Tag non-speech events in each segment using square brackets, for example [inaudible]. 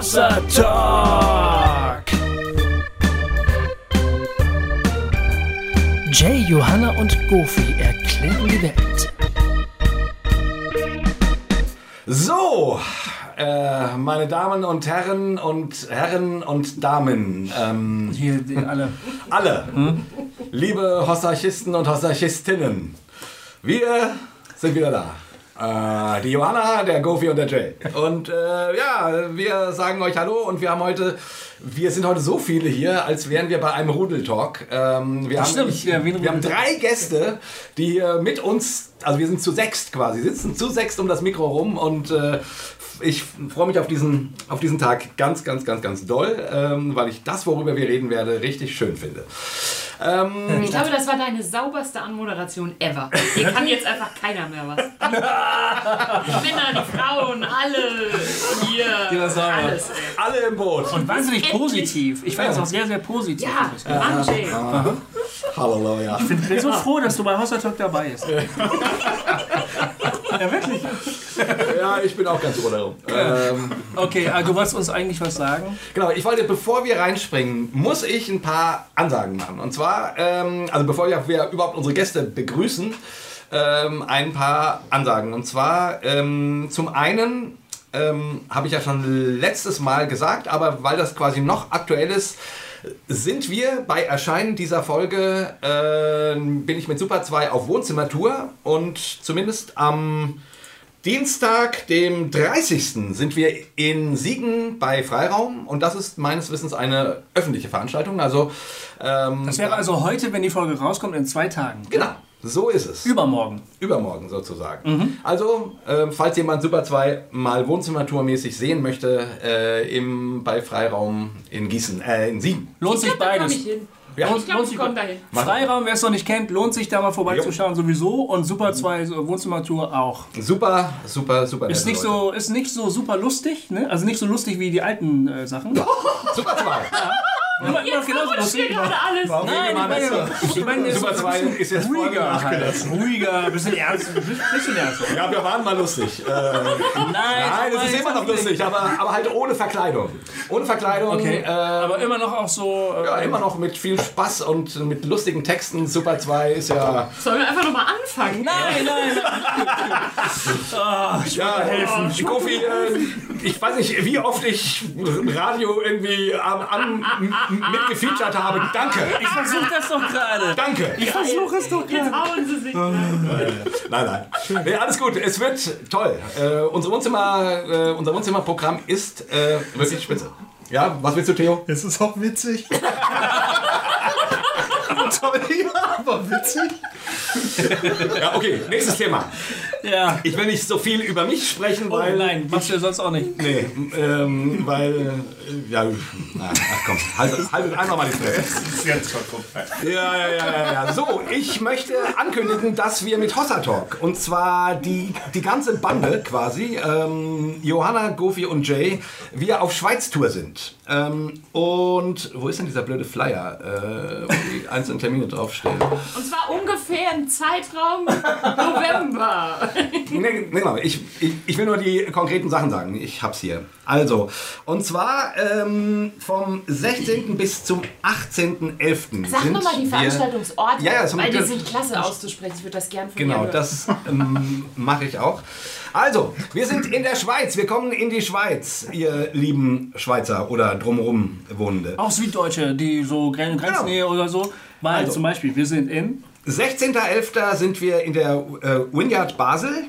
Hossa Talk. Jay, Johanna und Goofy erklären die Welt. So, äh, meine Damen und Herren und Herren und Damen, ähm, Hier, alle. alle, liebe Hossarchisten und Hossarchistinnen, wir sind wieder da. Äh, die Johanna, der Gofi und der Jay. Und äh, ja, wir sagen euch Hallo und wir haben heute, wir sind heute so viele hier, als wären wir bei einem Rudeltalk. Ähm, wir, haben stimmt, ein wir haben drei Gäste, die hier mit uns, also wir sind zu sechst quasi, sitzen zu sechst um das Mikro rum und äh, ich freue mich auf diesen, auf diesen Tag ganz, ganz, ganz, ganz doll, ähm, weil ich das, worüber wir reden werde, richtig schön finde. Ähm, Ich glaube, das war deine sauberste Anmoderation ever. Hier kann jetzt einfach keiner mehr was. Die [laughs] Männer, die Frauen, alle hier. Die war sauber. Alles. alle im Boot. Und wahnsinnig Endlich. positiv. Ich fand es auch sehr, sehr positiv. Ja, Mann, Jay. Halleluja. Ich bin so froh, dass du bei Talk dabei bist. [laughs] ja, wirklich. Ja, ich bin auch ganz froh darum. Ähm, Okay, also du wolltest uns eigentlich was sagen? Genau, ich wollte, bevor wir reinspringen, muss ich ein paar Ansagen machen. Und zwar, ähm, also bevor wir, wir überhaupt unsere Gäste begrüßen, ähm, ein paar Ansagen. Und zwar ähm, zum einen ähm, habe ich ja schon letztes Mal gesagt, aber weil das quasi noch aktuell ist, sind wir bei Erscheinen dieser Folge, äh, bin ich mit Super 2 auf Wohnzimmertour und zumindest am Dienstag, dem 30. sind wir in Siegen bei Freiraum und das ist meines Wissens eine öffentliche Veranstaltung. Also, ähm, Das wäre also heute, wenn die Folge rauskommt, in zwei Tagen. genau, so ist es. Übermorgen. Übermorgen sozusagen. Also, ähm, falls jemand Super 2 mal Wohnzimmertourmäßig sehen möchte, äh, im, bei Freiraum in Gießen, äh, in Siegen. Lohnt Ich sich glaube, da komme beides. ich hin. Ja. Ich glaube, ich komme dahin. Freiraum, wer es noch nicht kennt, lohnt sich da mal vorbeizuschauen sowieso. Und Super 2 so Wohnzimmertour auch. Super, super, super. Ist nicht, Leute. so, ist nicht so super lustig, ne? Also nicht so lustig wie die alten äh, Sachen. [laughs] Super 2. Immer, immer genauso lustig. hier gerade alles. Nein, ich meine, ich meine Super 2 ist jetzt ruhiger halt. Ruhiger, ein bisschen ernst, ein bisschen ernster. Ja, wir waren mal lustig. Äh, Nein, Nein, es ist immer noch lustig, aber, aber halt ohne Verkleidung. Ohne Verkleidung. Okay, Äh, aber immer noch auch so. Äh, ja, immer noch mit viel Spaß und mit lustigen Texten. Super 2 ist ja. Sollen wir einfach nochmal anfangen? Nein, nein, nein. [laughs] Ah, ich ja will helfen. Kofi, äh, ich weiß nicht, wie oft ich Radio irgendwie an, an, mitgefeatured habe. Danke. Ich versuche das doch gerade. Danke. Ich versuche es doch Jetzt gerade. hauen sie sich. Nein, nein. Nee, alles gut. Es wird toll. Äh, unser, Wohnzimmer, äh, unser Wohnzimmerprogramm ist äh, wirklich spitze. Ja, was willst du, Theo? Es ist auch witzig. [laughs] Toll, [laughs] ja, aber witzig. Ja, okay, nächstes Thema. Ja. Ich will nicht so viel über mich sprechen, Oh weil. nein, machst du ja sonst auch nicht. Nee, ähm, weil. Äh, ja, na, ach komm, halt, halt einfach mal die Fresse. ist jetzt schon vorbei. Ja, ja, ja, ja, ja. So, ich möchte ankündigen, dass wir mit Hossa Talk und zwar die, die ganze Bande quasi, ähm, Johanna, Gofi und Jay, wir auf Schweiz-Tour sind. Ähm, und wo ist denn dieser blöde Flyer, äh, wo die einzelnen Termine draufstehen? Und zwar ungefähr im Zeitraum November. Nee, nee, genau. Ich, ich, ich will nur die konkreten Sachen sagen. Ich hab's hier. Also, und zwar ähm, vom 16. bis zum 18.11. Sag sind nochmal die Veranstaltungsorte, Ja, ja, weil die sind klasse auszusprechen. Ich würde das gern von Genau, das ähm, mache ich auch. Also, wir sind in der Schweiz. Wir kommen in die Schweiz, ihr lieben Schweizer oder drumherum Wohnende. Auch Süddeutsche, die so Gren- Grenznähe oder so. Weil Also. zum Beispiel, wir sind in. 16.11. sind wir in der äh, Vineyard Basel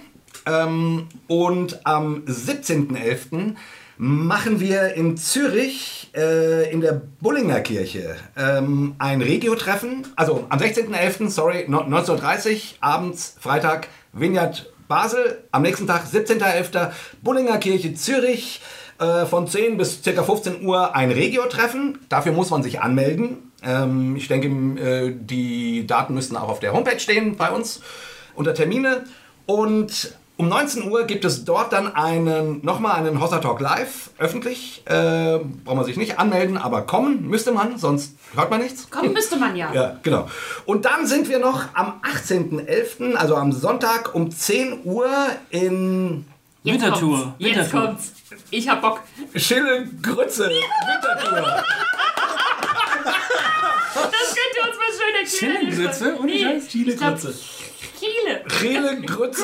ähm, und am 17.11. machen wir in Zürich äh, in der Bullinger Kirche ähm, ein Regio-Treffen. Also am 16.11., sorry, no- 19.30 abends, Freitag, Vineyard Basel. Am nächsten Tag, 17.11., Bullinger Kirche Zürich. Äh, von 10 bis ca. 15 Uhr ein Regio-Treffen. Dafür muss man sich anmelden. Ähm, ich denke, äh, die Daten müssten auch auf der Homepage stehen bei uns unter Termine. Und um 19 Uhr gibt es dort dann einen, nochmal einen Hossa Talk Live, öffentlich. Äh, braucht man sich nicht anmelden, aber kommen müsste man, sonst hört man nichts. Kommen müsste man ja. Ja, genau. Und dann sind wir noch am 18.11., also am Sonntag um 10 Uhr in Jetzt Wintertour. kommt's. Jetzt kommt's. Ich hab Bock. Schille Grütze, Wintertour. [laughs] Das könnt ihr uns Chili-Grütze? Ohne Nee, Scheiß? glaub, Chile. Schille Grütze,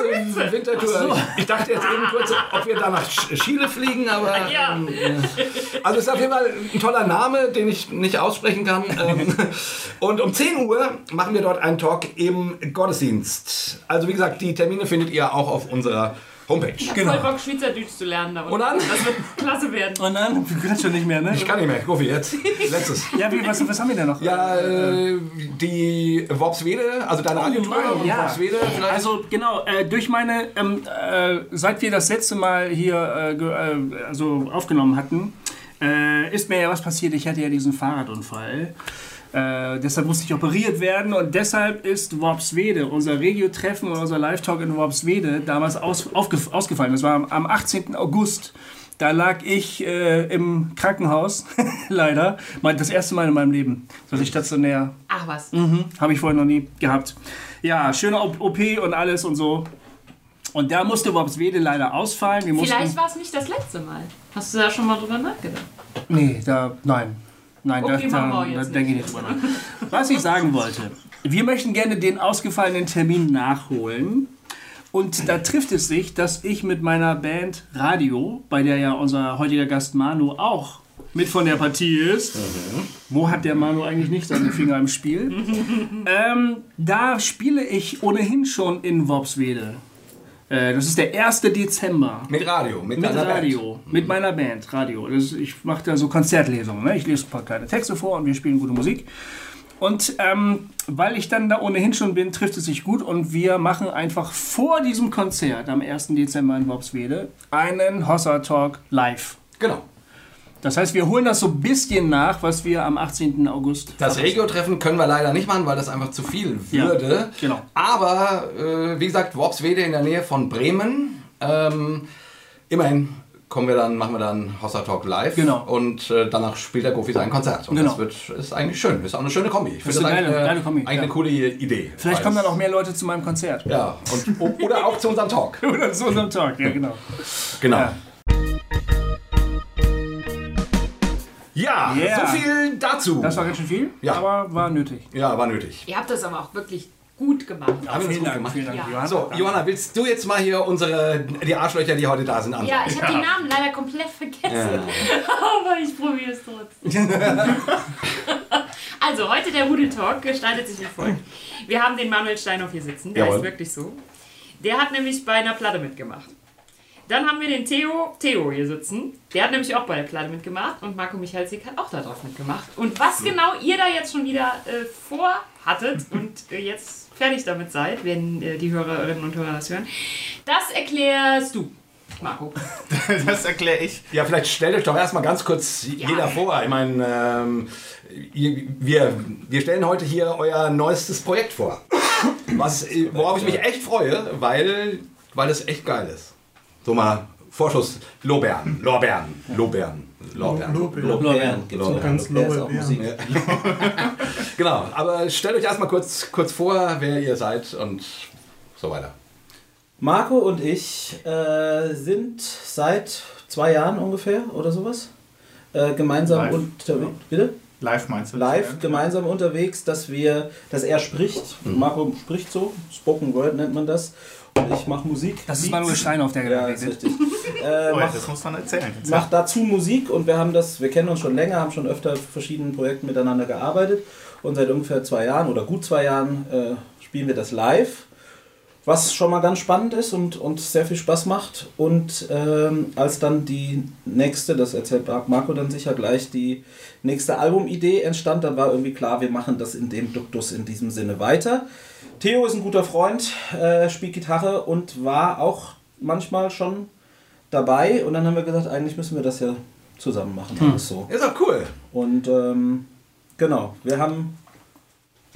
Wintertour. Ich dachte jetzt eben kurz, ob wir da nach Chile fliegen, aber... Ja. ähm, Also es ist auf jeden Fall ein toller Name, den ich nicht aussprechen kann. Ähm, [laughs] Und um 10 Uhr machen wir dort einen Talk im Gottesdienst. Also wie gesagt, die Termine findet ihr auch auf unserer Homepage. Genau. Voll Bock, Schweizerdeutsch zu lernen. Da Und dann? Das wird klasse werden. Und dann, wir können schon nicht mehr, ne? Ich kann nicht mehr, Gofi, jetzt. Letztes. [laughs] Ja, wie, was, was haben wir denn noch? Ja, äh, die Worpswede, also deine Agentur Mann, und ja. Worpswede vielleicht. Also genau, äh, durch meine, ähm, äh, seit wir das letzte Mal hier äh, äh, also aufgenommen hatten, äh, ist mir ja was passiert. Ich hatte ja diesen Fahrradunfall. Äh, deshalb musste ich operiert werden und deshalb ist Worpswede, unser Regio-Treffen und unser Live-Talk in Worpswede damals aus, aufgef- ausgefallen. Das war am, am 18. August. Da lag ich äh, im Krankenhaus, [laughs] leider, Mein- das erste Mal in meinem Leben, dass ich stationär Ach was. Mhm, habe ich vorher noch nie gehabt. Ja, schöne OP und alles und so. Und da musste Worpswede leider ausfallen. Wir Vielleicht war es nicht das letzte Mal. Hast du da schon mal drüber nachgedacht? Nee, da, nein. Nein, Okay, da, machen wir da, jetzt da denke ich nicht drüber nach. Was ich sagen wollte, wir möchten gerne den ausgefallenen Termin nachholen. Und da trifft es sich, dass ich mit meiner Band Radio, bei der ja unser heutiger Gast Manu auch mit von der Partie ist. Wo hat der Manu eigentlich nicht seine Finger im Spiel? [laughs] ähm, da spiele ich ohnehin schon in Worpswede. Äh, das ist der 1. Dezember. mit Radio, mit, Mit deiner Band. Radio, mit meiner Band, Radio. Ist, ich mache da so Konzertlesungen. Ne? Ich lese ein paar kleine Texte vor und wir spielen gute Musik. Und ähm, weil ich dann da ohnehin schon bin, trifft es sich gut und wir machen einfach vor diesem Konzert am 1. Dezember in Worpswede einen Hossa Talk live. Genau. Das heißt, wir holen das so ein bisschen nach, was wir am 18. August. Das Regio-Treffen können wir leider nicht machen, weil das einfach zu viel Ja, würde. genau. Aber, äh, wie gesagt, Worpswede in der Nähe von Bremen. Ähm, immerhin kommen wir dann, machen wir dann Hossa Talk live. Genau. Und äh, danach spielt der Gofi sein Konzert. Und Genau. das wird, ist eigentlich schön. Ist auch eine schöne Kombi. Ich ist finde eine geile- eine, geile Kombi, eigentlich ja. eine coole Idee. Vielleicht kommen dann auch mehr Leute zu meinem Konzert. Ja, und, oder auch zu unserem Talk. [laughs] Oder zu unserem Talk, ja genau. Genau. Ja. Ja, Yeah. so viel dazu. Das war ganz schön viel, Ja. aber war nötig. ja, war nötig. Ihr habt das aber auch wirklich gut gemacht. Haben wir das gut gemacht? vielen Dank. Ja. Johanna. So, Johanna, willst du jetzt mal hier unsere, die Arschlöcher, die heute da sind, anschauen? Ja, ich habe die Namen leider komplett vergessen. [laughs] Aber ich probiere es trotzdem. [laughs] also, heute der Rudel Talk gestaltet sich wie folgt. Wir haben den Manuel Steinhoff hier sitzen, der Jawohl. ist wirklich so. Der hat nämlich bei einer Platte mitgemacht. Dann haben wir den Theo, Theo hier sitzen. Der hat nämlich auch bei der Platte mitgemacht und Marco Michalsik hat auch da drauf mitgemacht. Und was genau ihr da jetzt schon wieder äh, vorhattet [laughs] und äh, jetzt fertig damit seid, wenn äh, die Hörerinnen und Hörer das hören, das erklärst du, Marco. [laughs] Das erkläre ich. Ja, vielleicht stellt euch doch erstmal ganz kurz jeder vor. Ich meine, ähm, wir, wir stellen heute hier euer neuestes Projekt vor. [laughs] Was, äh, worauf ich mich echt freue, weil, weil es echt geil ist. So mal Vorschuss, Lorbeeren, Lorbeeren, Lorbeeren, Lorbeeren. Lorbeeren. Noch Ganz Lorbeeren. [laughs] Genau, aber stellt euch erstmal kurz, kurz vor, wer ihr seid und so weiter. Marco und ich äh, sind seit zwei Jahren ungefähr oder sowas äh, gemeinsam unterwegs. Bitte? Live meinst du? Live Ja. gemeinsam unterwegs, dass wir, dass er spricht. Marco spricht so, Spoken Word nennt man das. Und ich mache Musik. Das ist. Manuel Steinhoff, der Ja, gerade ist redet. richtig. äh, Oh, mach, das muss man erzählen. Jetzt. macht dazu Musik und wir haben das, wir kennen uns schon länger, haben schon öfter auf verschiedenen Projekten miteinander gearbeitet und seit ungefähr zwei Jahren oder gut zwei Jahren äh, spielen wir das live, was schon mal ganz spannend ist und, und sehr viel Spaß macht. Und ähm, als dann die nächste, das erzählt Marco dann sicher gleich, die nächste Albumidee entstand, dann war irgendwie klar, wir machen das in dem Duktus in diesem Sinne weiter. Theo ist ein guter Freund, äh, spielt Gitarre und war auch manchmal schon dabei und dann haben wir gesagt, eigentlich müssen wir das ja zusammen machen, alles so. Ist auch cool. Und ähm, genau, wir haben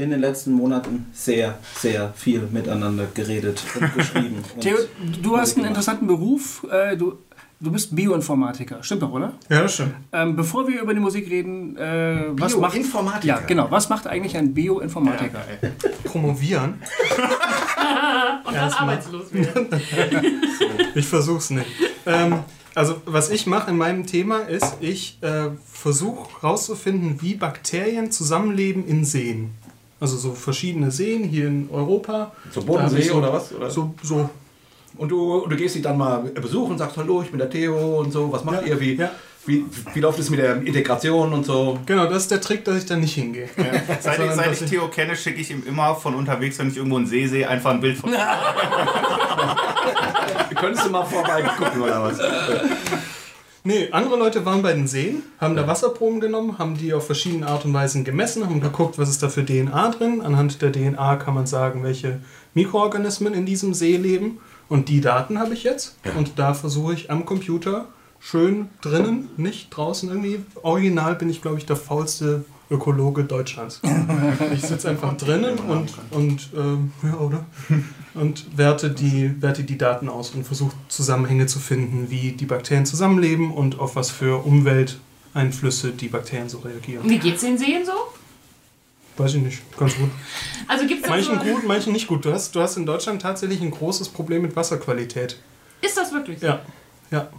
in den letzten Monaten sehr, sehr viel miteinander geredet und [laughs] geschrieben. und Theo, du hast einen gemacht. interessanten Beruf. Äh, du, du bist Bioinformatiker. Stimmt doch, oder? Ja, das stimmt. Ähm, bevor wir über die Musik reden, äh, was macht... Bioinformatiker. Ja, genau. Was macht eigentlich ein Bioinformatiker? Promovieren. [laughs] Und dann arbeitslos werden. [laughs] Ich versuch's nicht. Ähm, also, was ich mache in meinem Thema ist, ich äh, versuche herauszufinden, wie Bakterien zusammenleben in Seen. Also so verschiedene Seen hier in Europa. So Da Bodensee so, oder was? Oder? So, so Und du, du gehst sie dann mal besuchen und sagst, hallo, ich bin der Theo und so, was macht Ja, ihr? Wie, ja. wie, wie läuft es mit der Integration und so? Genau, das ist der Trick, dass ich da nicht hingehe. [laughs] Seit, ich, Sondern, seit ich Theo kenne, schicke ich ihm immer von unterwegs, wenn ich irgendwo einen See sehe, einfach ein Bild von. [laughs] Könntest du mal vorbei gucken oder was? [laughs] Nee, andere Leute waren bei den Seen, haben da Wasserproben genommen, haben die auf verschiedene Art und Weisen gemessen, haben geguckt, was ist da für DNA drin. Anhand der DNA kann man sagen, welche Mikroorganismen in diesem See leben. Und die Daten habe ich jetzt. Und da versuche ich am Computer schön drinnen, nicht draußen irgendwie. Original bin ich, glaube ich, der faulste Ökologe Deutschlands. [laughs] Ich sitze einfach drinnen und, und ähm, ja, oder? [laughs] Und werte die, werte die Daten aus und versuche Zusammenhänge zu finden, wie die Bakterien zusammenleben und auf was für Umwelteinflüsse die Bakterien so reagieren. Wie geht's den Seen so? Weiß ich nicht, ganz gut. Also gibt's Manchen so, gut, manchen nicht gut. Du hast, du hast in Deutschland tatsächlich ein großes Problem mit Wasserqualität. Ist das wirklich so? Ja, ja,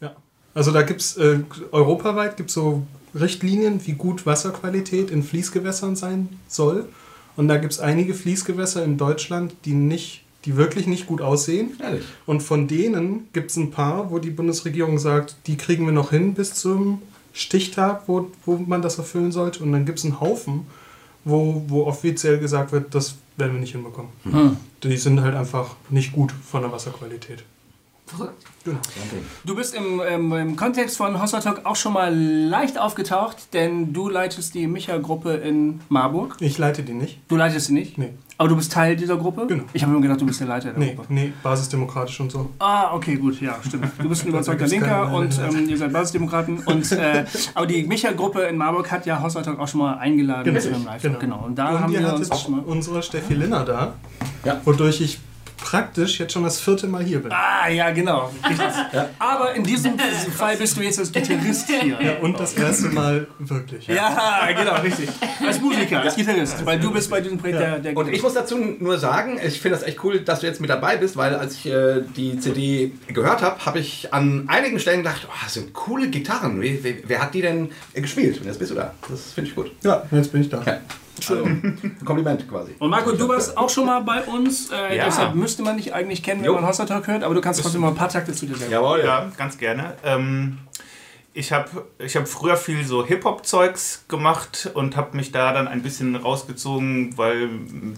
ja. Also da gibt es, äh, europaweit gibt es so Richtlinien, wie gut Wasserqualität in Fließgewässern sein soll. Und da gibt es einige Fließgewässer in Deutschland, die nicht, die wirklich nicht gut aussehen. Ehrlich. Und von denen gibt es ein paar, wo die Bundesregierung sagt, die kriegen wir noch hin bis zum Stichtag, wo, wo man das erfüllen sollte. Und dann gibt es einen Haufen, wo, wo offiziell gesagt wird, das werden wir nicht hinbekommen. Die sind halt einfach nicht gut von der Wasserqualität. Verrückt. Du bist im, im, im Kontext von Hossa Talk auch schon mal leicht aufgetaucht, denn du leitest die Micha-Gruppe in Marburg. Ich leite die nicht. Du leitest sie nicht? Nee. Aber du bist Teil dieser Gruppe? Genau. Ich habe immer gedacht, du bist der Leiter der Nee, Gruppe. nee, basisdemokratisch und so. Ah, okay, gut, ja, stimmt. Du bist ein [laughs] überzeugter Linker keine- und ähm, [laughs] ihr seid Basisdemokraten. Und, äh, aber die Micha-Gruppe in Marburg hat ja Hossa Talk auch schon mal eingeladen Genau. zu einem live Genau. genau. Und da und haben wir uns schon mal... unsere Steffi Linner da, Ja. wodurch ich praktisch jetzt schon das vierte Mal hier bin. Ah, ja, genau. Aber in diesem [laughs] Fall bist du jetzt als Gitarrist hier. Ja, und das erste Mal wirklich. Ja, genau, richtig. Als Musiker, als Gitarrist. Weil du bist bei diesem Projekt der, der Und ich muss dazu nur sagen, ich finde das echt cool, dass du jetzt mit dabei bist, weil als ich äh, die CD gehört habe, habe ich an einigen Stellen gedacht, oh, das sind coole Gitarren. Wer, wer, wer hat die denn äh, gespielt? Und jetzt bist du da. Das finde ich gut. Ja, jetzt bin ich da. Ja. Also, Kompliment quasi. Und Marco, du warst auch schon mal bei uns. Äh, Ja. Deshalb müsste man dich eigentlich kennen, wenn Jo. man Hossa Talk hört. Aber du kannst trotzdem mal ein paar Takte zu dir sagen. Jawohl. Ja, ganz gerne. Ähm, ich habe ich hab früher viel so Hip-Hop-Zeugs gemacht und habe mich da dann ein bisschen rausgezogen, weil,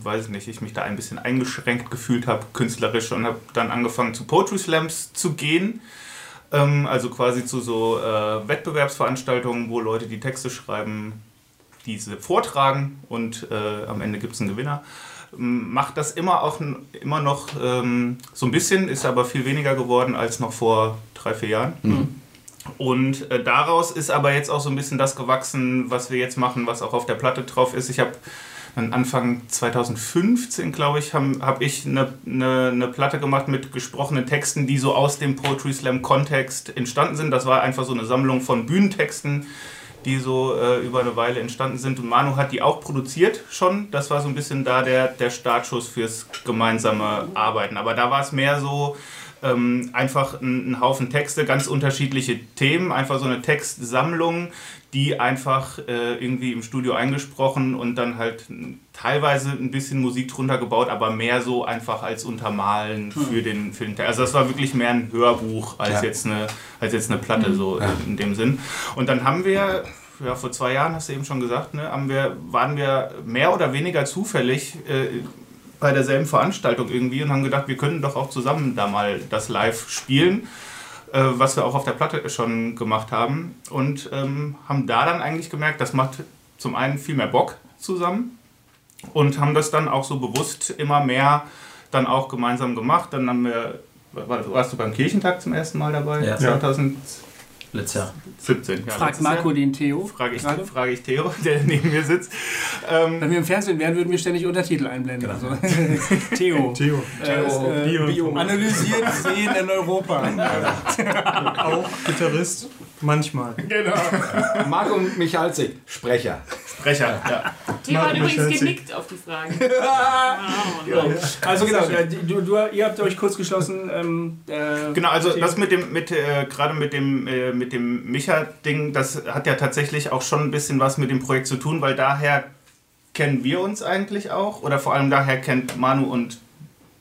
weiß nicht, ich mich da ein bisschen eingeschränkt gefühlt habe, künstlerisch, und habe dann angefangen zu Poetry Slams zu gehen. Ähm, also quasi zu so äh, Wettbewerbsveranstaltungen, wo Leute die Texte schreiben, diese vortragen und äh, am Ende gibt es einen Gewinner. Macht das immer auch immer noch ähm, so ein bisschen, ist aber viel weniger geworden als noch vor drei, vier Jahren. Und äh, daraus ist aber jetzt auch so ein bisschen das gewachsen, was wir jetzt machen, was auch auf der Platte drauf ist. Ich habe Anfang 2015, glaube ich, habe hab ich eine, eine, eine Platte gemacht mit gesprochenen Texten, die so aus dem Poetry Slam Kontext entstanden sind. Das war einfach so eine Sammlung von Bühnentexten, die so äh, über eine Weile entstanden sind. Und Manu hat die auch produziert schon. Das war so ein bisschen da der, der Startschuss fürs gemeinsame Arbeiten. Aber da war es mehr so, ähm, einfach ein, ein Haufen Texte, ganz unterschiedliche Themen, einfach so eine Textsammlung, die einfach äh, irgendwie im Studio eingesprochen und dann halt teilweise ein bisschen Musik drunter gebaut, aber mehr so einfach als Untermalen für den Film. Also das war wirklich mehr ein Hörbuch als, Ja. jetzt, eine, als jetzt eine Platte so in, in dem Sinn. Und dann haben wir ja, vor zwei Jahren, hast du eben schon gesagt, ne, haben wir, waren wir mehr oder weniger zufällig äh, bei derselben Veranstaltung irgendwie und haben gedacht, wir könnten doch auch zusammen da mal das live spielen, äh, was wir auch auf der Platte schon gemacht haben. Und ähm, haben da dann eigentlich gemerkt, das macht zum einen viel mehr Bock zusammen und haben das dann auch so bewusst immer mehr dann auch gemeinsam gemacht. Dann haben wir, war- warst du beim Kirchentag zum ersten Mal dabei? Ja. 2017. Letztes Jahr. Ja, Fragt Marco Jahr. den Theo. Frage ich, gerade. frage ich Theo, [laughs] der neben mir sitzt. Ähm, Wenn wir im Fernsehen wären, würden wir ständig Untertitel einblenden. Also, [laughs] Theo. Theo. Äh, ist, äh, Bio. Analysiert Seen in Europa. [laughs] Auch Gitarrist. Manchmal. [laughs] Genau. Marco Michalzik, Sprecher. Sprecher, ja. Theo hat übrigens Michalski. genickt auf die Fragen. [laughs] Also genau, du, du, ihr habt euch kurz geschlossen. Ähm, äh, Genau, also das mit dem, mit, äh, gerade mit dem, äh, mit dem Micha-Ding, das hat ja tatsächlich auch schon ein bisschen was mit dem Projekt zu tun, weil daher kennen wir uns eigentlich auch, oder vor allem daher kennt Manu und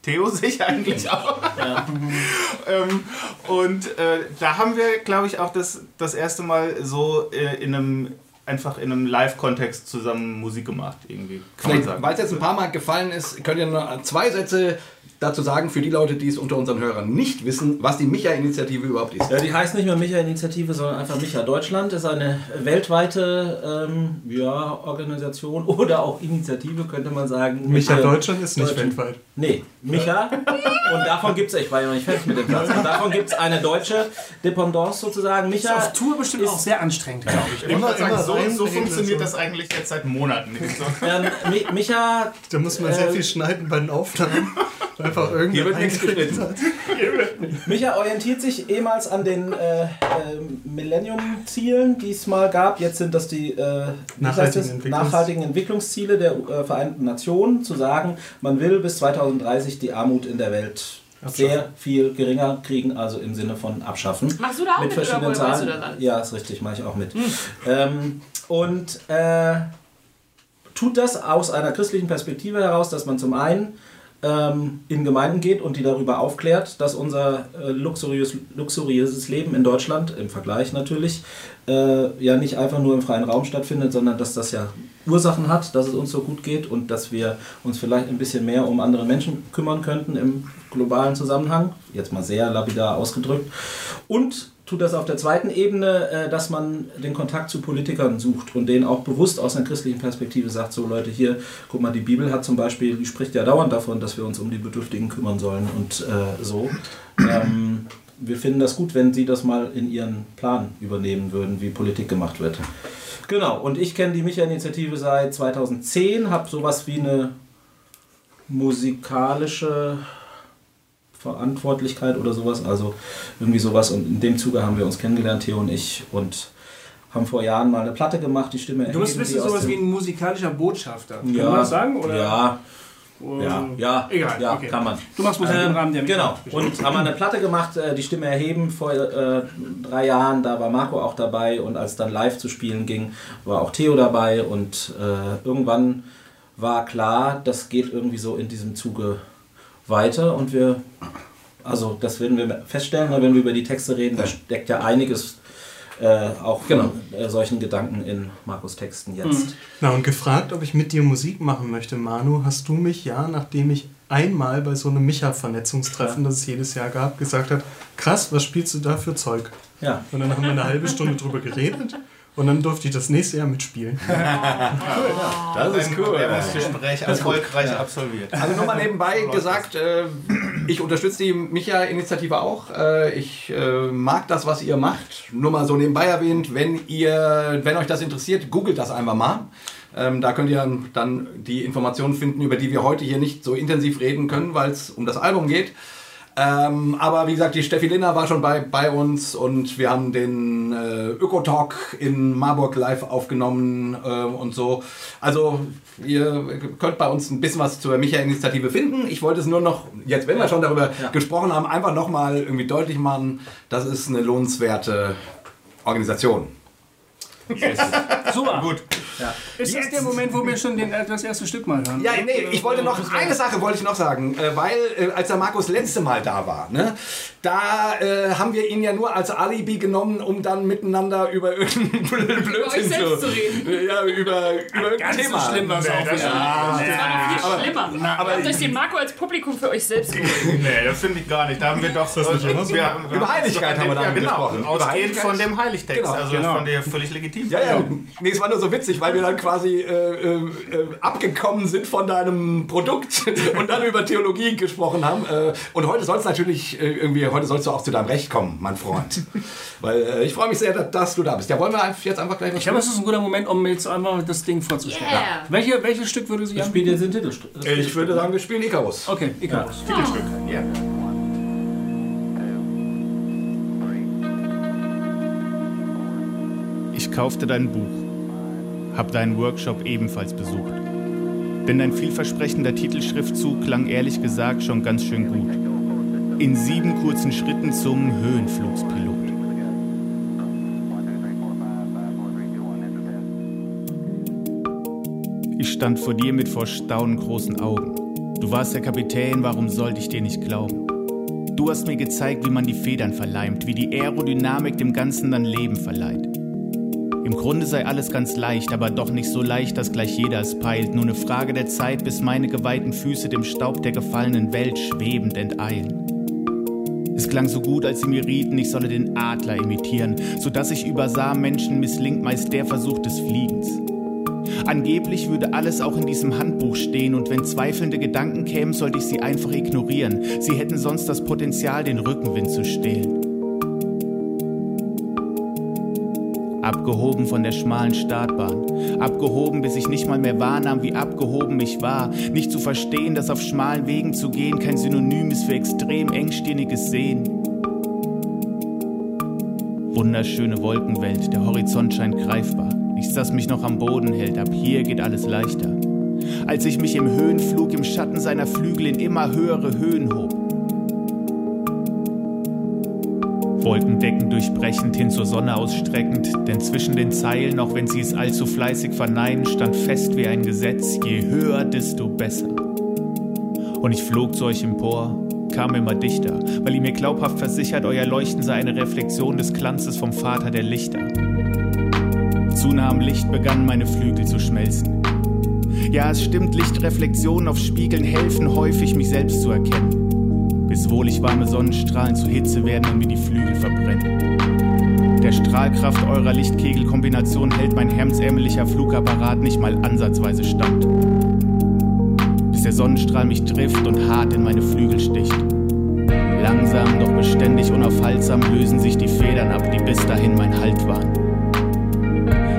Theo sich [laughs] eigentlich auch. [laughs] ähm, und äh, da haben wir, glaube ich, auch das, das erste Mal so äh, in einem einfach in einem Live-Kontext zusammen Musik gemacht, irgendwie. Kann man Vielleicht, sagen. weil es jetzt ein paar Mal gefallen ist, könnt ihr nur zwei Sätze dazu sagen für die Leute, die es unter unseren Hörern nicht wissen, was die Micha-Initiative überhaupt ist. Ja, die heißt nicht mehr Micha-Initiative, sondern einfach Micha Deutschland. Ist eine weltweite ähm, ja, Organisation [laughs] oder auch Initiative, könnte man sagen. Micha Mit, Deutschland ist nicht Deutschen- weltweit. Nee, Micha. [laughs] Und davon gibt es, ich war ja noch nicht fertig mit dem Platz, und davon gibt es eine deutsche Dependance sozusagen. ist Micha auf Tour bestimmt ist- auch sehr anstrengend, glaube ich. Ich Immer- sagen, so, immer so funktioniert das eigentlich jetzt seit Monaten. Ähm, Mi- Micha Da muss man sehr Äh, viel schneiden bei den Aufnahmen. [laughs] Einfach irgendwie Hier wird nichts geschnitten. [laughs] Micha orientiert sich ehemals an den äh, äh, Millennium-Zielen, die es mal gab. Jetzt sind das die äh, Nachhaltigen es? Entwicklungs- nachhaltigen Entwicklungsziele der äh, Vereinten Nationen, zu sagen, man will bis 2030 die Armut in der Welt sehr viel geringer kriegen, also im Sinne von abschaffen. Machst du da auch mit, oder woher weißt du das alles? Ja, ist richtig, mache ich auch mit. Ähm, und äh, tut das aus einer christlichen Perspektive heraus, dass man zum einen ähm, in Gemeinden geht und die darüber aufklärt, dass unser äh, luxuriös, luxuriöses Leben in Deutschland, im Vergleich natürlich, äh, ja nicht einfach nur im freien Raum stattfindet, sondern dass das ja Ursachen hat, dass es uns so gut geht und dass wir uns vielleicht ein bisschen mehr um andere Menschen kümmern könnten im globalen Zusammenhang. Jetzt mal sehr lapidar ausgedrückt. Und tut das auf der zweiten Ebene, äh, dass man den Kontakt zu Politikern sucht und denen auch bewusst aus einer christlichen Perspektive sagt, so Leute, hier, guck mal, die Bibel hat zum Beispiel, die spricht ja dauernd davon, dass wir uns um die Bedürftigen kümmern sollen und äh, so. Ähm, wir finden das gut, wenn Sie das mal in Ihren Plan übernehmen würden, wie Politik gemacht wird. Genau, und ich kenne die Micha-Initiative seit 2010, habe sowas wie eine musikalische Verantwortlichkeit oder sowas, also irgendwie sowas. Und in dem Zuge haben wir uns kennengelernt, Theo und ich, und haben vor Jahren mal eine Platte gemacht, die Stimme Du bist, du aus sowas wie ein musikalischer Botschafter. ja, Kann man das sagen? Oder? Ja, ja, ja, Egal, ja okay. kann man. Du machst Musik im Ähm, Rahmen der Genau, und haben eine Platte gemacht, äh, die Stimme erheben, vor äh, drei Jahren, da war Marco auch dabei und als dann live zu spielen ging, war auch Theo dabei und äh, irgendwann war klar, das geht irgendwie so in diesem Zuge weiter und wir, also das werden wir feststellen, wenn wir über die Texte reden, da steckt ja einiges äh, auch von äh, solchen Gedanken in Marcos Texten jetzt. Na, und gefragt, ob ich mit dir Musik machen möchte, Manu, hast du mich? Ja, nachdem ich einmal bei so einem Micha-Vernetzungstreffen, das es jedes Jahr gab, gesagt hat, krass, was spielst du da für Zeug? Ja. Und dann haben wir eine halbe Stunde drüber geredet und dann durfte ich das nächste Jahr mitspielen. [laughs] Das ist cool. Bewerbungsgespräch erfolgreich absolviert. Also nur mal nebenbei [laughs] gesagt, äh, ich unterstütze die Micha-Initiative auch. Äh, ich äh, mag das, was ihr macht. Nur mal so nebenbei erwähnt, wenn ihr, wenn euch das interessiert, googelt das einfach mal. Ähm, da könnt ihr dann die Informationen finden, über die wir heute hier nicht so intensiv reden können, weil es um das Album geht. Ähm, aber wie gesagt, die Steffi Linner war schon bei, bei uns und wir haben den äh, Ökotalk in Marburg live aufgenommen äh, und so. Also ihr könnt bei uns ein bisschen was zur Micha-Initiative finden. Ich wollte es nur noch, jetzt wenn wir schon darüber gesprochen haben, einfach nochmal irgendwie deutlich machen, das ist eine lohnenswerte Organisation. Super. Gut. Ist das der Moment, wo wir schon den, das erste Stück mal hören? Ja, nee, ich wollte noch, eine Sache wollte ich noch sagen, äh, weil äh, als der Markus letzte Mal da war, ne, da äh, haben wir ihn ja nur als Alibi genommen, um dann miteinander über irgendeinen [laughs] Blödsinn selbst zu reden. Ja, über, über irgendein Thema. so schlimm war es auch wieder. Das viel schlimmer. aber- Habt euch den Marco als Publikum für euch selbst [laughs] geholt. Nee, das finde ich gar nicht. Da haben wir doch das nicht wir, haben- Über Heiligkeit haben wir da ja, genau. gesprochen. Ausgehend von dem Heiligtext. Genau, also genau. von der völlig legitim. Ja, ja. Nee, es war nur so witzig, weil wir dann quasi äh, äh, äh, abgekommen sind von deinem Produkt [laughs] und dann über Theologie gesprochen haben. Äh, und heute soll es natürlich äh, irgendwie, heute sollst du auch zu deinem Recht kommen, mein Freund. [laughs] weil äh, ich freue mich sehr, dass, dass du da bist. Ja, wollen wir einfach- jetzt einfach gleich was Ich glaube, es ist ein guter Moment, um jetzt einmal das Ding vorzustellen. Yeah. Welche, welches Stück würde sich Ich spiele anbieten? jetzt den Titelstück. Ich würde sagen, wir spielen Icarus. Okay, Icarus. Titelstück. Ja. kaufte dein Buch, hab deinen Workshop ebenfalls besucht. Denn dein vielversprechender Titelschriftzug klang ehrlich gesagt schon ganz schön gut. In sieben kurzen Schritten zum Höhenflugspilot. Ich stand vor dir mit vor Staunen großen Augen. Du warst der Kapitän, warum sollte ich dir nicht glauben? Du hast mir gezeigt, wie man die Federn verleimt, wie die Aerodynamik dem Ganzen dann Leben verleiht. Im Grunde sei alles ganz leicht, aber doch nicht so leicht, dass gleich jeder es peilt. Nur eine Frage der Zeit, bis meine geweihten Füße dem Staub der gefallenen Welt schwebend enteilen. Es klang so gut, als sie mir rieten, ich solle den Adler imitieren, so dass ich übersah, Menschen misslingt meist der Versuch des Fliegens. Angeblich würde alles auch in diesem Handbuch stehen und wenn zweifelnde Gedanken kämen, sollte ich sie einfach ignorieren. Sie hätten sonst das Potenzial, den Rückenwind zu stehlen. Abgehoben von der schmalen Startbahn. Abgehoben, bis ich nicht mal mehr wahrnahm, wie abgehoben ich war. Nicht zu verstehen, dass auf schmalen Wegen zu gehen kein Synonym ist für extrem engstirniges Sehen. Wunderschöne Wolkenwelt, der Horizont scheint greifbar. Nichts, das mich noch am Boden hält, ab hier geht alles leichter. Als ich mich im Höhenflug im Schatten seiner Flügel in immer höhere Höhen hob. Wolkendecken durchbrechend hin zur Sonne ausstreckend, denn zwischen den Zeilen, auch wenn sie es allzu fleißig verneinen, stand fest wie ein Gesetz, je höher, desto besser. Und ich flog zu euch empor, kam immer dichter, weil ihr mir glaubhaft versichert, euer Leuchten sei eine Reflexion des Glanzes vom Vater der Lichter. Zu Licht begannen meine Flügel zu schmelzen. Ja, es stimmt, Lichtreflexionen auf Spiegeln helfen häufig, mich selbst zu erkennen. Bis wohlig warme Sonnenstrahlen zu Hitze werden und mir die Flügel verbrennen. Der Strahlkraft eurer Lichtkegelkombination hält mein hemdsärmelicher Flugapparat nicht mal ansatzweise stand. Bis der Sonnenstrahl mich trifft und hart in meine Flügel sticht. Langsam, doch beständig unaufhaltsam lösen sich die Federn ab, die bis dahin mein Halt waren.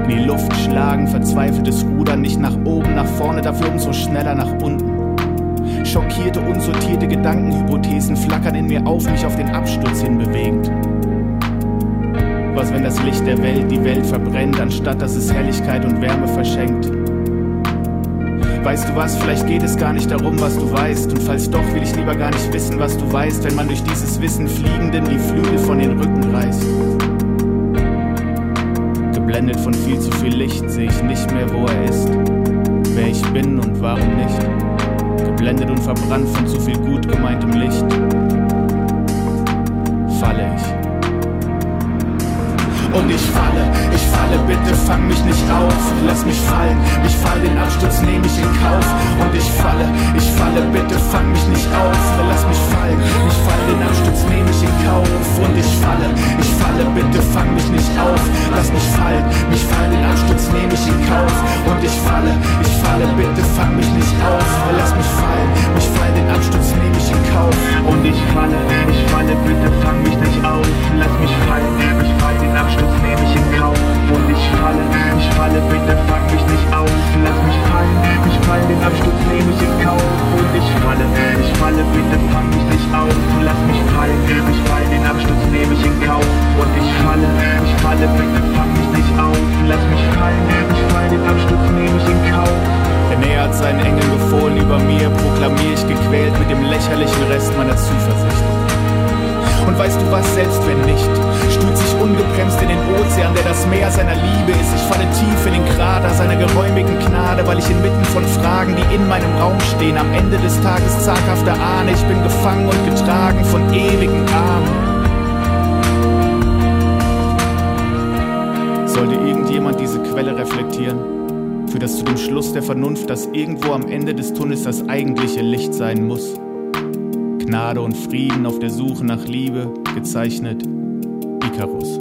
In die Luft schlagen, verzweifeltes Rudern nicht nach oben, nach vorne, dafür umso schneller nach unten. Schockierte, unsortierte Gedankenhypothesen flackern in mir auf, mich auf den Absturz hin bewegend. Was, wenn das Licht der Welt die Welt verbrennt, anstatt dass es Helligkeit und Wärme verschenkt? Weißt du was, vielleicht geht es gar nicht darum, was du weißt. Und falls doch, will ich lieber gar nicht wissen, was du weißt, wenn man durch dieses Wissen Fliegenden die Flügel von den Rücken reißt. Geblendet von viel zu viel Licht sehe ich nicht mehr, wo er ist, wer ich bin und warum nicht. Geblendet und verbrannt von zu viel gut gemeintem Licht, falle ich. Und ich falle, ich falle, bitte fang mich nicht auf. Lass mich fallen, ich fall, den Absturz nehme ich in Kauf. Und ich falle, ich falle, bitte fang mich nicht auf. Lass mich fallen, ich fall, den Absturz nehme ich in Kauf. Und ich falle, ich falle, bitte fang mich nicht auf. Lass mich fallen, mich fallen, den Absturz nehme ich in Kauf. Und ich falle, ich falle, bitte fang mich nicht auf. Lass mich fallen, mich fallen, den Absturz nehme ich in Kauf. Und ich falle, ich falle, bitte fang mich nicht auf. Lass mich fallen, ich fall, den Absturz nehme ich in Kauf. Und ich falle, ich falle, bitte fang mich nicht auf. Lass mich fallen, ich fall, den Absturz nehme ich in Kauf. Und ich falle, ich falle, bitte fang mich nicht auf. Lass mich fallen, ich fall, den Absturz nehme ich in Kauf. Und ich falle, ich falle, bitte fang mich nicht auf. Lass mich fallen, ich fall, den Absturz nehme ich in Kauf. Er hat seinen Engeln befohlen über mir, proklamier ich gequält mit dem lächerlichen Rest meiner Zuversicht. Und weißt du was, selbst wenn nicht, stürzt sich ungebremst in den Ozean, der das Meer seiner Liebe ist. Ich falle tief in den Krater seiner geräumigen Gnade, weil ich inmitten von Fragen, die in meinem Raum stehen, am Ende des Tages zaghafter ahne, ich bin gefangen und getragen von ewigen Armen. Sollte irgendjemand diese Quelle reflektieren, führt das zu dem Schluss der Vernunft, dass irgendwo am Ende des Tunnels das eigentliche Licht sein muss. Gnade und Frieden auf der Suche nach Liebe, gezeichnet Icarus.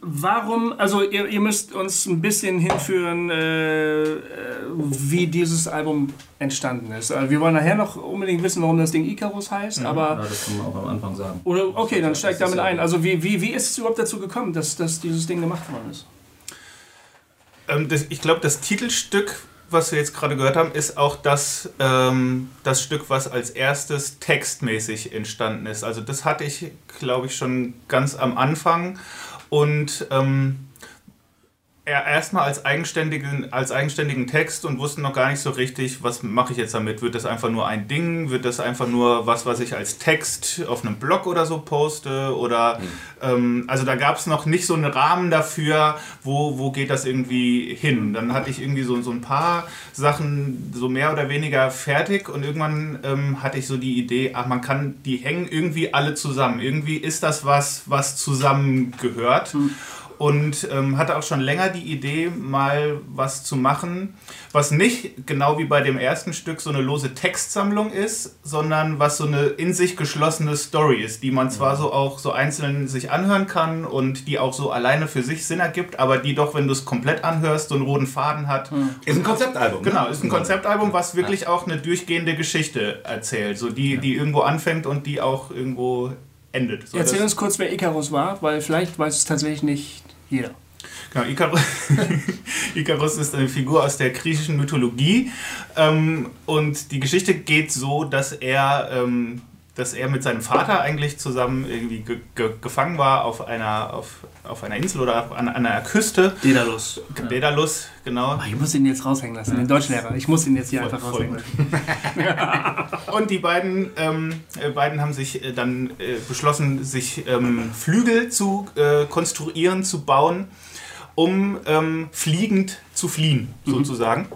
Warum, also ihr, ihr müsst uns ein bisschen hinführen, äh, äh, wie dieses Album entstanden ist. Also wir wollen nachher noch unbedingt wissen, warum das Ding Icarus heißt, Ja, aber... das kann man auch am Anfang sagen. Oder, okay, dann steigt damit ja- ein. Also wie, wie, wie ist es überhaupt dazu gekommen, dass, dass dieses Ding gemacht worden ist? Ähm, das, ich glaube, das Titelstück was wir jetzt gerade gehört haben, ist auch das, ähm, das Stück, was als erstes textmäßig entstanden ist. Also das hatte ich, glaube ich, schon ganz am Anfang. Und ähm, erstmal als eigenständigen, als eigenständigen Text und wussten noch gar nicht so richtig, was mache ich jetzt damit. Wird das einfach nur ein Ding? Wird das einfach nur was, was ich als Text auf einem Blog oder so poste? Oder ähm, also da gab es noch nicht so einen Rahmen dafür, wo, wo geht das irgendwie hin. Dann hatte ich irgendwie so, so ein paar Sachen so mehr oder weniger fertig und irgendwann ähm, hatte ich so die Idee, ach man kann, die hängen irgendwie alle zusammen. Irgendwie ist das was, was zusammengehört und ähm, hatte auch schon länger die Idee, mal was zu machen, was nicht genau wie bei dem ersten Stück so eine lose Textsammlung ist, sondern was so eine in sich geschlossene Story ist, die man zwar so auch so einzeln sich anhören kann und die auch so alleine für sich Sinn ergibt, aber die doch, wenn du es komplett anhörst, so einen roten Faden hat. Ist ein Konzeptalbum. ne? Genau, ist ein Konzeptalbum, was wirklich auch eine durchgehende Geschichte erzählt, so die, die irgendwo anfängt und die auch irgendwo endet. So, Erzähl uns kurz, wer Icarus war, weil vielleicht weiß es tatsächlich nicht jeder. Genau, Icarus, [laughs] Icarus ist eine Figur aus der griechischen Mythologie. Ähm, und die Geschichte geht so, dass er, ähm, dass er mit seinem Vater eigentlich zusammen irgendwie ge ge gefangen war auf einer, auf, auf einer Insel oder auf, an, an einer Küste. Daedalus. Daedalus, genau. Ah, Ich muss ihn jetzt raushängen lassen, den Deutschlehrer. Ich muss ihn jetzt hier Voll, einfach voll raushängen lassen. [laughs] Und die beiden, ähm, äh, beiden haben sich äh, dann äh, beschlossen, sich ähm, Flügel zu äh, konstruieren, zu bauen, um ähm, fliegend zu fliehen, sozusagen.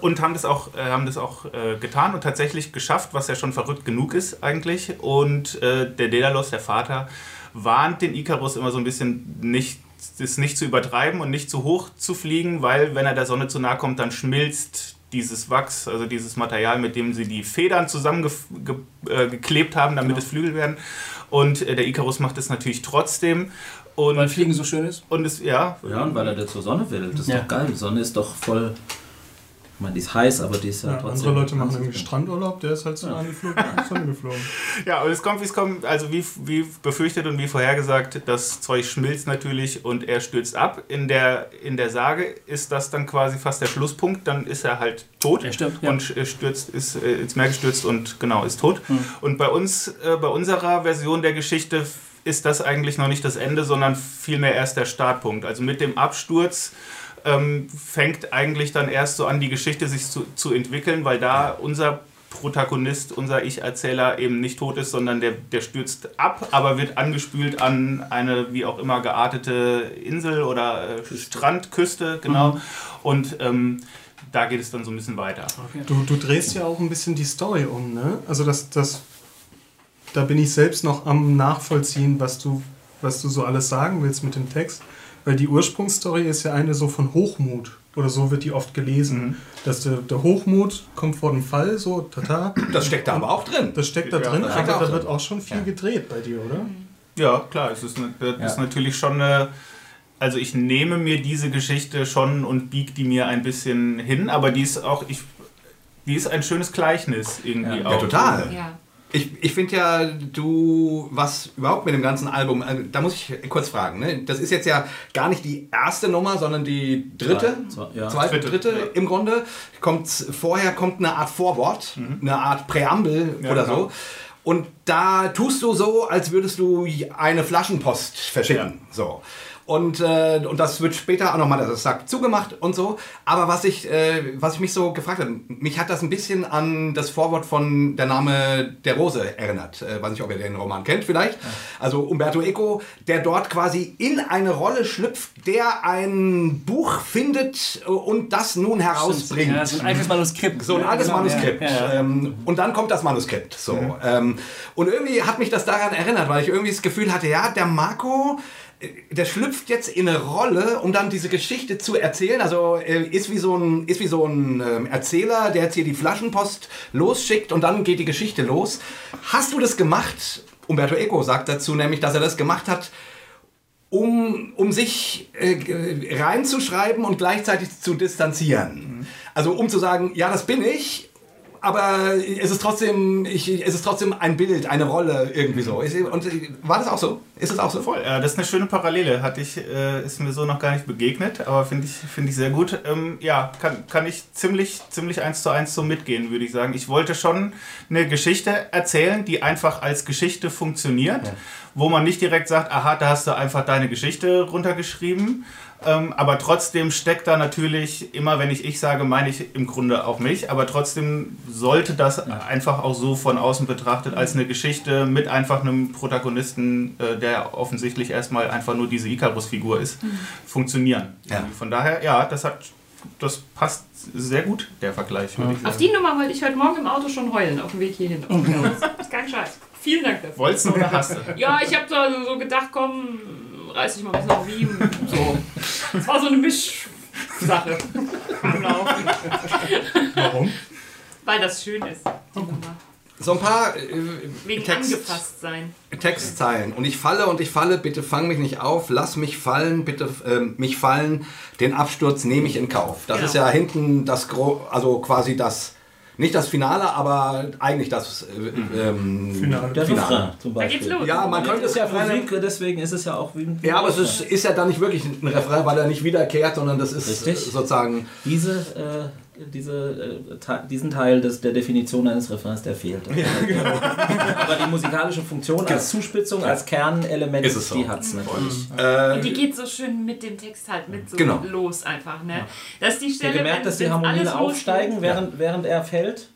Und haben das auch, äh, haben das auch äh, getan und tatsächlich geschafft, was ja schon verrückt genug ist eigentlich. Und äh, der Daedalus, der Vater, warnt den Icarus immer so ein bisschen nicht, das nicht zu übertreiben und nicht zu hoch zu fliegen, weil wenn er der Sonne zu nahe kommt, dann schmilzt dieses Wachs, also dieses Material, mit dem sie die Federn zusammengeklebt äh, geklebt haben, damit es Flügel werden. Und äh, der Icarus macht es natürlich trotzdem. Und, Weil Fliegen so schön ist. und es, ja, Ja, und weil er da zur Sonne will. Das ist Ja. doch geil. Die Sonne ist doch voll. Ich meine, die ist heiß, aber die ist ja, Ja, trotzdem. andere Leute machen gut. Strandurlaub, der ist halt so an die Flug- Sonne geflogen. Ja, und es [laughs] kommt, wie es kommt. Also wie, wie befürchtet und wie vorhergesagt, das Zeug schmilzt natürlich und er stürzt ab. In der, in der Sage ist das dann quasi fast der Schlusspunkt. Dann ist er halt tot Er stirbt, ja. und sch- stürzt, ist äh, ins Meer gestürzt und genau, ist tot. Und bei uns, äh, bei unserer Version der Geschichte ist das eigentlich noch nicht das Ende, sondern vielmehr erst der Startpunkt. Also mit dem Absturz ähm, fängt eigentlich dann erst so an, die Geschichte sich zu, zu entwickeln, weil da unser Protagonist, unser Ich-Erzähler eben nicht tot ist, sondern der, der stürzt ab, aber wird angespült an eine wie auch immer geartete Insel oder äh, Strandküste, genau. Und ähm, da geht es dann so ein bisschen weiter. Du, du drehst ja auch ein bisschen die Story um, ne? Also das, das, da bin ich selbst noch am Nachvollziehen, was du, was du so alles sagen willst mit dem Text. Weil die Ursprungsstory ist ja eine so von Hochmut. Oder so wird die oft gelesen. Dass der, der Hochmut kommt vor dem Fall, so, tata. Das steckt da aber auch drin. Das steckt da Ja, drin, aber da wird auch schon viel gedreht bei dir, oder? Ja, klar, es ist, ne- das Ja. ist natürlich schon eine. Also ich nehme mir diese Geschichte schon und biege die mir ein bisschen hin, aber die ist auch, ich, die ist ein schönes Gleichnis irgendwie Ja. auch. Ja, total. Ja. Ich, ich finde ja, du, was überhaupt mit dem ganzen Album, also, da muss ich kurz fragen, ne? das ist jetzt ja gar nicht die erste Nummer, sondern die dritte, Zwei- ja. zweite, Dritte, dritte ja. im Grunde. Kommt, vorher kommt eine Art Vorwort, eine Art Präambel Ja, oder genau. so. Und da tust du so, als würdest du eine Flaschenpost verschicken. So. Und, äh, und das wird später auch nochmal, das sagt zugemacht und so. Aber was ich, äh, was ich mich so gefragt habe, mich hat das ein bisschen an das Vorwort von Der Name der Rose erinnert. Äh, weiß nicht, ob ihr den Roman kennt vielleicht. Also Umberto Eco, der dort quasi in eine Rolle schlüpft, der ein Buch findet und das nun herausbringt. Ja, so ein altes Manuskript. So ein altes Genau, Manuskript. Ja, ja. Ähm, und dann kommt das Manuskript. So. Ähm, und irgendwie hat mich das daran erinnert, weil ich irgendwie das Gefühl hatte, ja, der Marco, der schlüpft jetzt in eine Rolle, um dann diese Geschichte zu erzählen. Also äh, ist wie so ein, ist wie so ein ähm, Erzähler, der jetzt hier die Flaschenpost losschickt und dann geht die Geschichte los. Hast du das gemacht? Umberto Eco sagt dazu nämlich, dass er das gemacht hat, um, um sich äh, reinzuschreiben und gleichzeitig zu distanzieren. Also um zu sagen, ja, das bin ich, aber es ist trotzdem, ich, es ist trotzdem ein Bild, eine Rolle irgendwie so. Und war das auch so? Ist es auch so? Voll, äh, das ist eine schöne Parallele. Hatte ich, äh, ist mir so noch gar nicht begegnet, aber finde ich, finde ich sehr gut. Ähm, ja, kann, kann ich ziemlich, ziemlich eins zu eins so mitgehen, würde ich sagen. Ich wollte schon eine Geschichte erzählen, die einfach als Geschichte funktioniert, wo man nicht direkt sagt, aha, da hast du einfach deine Geschichte runtergeschrieben. Ähm, aber trotzdem steckt da natürlich, immer wenn ich ich sage, meine ich im Grunde auch mich, aber trotzdem sollte das einfach auch so von außen betrachtet als eine Geschichte mit einfach einem Protagonisten, äh, der offensichtlich erstmal einfach nur diese Icarus-Figur ist, funktionieren. Ja. Von daher, ja, das hat, das passt sehr gut, der Vergleich, würde ich Auf die Nummer wollte ich heute Morgen im Auto schon heulen, auf dem Weg hierhin. Das ist kein Scheiß. Vielen Dank dafür. Wolltest du oder hast du? Ja, ich habe da so gedacht, komm, reiß dich mal ein bisschen auf Wien. So. Das war so eine Mischsache. Am Laufen. Warum? Weil das schön ist. die Nummer. So ein paar äh, Wegen Text, angepasst sein. Textzeilen. Und ich falle und ich falle, bitte fang mich nicht auf, lass mich fallen, bitte ähm, mich fallen, den Absturz nehme ich in Kauf. Das Genau. ist ja hinten das, Gro also quasi das, nicht das Finale, aber eigentlich das äh, ähm, Finale. Der Refrain zum Da Beispiel. geht's los. Ja, man könnte es ja Musik, deswegen ist es ja auch wie ein Ja, aber es ist, ist ja dann nicht wirklich ein Refrain, weil er nicht wiederkehrt, sondern das ist Richtig. sozusagen. diese, äh, diese, äh, diesen Teil des, der Definition eines Refrains, der fehlt. [laughs] aber die musikalische Funktion als Zuspitzung, als Kernelement, Ist es so. die hat es natürlich. Und die geht so schön mit dem Text halt mit so Genau. los einfach. Ne? Das ist die Ihr Stelle, gemerkt, wenn- dass die Harmonien alles aufsteigen, während, während er fällt.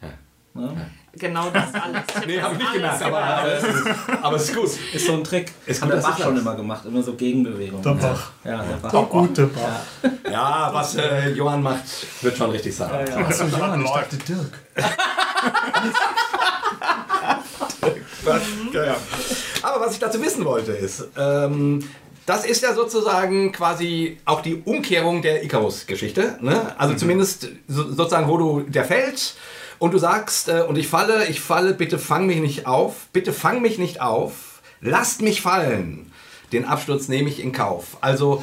Genau das alles. Nee, habe ich nicht gemerkt, aber, aber, es ist, aber es ist gut. Ist so ein Trick. Ist hat der Bach schon immer gemacht, immer so Gegenbewegungen. Der Bach. Ja, der Bach. Der gute Bach. Ja, was äh, Johann macht, wird schon richtig sein. Achso, Johann, ich dachte Dirk. Ja, ja. Aber was ich dazu wissen wollte ist, ähm, das ist ja sozusagen quasi auch die Umkehrung der Icarus-Geschichte. Ne? Also zumindest so, sozusagen, wo du der fällt und du sagst, äh, und ich falle, ich falle, bitte fang mich nicht auf, bitte fang mich nicht auf, lasst mich fallen. Den Absturz nehme ich in Kauf. Also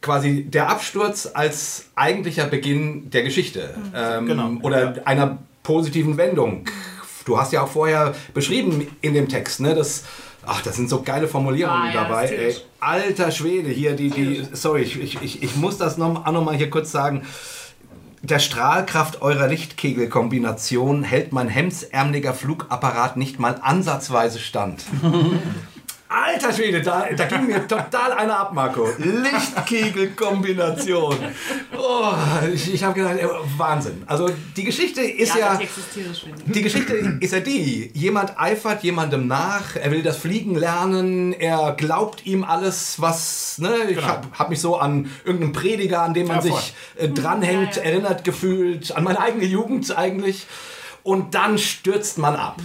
quasi der Absturz als eigentlicher Beginn der Geschichte ähm, Genau, oder einer positiven Wendung. Du hast ja auch vorher beschrieben in dem Text, ne, das, ach, das sind so geile Formulierungen Ah, ja, dabei. Ey, alter Schwede, hier die, die sorry, ich, ich, ich, muss das noch, auch noch mal hier kurz sagen. Der Strahlkraft eurer Lichtkegelkombination hält mein hemsärmeliger Flugapparat nicht mal ansatzweise stand. [laughs] Alter Schwede, da, da ging mir total einer ab, Marco. Lichtkegelkombination. Oh, ich, ich habe gedacht, ey, Wahnsinn. Also die Geschichte ist Ja, ja, ich. die Geschichte ist ja die. Jemand eifert jemandem nach, er will das Fliegen lernen, er glaubt ihm alles, was, ne, ich Genau. habe hab mich so an irgendeinen Prediger, an dem man Ja, sich äh, dranhängt, Ja, ja. erinnert gefühlt, an meine eigene Jugend eigentlich. Und dann stürzt man ab.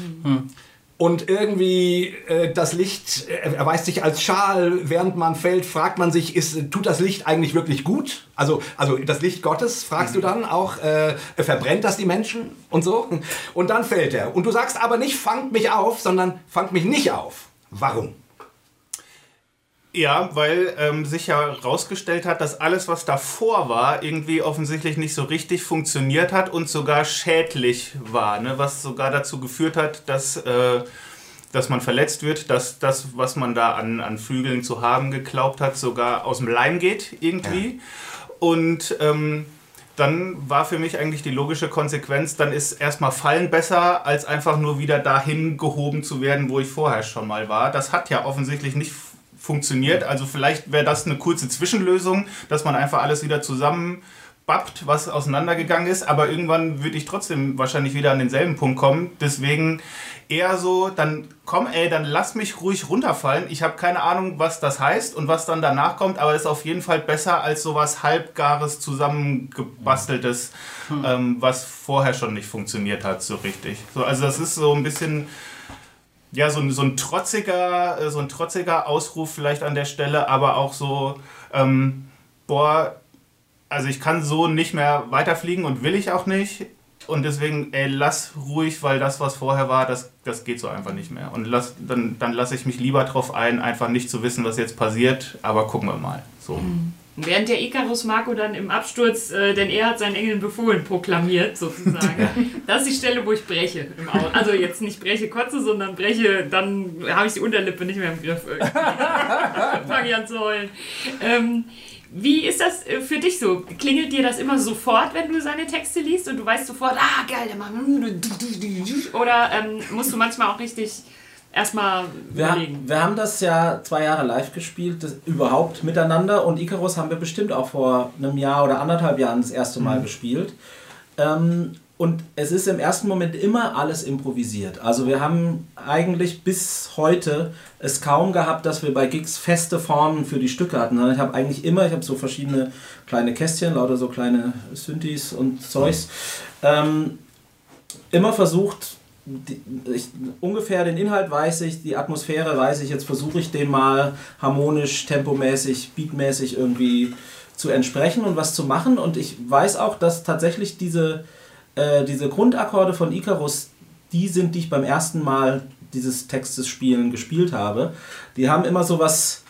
Und irgendwie äh, das Licht äh, erweist sich als Schal, während man fällt, fragt man sich, ist, tut das Licht eigentlich wirklich gut? Also, also das Licht Gottes, fragst du dann auch, äh, verbrennt das die Menschen und so? Und dann fällt er. Und du sagst aber nicht, fangt mich auf, sondern fangt mich nicht auf. Warum? Ja, weil ähm, sich ja herausgestellt hat, dass alles, was davor war, irgendwie offensichtlich nicht so richtig funktioniert hat und sogar schädlich war. Ne? Was sogar dazu geführt hat, dass, äh, dass man verletzt wird, dass das, was man da an, an Flügeln zu haben geglaubt hat, sogar aus dem Leim geht irgendwie. Und ähm, dann war für mich eigentlich die logische Konsequenz, dann ist erstmal Fallen besser, als einfach nur wieder dahin gehoben zu werden, wo ich vorher schon mal war. Das hat ja offensichtlich nicht f- funktioniert. Also vielleicht wäre das eine kurze Zwischenlösung, dass man einfach alles wieder zusammenbappt, was auseinandergegangen ist. Aber irgendwann würde ich trotzdem wahrscheinlich wieder an denselben Punkt kommen. Deswegen eher so, dann komm ey, dann lass mich ruhig runterfallen. Ich habe keine Ahnung, was das heißt und was dann danach kommt, aber ist auf jeden Fall besser als sowas halbgares, zusammengebasteltes, ähm, was vorher schon nicht funktioniert hat, so richtig. So, also das ist so ein bisschen ja, so, ein- so ein trotziger, äh, so ein trotziger Ausruf vielleicht an der Stelle, aber auch so, ähm, boah, also ich kann so nicht mehr weiterfliegen und will ich auch nicht. Und deswegen, ey, lass ruhig, weil das, was vorher war, das, das geht so einfach nicht mehr. Und lass, dann, dann lasse ich mich lieber drauf ein, einfach nicht zu wissen, was jetzt passiert, aber gucken wir mal. So. Während der Icarus Marco dann im Absturz, äh, denn er hat seinen Engeln befohlen, proklamiert sozusagen. Das ist die Stelle, wo ich breche im Auto. Also jetzt nicht breche kotze, sondern breche, dann habe ich die Unterlippe nicht mehr im Griff. [laughs] Fange ich an zu heulen. Ähm, wie ist das äh, für dich so? Klingelt dir das immer sofort, wenn du seine Texte liest und du weißt sofort, ah geil, der macht... Oder ähm, musst du manchmal auch richtig erstmal Wir, haben- überlegen? wir haben das ja zwei Jahre live gespielt, das, überhaupt miteinander. Und Icarus haben wir bestimmt auch vor einem Jahr oder anderthalb Jahren das erste Mal gespielt. Ähm, und es ist im ersten Moment immer alles improvisiert. Also wir haben eigentlich bis heute es kaum gehabt, dass wir bei Gigs feste Formen für die Stücke hatten. sondern Ich habe eigentlich immer, ich habe so verschiedene kleine Kästchen, lauter so kleine Synthes und Zeugs. Ähm, immer versucht, die, ich, ungefähr den Inhalt weiß ich, die Atmosphäre weiß ich, jetzt versuche ich dem mal harmonisch, tempomäßig, beatmäßig irgendwie zu entsprechen und was zu machen. Und ich weiß auch, dass tatsächlich diese, äh, diese Grundakkorde von Icarus, die sind, die ich beim ersten Mal dieses Textes spielen gespielt habe. Die haben immer so was,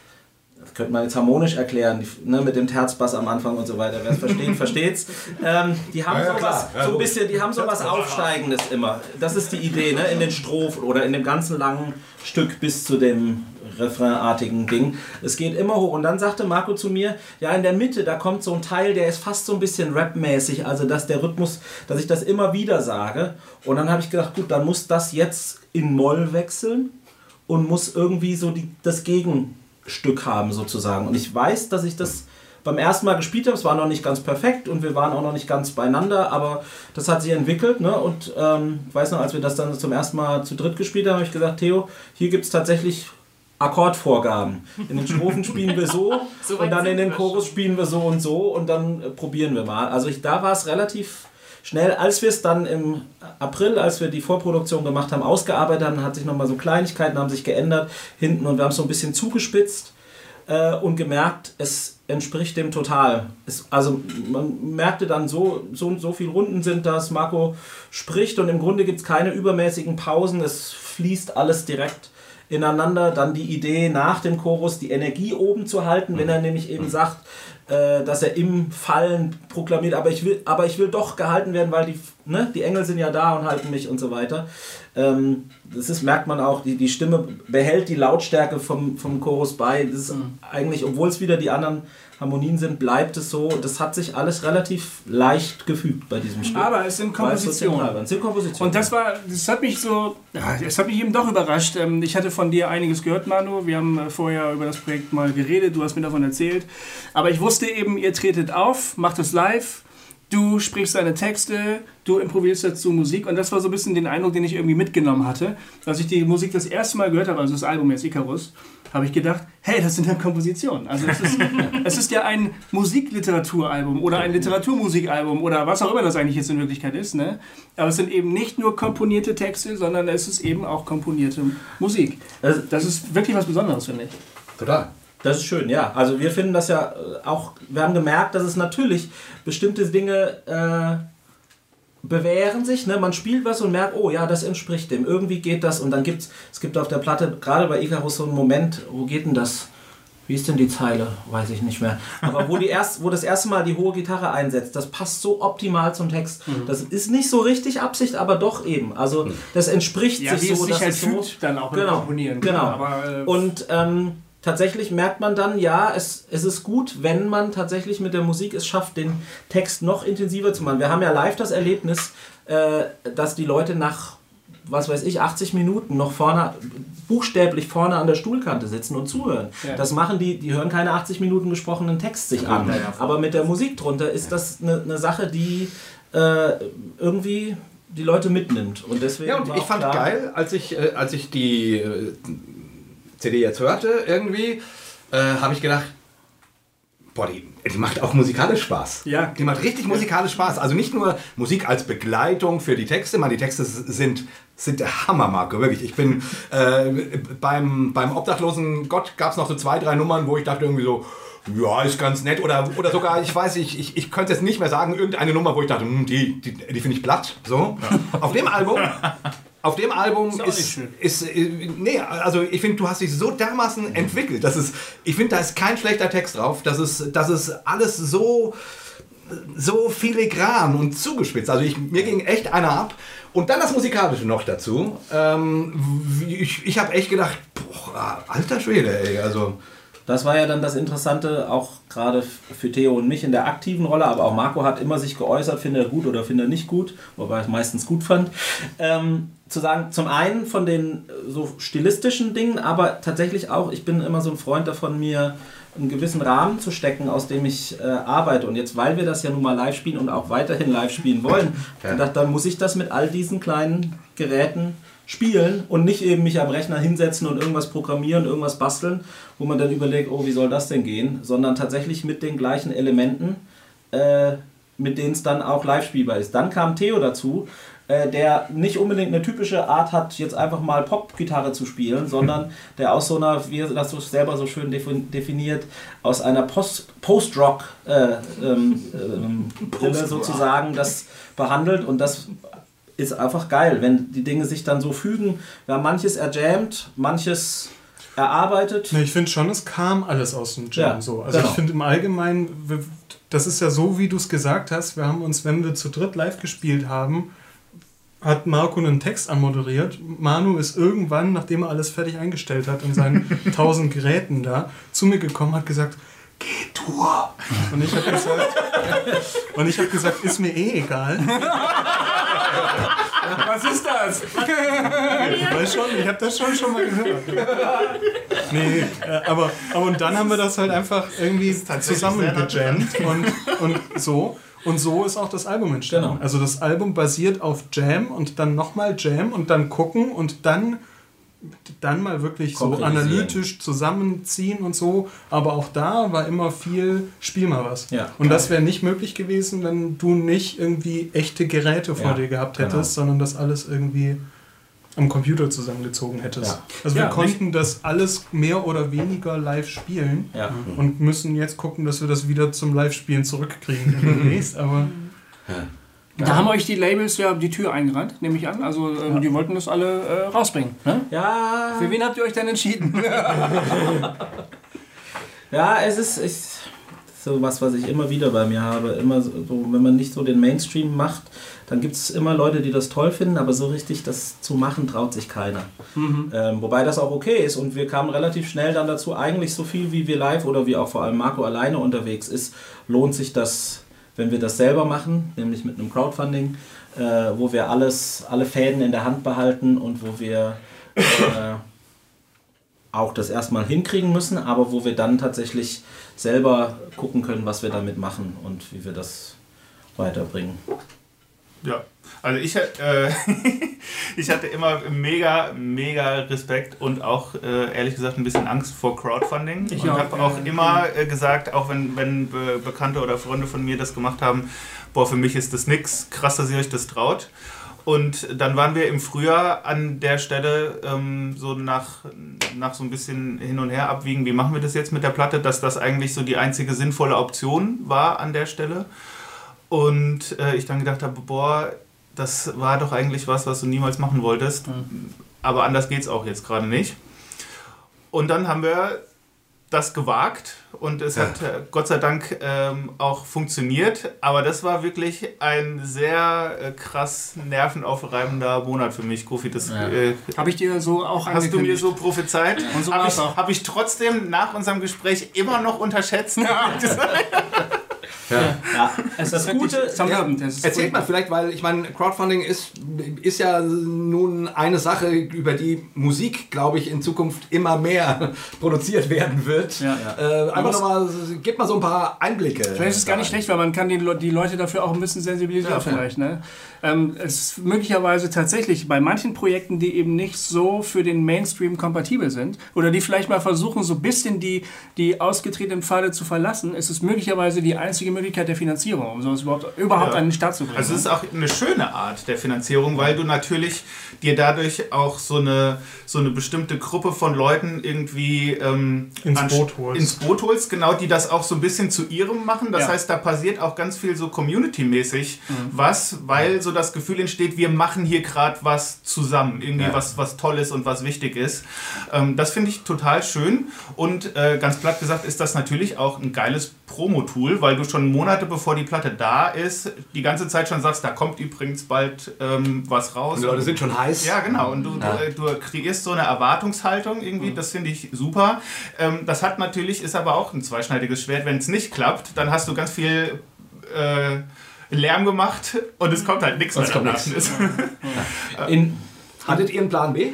das könnte man jetzt harmonisch erklären, ne, mit dem Terzbass am Anfang und so weiter. Wer es versteht, [laughs] versteht's. Ähm, die haben Ja, sowas. Ja, so ein bisschen, die haben sowas Aufsteigendes immer. Das ist die Idee, ne? in den Strophen oder in dem ganzen langen Stück bis zu dem refrainartigen Ding. Es geht immer hoch. Und dann sagte Marco zu mir, ja, in der Mitte, da kommt so ein Teil, der ist fast so ein bisschen rapmäßig, also dass der Rhythmus, dass ich das immer wieder sage. Und dann habe ich gedacht, gut, dann muss das jetzt in Moll wechseln und muss irgendwie so die, das Gegenstück haben sozusagen. Und ich weiß, dass ich das beim ersten Mal gespielt habe. Es war noch nicht ganz perfekt und wir waren auch noch nicht ganz beieinander, aber das hat sich entwickelt. Ne? Und ähm, ich weiß noch, als wir das dann zum ersten Mal zu dritt gespielt haben, habe ich gesagt, Theo, hier gibt es tatsächlich Akkordvorgaben. In den Strophen spielen wir so, [laughs] So und dann in den Chorus spielen wir so und so und dann äh, probieren wir mal. Also ich, da war es relativ schnell, als wir es dann im April, als wir die Vorproduktion gemacht haben, ausgearbeitet haben, hat sich nochmal so Kleinigkeiten haben sich geändert hinten und wir haben es so ein bisschen zugespitzt äh, und gemerkt, es entspricht dem total. Es, also man merkte dann so, so, so viele Runden sind das, Marco spricht und im Grunde gibt es keine übermäßigen Pausen, es fließt alles direkt ineinander. Dann die Idee nach dem Chorus die Energie oben zu halten, wenn er nämlich eben sagt, äh, dass er im Fallen proklamiert, aber ich will, aber ich will doch gehalten werden, weil die, ne, die Engel sind ja da und halten mich und so weiter. Ähm, das ist, merkt man auch, die, die Stimme behält die Lautstärke vom, vom Chorus bei. Das ist eigentlich, obwohl es wieder die anderen Harmonien sind, bleibt es so. Das hat sich alles relativ leicht gefügt bei diesem Stück. Aber es sind Kompositionen. Es sind Kompositionen. Und das war, das hat mich so, das hat mich eben doch überrascht. Ähm, Ich hatte von dir einiges gehört, Manu. Wir haben äh, vorher über das Projekt mal geredet, du hast mir davon erzählt. Aber ich wusste eben, ihr tretet auf, macht es live, du sprichst deine Texte, du improvisierst dazu Musik. Und das war so ein bisschen den Eindruck, den ich irgendwie mitgenommen hatte. Als ich die Musik das erste Mal gehört habe, also das Album jetzt Icarus, habe ich gedacht, hey, das sind ja Kompositionen. Also es ist, [laughs] es ist ja ein Musikliteraturalbum oder ein Literaturmusikalbum oder was auch immer das eigentlich jetzt in Wirklichkeit ist. Ne? Aber es sind eben nicht nur komponierte Texte, sondern es ist eben auch komponierte Musik. Also- Das ist wirklich was Besonderes, finde ich. Total. Das ist schön, ja. Also wir finden das ja äh, auch, wir haben gemerkt, dass es natürlich bestimmte Dinge äh, bewähren sich. Ne? Man spielt was und merkt, oh ja, das entspricht dem. Irgendwie geht das und dann gibt es, gibt auf der Platte, gerade bei Icarus so einen Moment, wo geht denn das? Wie ist denn die Zeile? Weiß ich nicht mehr. Aber wo, die erst, wo das erste Mal die hohe Gitarre einsetzt, das passt so optimal zum Text. Mhm. Das ist nicht so richtig Absicht, aber doch eben. Also das entspricht Ja, sich so. es dass halt es so, fühlt dann auch Genau, Komponieren. genau. Aber, äh, Und ähm, tatsächlich merkt man dann, ja, es, es ist gut, wenn man tatsächlich mit der Musik es schafft, den Text noch intensiver zu machen. Wir haben ja live das Erlebnis, äh, dass die Leute nach, was weiß ich, 80 Minuten noch vorne, buchstäblich vorne an der Stuhlkante sitzen und zuhören. Ja. Das machen die, die hören keine 80 Minuten gesprochenen Text sich an. Aber mit der Musik drunter ist das eine eine Sache, die äh, irgendwie die Leute mitnimmt. Und deswegen Ja, und ich fand klar, geil, als ich, äh, als ich die äh, CD jetzt hörte, irgendwie, äh, habe ich gedacht, boah, die, die macht auch musikalisch Spaß. Ja. Die macht richtig musikalisch Spaß. Also nicht nur Musik als Begleitung für die Texte, man, die Texte sind, sind der Hammer, Marco, wirklich. Ich bin äh, beim, beim Obdachlosen Gott gab es noch so zwei, drei Nummern, wo ich dachte irgendwie so, ja, ist ganz nett. Oder, oder sogar, ich weiß, ich, ich, ich könnte jetzt nicht mehr sagen, irgendeine Nummer, wo ich dachte, hm, die, die, die finde ich platt. So. Auf dem Album [laughs] auf dem Album Ist ist, ist, nee, also ich finde, du hast dich so dermaßen entwickelt, dass es, ich finde, da ist kein schlechter Text drauf, das ist, das ist alles so, so filigran und zugespitzt. Also ich, mir ging echt einer ab. Und dann das Musikalische noch dazu. Ähm, ich ich habe echt gedacht, boah, alter Schwede, ey, also Das war ja dann das Interessante, auch gerade für Theo und mich in der aktiven Rolle, aber auch Marco hat immer sich geäußert, findet er gut oder findet er nicht gut, wobei er es meistens gut fand. Ähm, zu sagen, zum einen von den äh, so stilistischen Dingen, aber tatsächlich auch, ich bin immer so ein Freund davon, mir einen gewissen Rahmen zu stecken, aus dem ich äh, arbeite. Und jetzt, weil wir das ja nun mal live spielen und auch weiterhin live spielen wollen, Ja. gedacht, dann muss ich das mit all diesen kleinen Geräten spielen und nicht eben mich am Rechner hinsetzen und irgendwas programmieren, irgendwas basteln, wo man dann überlegt, oh, wie soll das denn gehen, sondern tatsächlich mit den gleichen Elementen, äh, mit denen es dann auch live spielbar ist. Dann kam Theo dazu, äh, der nicht unbedingt eine typische Art hat, jetzt einfach mal Pop-Gitarre zu spielen, sondern [laughs] der aus so einer, wie er das so selber so schön defin- definiert, aus einer Post- Post-Rock äh, ähm, ähm, Brille sozusagen das behandelt und das ist einfach geil, wenn die Dinge sich dann so fügen. Wir haben manches erjammt, manches erarbeitet. Ne, ich finde schon, es kam alles aus dem Jam Ja, so. Also genau. ich finde im Allgemeinen, das ist ja so, wie du es gesagt hast, wir haben uns, wenn wir zu dritt live gespielt haben, hat Marco einen Text anmoderiert. Manu ist irgendwann, nachdem er alles fertig eingestellt hat in seinen [laughs] tausend Geräten da, zu mir gekommen, hat gesagt, geh Tour. Und ich habe gesagt, und ich habe gesagt, ist mir eh egal. Was ist das? Ich weiß schon, ich habe das schon schon mal gehört. Nee, äh, aber, aber und dann haben wir das halt einfach irgendwie tatsächlich zusammengejammt und, und so. Und so ist auch das Album entstanden. Genau. Also das Album basiert auf Jam und dann nochmal Jam und dann gucken und dann, dann mal wirklich so analytisch zusammenziehen und so. Aber auch da war immer viel, spiel mal was. Ja. Und das wäre nicht möglich gewesen, wenn du nicht irgendwie echte Geräte vor Ja, dir gehabt genau. hättest, sondern das alles irgendwie am Computer zusammengezogen hättest. Ja. Also wir konnten das alles mehr oder weniger live spielen Ja. und müssen jetzt gucken, dass wir das wieder zum Live-Spielen zurückkriegen [laughs] demnächst, aber Da haben euch die Labels ja die Tür eingerannt, nehme ich an. Also ähm, die wollten das alle äh, rausbringen. Ne? Ja, Für wen habt ihr euch denn entschieden? [laughs] [laughs] ja, es ist, ich, so was, was ich immer wieder bei mir habe. Immer so, wenn man nicht so den Mainstream macht, dann gibt es immer Leute, die das toll finden, aber so richtig das zu machen traut sich keiner. Ähm, wobei das auch okay ist und wir kamen relativ schnell dann dazu, eigentlich so viel wie wir live oder wie auch vor allem Marco alleine unterwegs ist, lohnt sich das, wenn wir das selber machen, nämlich mit einem Crowdfunding, äh, wo wir alles, alle Fäden in der Hand behalten und wo wir äh, auch das erstmal hinkriegen müssen, aber wo wir dann tatsächlich selber gucken können, was wir damit machen und wie wir das weiterbringen. Ja, also ich, äh, [laughs] ich hatte immer mega, mega Respekt und auch äh, ehrlich gesagt ein bisschen Angst vor Crowdfunding. Ich habe auch immer äh, gesagt, auch wenn, wenn Be Bekannte oder Freunde von mir das gemacht haben, boah, für mich ist das nix, krass, dass ihr euch das traut. Und dann waren wir im Frühjahr an der Stelle ähm, so nach, nach so ein bisschen hin und her abwiegen, wie machen wir das jetzt mit der Platte, dass das eigentlich so die einzige sinnvolle Option war an der Stelle. Und äh, ich dann gedacht habe, boah, das war doch eigentlich was, was du niemals machen wolltest. Aber anders geht es auch jetzt gerade nicht. Und dann haben wir das gewagt und es Ja. hat äh, Gott sei Dank ähm, auch funktioniert. Aber das war wirklich ein sehr äh, krass nervenaufreibender Monat für mich, Kofi. Das Ja. äh, Habe ich dir so auch hast du mir so prophezeit. Und so Habe ich, auch. hab ich trotzdem nach unserem Gespräch immer noch unterschätzt. Ja, [laughs] es ist das Gute. Das ist Erzählt mal vielleicht, weil ich meine, Crowdfunding ist, ist ja nun eine Sache, über die Musik, glaube ich, in Zukunft immer mehr [laughs] produziert werden wird. Ja. Äh, einfach nochmal, gib mal so ein paar Einblicke. Vielleicht ist es gar nicht schlecht, weil man kann die, Le- die Leute dafür auch ein bisschen sensibilisieren Ja, vielleicht. Ne? Ähm, es ist möglicherweise tatsächlich bei manchen Projekten, die eben nicht so für den Mainstream kompatibel sind oder die vielleicht mal versuchen, so ein bisschen die, die ausgetretenen Pfade zu verlassen, ist es möglicherweise die einzige Möglichkeit der Finanzierung, um sowas überhaupt, überhaupt Ja. an den Start zu bringen. Also es ist auch eine schöne Art der Finanzierung, weil du natürlich dir dadurch auch so eine, so eine bestimmte Gruppe von Leuten irgendwie ähm, Ins an- Boot holst. ins Boot holst, genau, die das auch so ein bisschen zu ihrem machen. Das Ja. heißt, da passiert auch ganz viel so Community-mäßig Mhm. was, weil so das Gefühl entsteht, wir machen hier gerade was zusammen, irgendwie Ja. was, was Tolles und was wichtig ist. Ähm, das finde ich total schön und äh, ganz platt gesagt ist das natürlich auch ein geiles Promo-Tool, weil du schon Monate bevor die Platte da ist, die ganze Zeit schon sagst, da kommt übrigens bald ähm, was raus. Und die Leute sind schon heiß. Ja, genau. Und du, du, du kreierst so eine Erwartungshaltung irgendwie. Das finde ich super. Ähm, das hat natürlich, ist aber auch ein zweischneidiges Schwert. Wenn es nicht klappt, dann hast du ganz viel äh, Lärm gemacht und es kommt halt nichts mehr kommt danach. nichts. [laughs] In, Hattet ihr einen Plan B?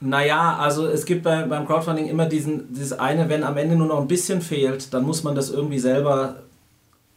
Naja, also es gibt bei, beim Crowdfunding immer diesen, dieses eine, wenn am Ende nur noch ein bisschen fehlt, dann muss man das irgendwie selber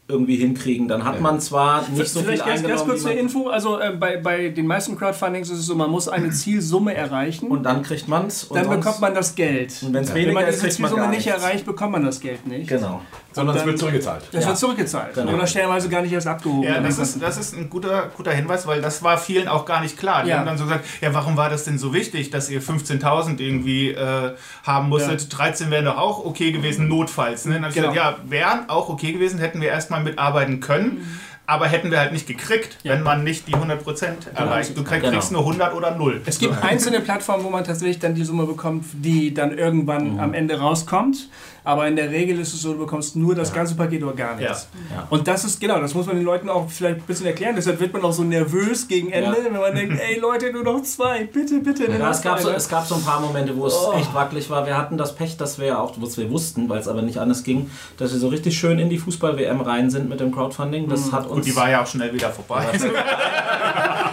irgendwie hinkriegen. Dann hat man zwar nicht so viel Vielleicht ganz, ganz eingenommen, kurz man, Info. Also äh, bei, bei den meisten Crowdfundings ist es so, man muss eine Zielsumme erreichen. und dann kriegt man es. dann bekommt man das Geld. Und wenn's Wenn weniger man ist, diese man Zielsumme nicht erreicht, bekommt man das Geld nicht. Genau. Sondern es wird zurückgezahlt. Das Ja. wird zurückgezahlt. Genau. Oder stellenweise gar nicht erst abgehoben. Ja, das ist, das ist ein guter, guter Hinweis, weil das war vielen auch gar nicht klar. Die Ja. haben dann so gesagt, ja, warum war das denn so wichtig, dass ihr 15.000 irgendwie äh, haben musstet? 13 wären doch auch okay gewesen, notfalls. Ne? Dann hab ich Genau. gesagt, ja, wären auch okay gewesen, hätten wir erstmal mitarbeiten können. Aber hätten wir halt nicht gekriegt, Ja. wenn man nicht die 100% erreicht. Du kriegst, Genau. nur 100 oder 0. Es gibt einzelne Plattformen, wo man tatsächlich dann die Summe bekommt, die dann irgendwann Mhm. am Ende rauskommt. Aber in der Regel ist es so, du bekommst nur das ganze Paket oder gar nichts. Ja. Und das ist, genau, das muss man den Leuten auch vielleicht ein bisschen erklären. Deshalb wird man auch so nervös gegen Ende, Ja. wenn man denkt, ey Leute, nur noch zwei, bitte, bitte. Ja, es, gab so, ne? es gab so ein paar Momente, wo es echt wackelig war. Wir hatten das Pech, dass wir auch, was wir wussten, weil es aber nicht anders ging, dass wir so richtig schön in die Fußball-WM rein sind mit dem Crowdfunding. Das hat uns. Und die war ja auch schnell wieder vorbei.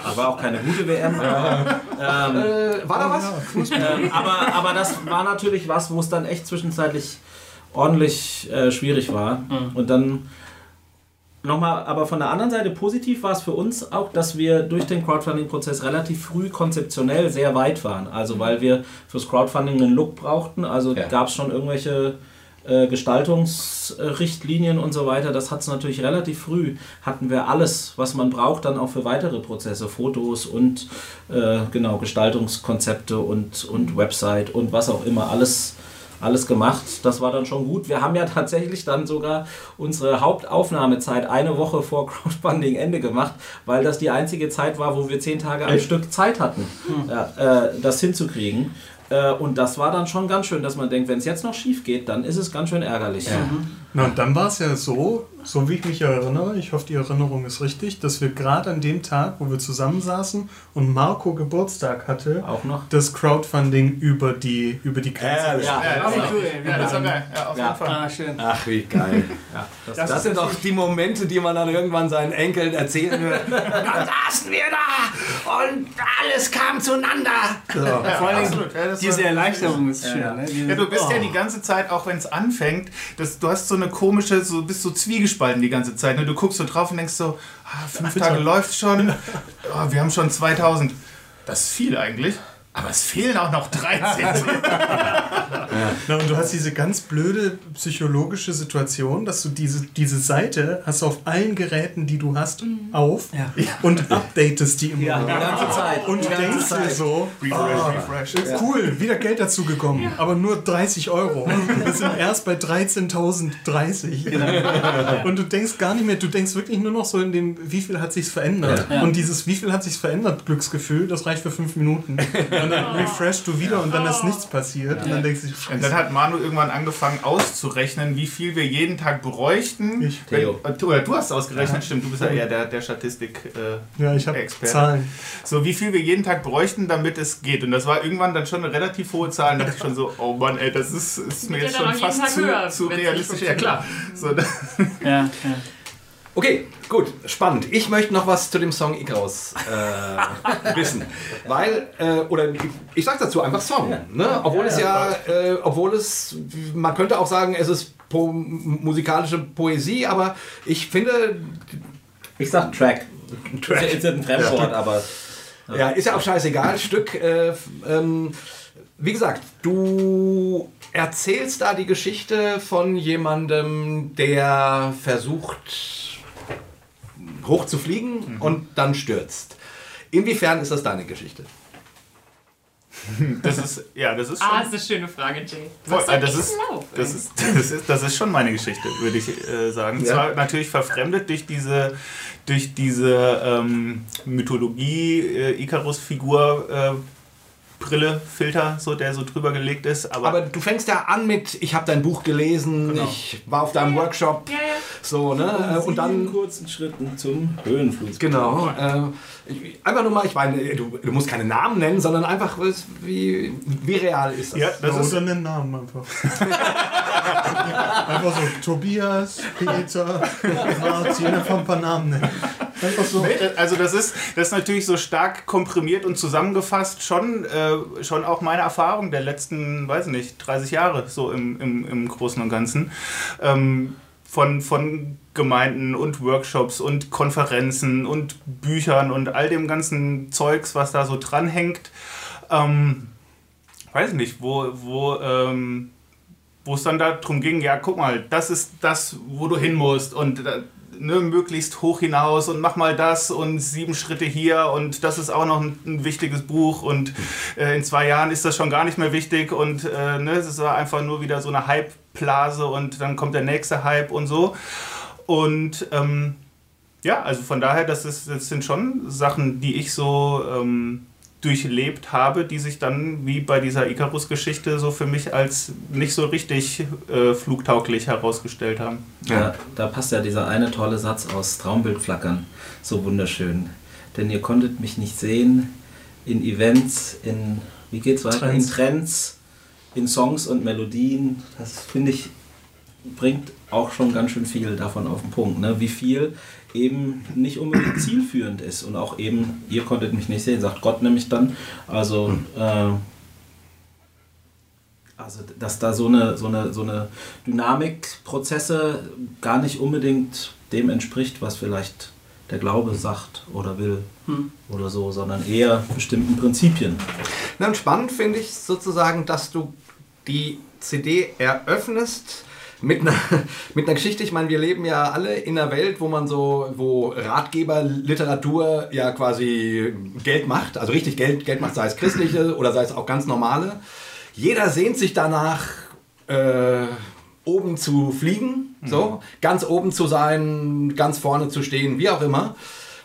Das war auch keine gute WM, aber, ähm, Äh, war da was? ähm, aber, aber das war natürlich was, wo es dann echt zwischenzeitlich ordentlich äh, schwierig war. Und dann nochmal, aber von der anderen Seite positiv war es für uns auch, dass wir durch den Crowdfunding-Prozess relativ früh konzeptionell sehr weit waren. Also weil wir fürs Crowdfunding einen Look brauchten. Also Ja. gab es schon irgendwelche äh, Gestaltungsrichtlinien und so weiter. Das hat es natürlich relativ früh. Hatten wir alles, was man braucht, dann auch für weitere Prozesse, Fotos und äh, genau Gestaltungskonzepte und, und Website und was auch immer alles alles gemacht. Das war dann schon gut. Wir haben ja tatsächlich dann sogar unsere Hauptaufnahmezeit eine Woche vor Crowdfunding-Ende gemacht, weil das die einzige Zeit war, wo wir zehn Tage am Stück Zeit hatten, ja, äh, das hinzukriegen. Äh, und das war dann schon ganz schön, dass man denkt, wenn es jetzt noch schief geht, dann ist es ganz schön ärgerlich. Na, und dann war es ja so, so wie ich mich erinnere, ich hoffe, die Erinnerung ist richtig, dass wir gerade an dem Tag, wo wir zusammensaßen und Marco Geburtstag hatte, Auch noch. das Crowdfunding über die, über die Grenze. Ja, Ah, wie cool. Ja, das war geil. Ja, auf Ja. jeden Fall. Ah, schön. Ach, wie geil. ja, das, Das Das sind doch die Momente, die man dann irgendwann seinen Enkeln erzählen wird. [laughs] Dann saßen wir da und alles kam zueinander. So. Vor allem Absolut, ja, diese Erleichterung ist schön. Ne? Diese- Ja, du bist ja Oh. die ganze Zeit, auch wenn es anfängt, das, du hast so eine komische, so bist so zwiegespalten die ganze Zeit. Ne? Du guckst so drauf und denkst so, ah, fünf Tage läuft schon, oh, [laughs] wir haben schon 2000. Das ist viel eigentlich, aber es fehlen auch noch 13. [laughs] Na, und du hast diese ganz blöde psychologische Situation, dass du diese, diese Seite hast auf allen Geräten, die du hast, auf Ja. und updatest die immer ja, die wieder. ganze Zeit. Und ganze denkst dir Zeit. so, refresh, refresh. cool, wieder Geld dazu gekommen, aber nur 30 Euro. [laughs] Wir sind erst bei 13.030. Und du denkst gar nicht mehr, du denkst wirklich nur noch so in dem, wie viel hat sich's verändert. Ja. Und dieses, wie viel hat sich's verändert, Glücksgefühl, das reicht für fünf Minuten. [laughs] Und dann refreshst du wieder und dann ist nichts passiert. Und dann denkst du, Und Scheiße. dann hat Manu irgendwann angefangen auszurechnen, wie viel wir jeden Tag bräuchten. Ich. Theo. äh, du, oder du hast ausgerechnet, stimmt, du bist ja eher der, der Statistik. Äh, Ja, ich habe. Zahlen. So, wie viel wir jeden Tag bräuchten, damit es geht. Und das war irgendwann dann schon eine relativ hohe Zahl. Und da dachte ich schon so, oh Mann, ey, das ist, ist mir jetzt schon fast zu, höher, zu realistisch. Ja, klar. So, [laughs] Ja, ja. Okay, gut, spannend. Ich möchte noch was zu dem Song Icarus äh, [laughs] wissen. Weil, äh, oder ich, ich sag dazu einfach Song. Ne? Obwohl es ja, äh, obwohl es, man könnte auch sagen, es ist po musikalische Poesie, aber ich finde, Ich sag Track. Track. Ist ja ein Fremdwort, aber Ja, ist ja auch scheißegal. [laughs] Stück. Äh, ähm, wie gesagt, du erzählst da die Geschichte von jemandem, der versucht, hoch zu fliegen und dann stürzt. Inwiefern ist das deine Geschichte? Das ist, ja, das ist schon. Ah, das ist eine schöne Frage, Jay. Voll, Was äh, das, ist, das, ist, [laughs] das, ist, das ist schon meine Geschichte, würde ich äh, sagen. Ja. Zwar natürlich verfremdet durch diese, durch diese ähm, Mythologie, äh, Icarus-Figur, äh, Brille, Filter, so, der so drüber gelegt ist. Aber, Aber du fängst ja an mit, ich habe dein Buch gelesen, Genau. ich war auf deinem Workshop, Ja, ja. so, ne? Und in dann kurzen Schritten zum Höhenflug. Genau. Äh, ich, einfach nur mal, ich meine, du, du musst keine Namen nennen, sondern einfach, was- wie, wie real ist das? ja, das ist Oder einen Namen einfach. [laughs] einfach so Tobias, Peter, Martin, einfach ein paar Namen nennen. Einfach so. Also das ist, das ist natürlich so stark komprimiert und zusammengefasst schon, äh, schon auch meine Erfahrung der letzten, weiß nicht, 30 Jahre so im, im, im Großen und Ganzen. Ähm, von, von Gemeinden und Workshops und Konferenzen und Büchern und all dem ganzen Zeugs, was da so dranhängt. Ähm, weiß nicht, wo, wo, ähm, wo es dann darum ging, ja, guck mal, das ist das, wo du hin musst und äh, ne, möglichst hoch hinaus und mach mal das und sieben Schritte hier und das ist auch noch ein, ein wichtiges Buch und äh, in zwei Jahren ist das schon gar nicht mehr wichtig und äh, ne, es war einfach nur wieder so eine Hype-Blase und dann kommt der nächste Hype und so. Und ähm, ja, also von daher, das, ist, das sind schon Sachen, die ich so ähm, durchlebt habe, die sich dann wie bei dieser Icarus-Geschichte so für mich als nicht so richtig äh, flugtauglich herausgestellt haben. Ja, da passt ja dieser eine tolle Satz aus Traumbildflackern so wunderschön. Denn ihr konntet mich nicht sehen in Events, in, wie geht's weiter? Trends. In Trends, in Songs und Melodien. Das finde ich, bringt auch schon ganz schön viel davon auf den Punkt. Ne? Wie viel eben nicht unbedingt zielführend ist. Und auch eben, ihr konntet mich nicht sehen, sagt Gott nämlich dann. Also, äh, also dass da so eine, so eine, so eine Dynamikprozesse gar nicht unbedingt dem entspricht, was vielleicht der Glaube sagt oder will oder so, sondern eher bestimmten Prinzipien. Na, und spannend finde ich sozusagen, dass du die CD eröffnest mit einer, [laughs] mit einer Geschichte. Ich meine, wir leben ja alle in einer Welt, wo man so, wo Ratgeberliteratur ja quasi Geld macht, also richtig Geld, Geld macht, sei es christliche oder sei es auch ganz normale. Jeder sehnt sich danach, äh, oben zu fliegen, so, ganz oben zu sein, ganz vorne zu stehen, wie auch immer.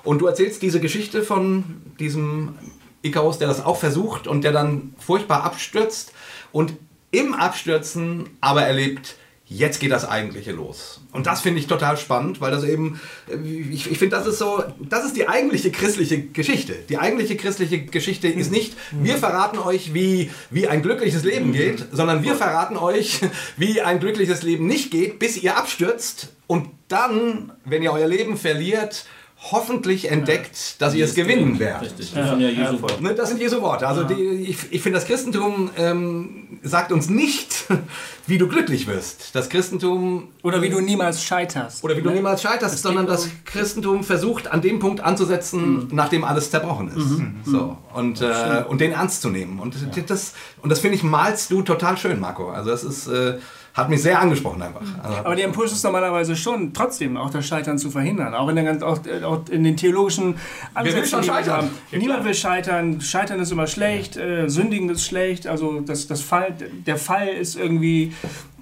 Und du erzählst diese Geschichte von diesem Icarus, der das auch versucht und der dann furchtbar abstürzt und im Abstürzen aber erlebt, jetzt geht das Eigentliche los. Und das finde ich total spannend, weil das eben, äh, ich, ich finde, das ist so, das ist die eigentliche christliche Geschichte. Die eigentliche christliche Geschichte ist nicht, wir verraten euch, wie, wie ein glückliches Leben geht, sondern wir verraten euch, [laughs] wie ein glückliches Leben nicht geht, bis ihr abstürzt. Und dann, wenn ihr euer Leben verliert, hoffentlich entdeckt, dass ihr es gewinnen werdet. Richtig, das sind ja Jesu Worte. Ne, das sind Jesu Worte. Also die, ich, ich finde, das Christentum ähm, sagt uns nicht, [laughs] wie du glücklich wirst. Das Christentum Oder wie du niemals scheiterst. oder wie du niemals scheiterst, sondern das Christentum versucht an dem Punkt anzusetzen, nachdem alles zerbrochen ist. So und äh, und den ernst zu nehmen. Und das und das finde ich malst du total schön, Marco. Also das ist äh, hat mich sehr angesprochen einfach. Also, Aber der Impuls ist normalerweise schon, trotzdem auch das Scheitern zu verhindern. Auch in, der, ganz- auch, auch in den theologischen Ansätzen. scheitern? haben. Niemand will scheitern. Scheitern ist immer schlecht. Äh, Sündigen ist schlecht. Also das, das Fall, der Fall ist irgendwie,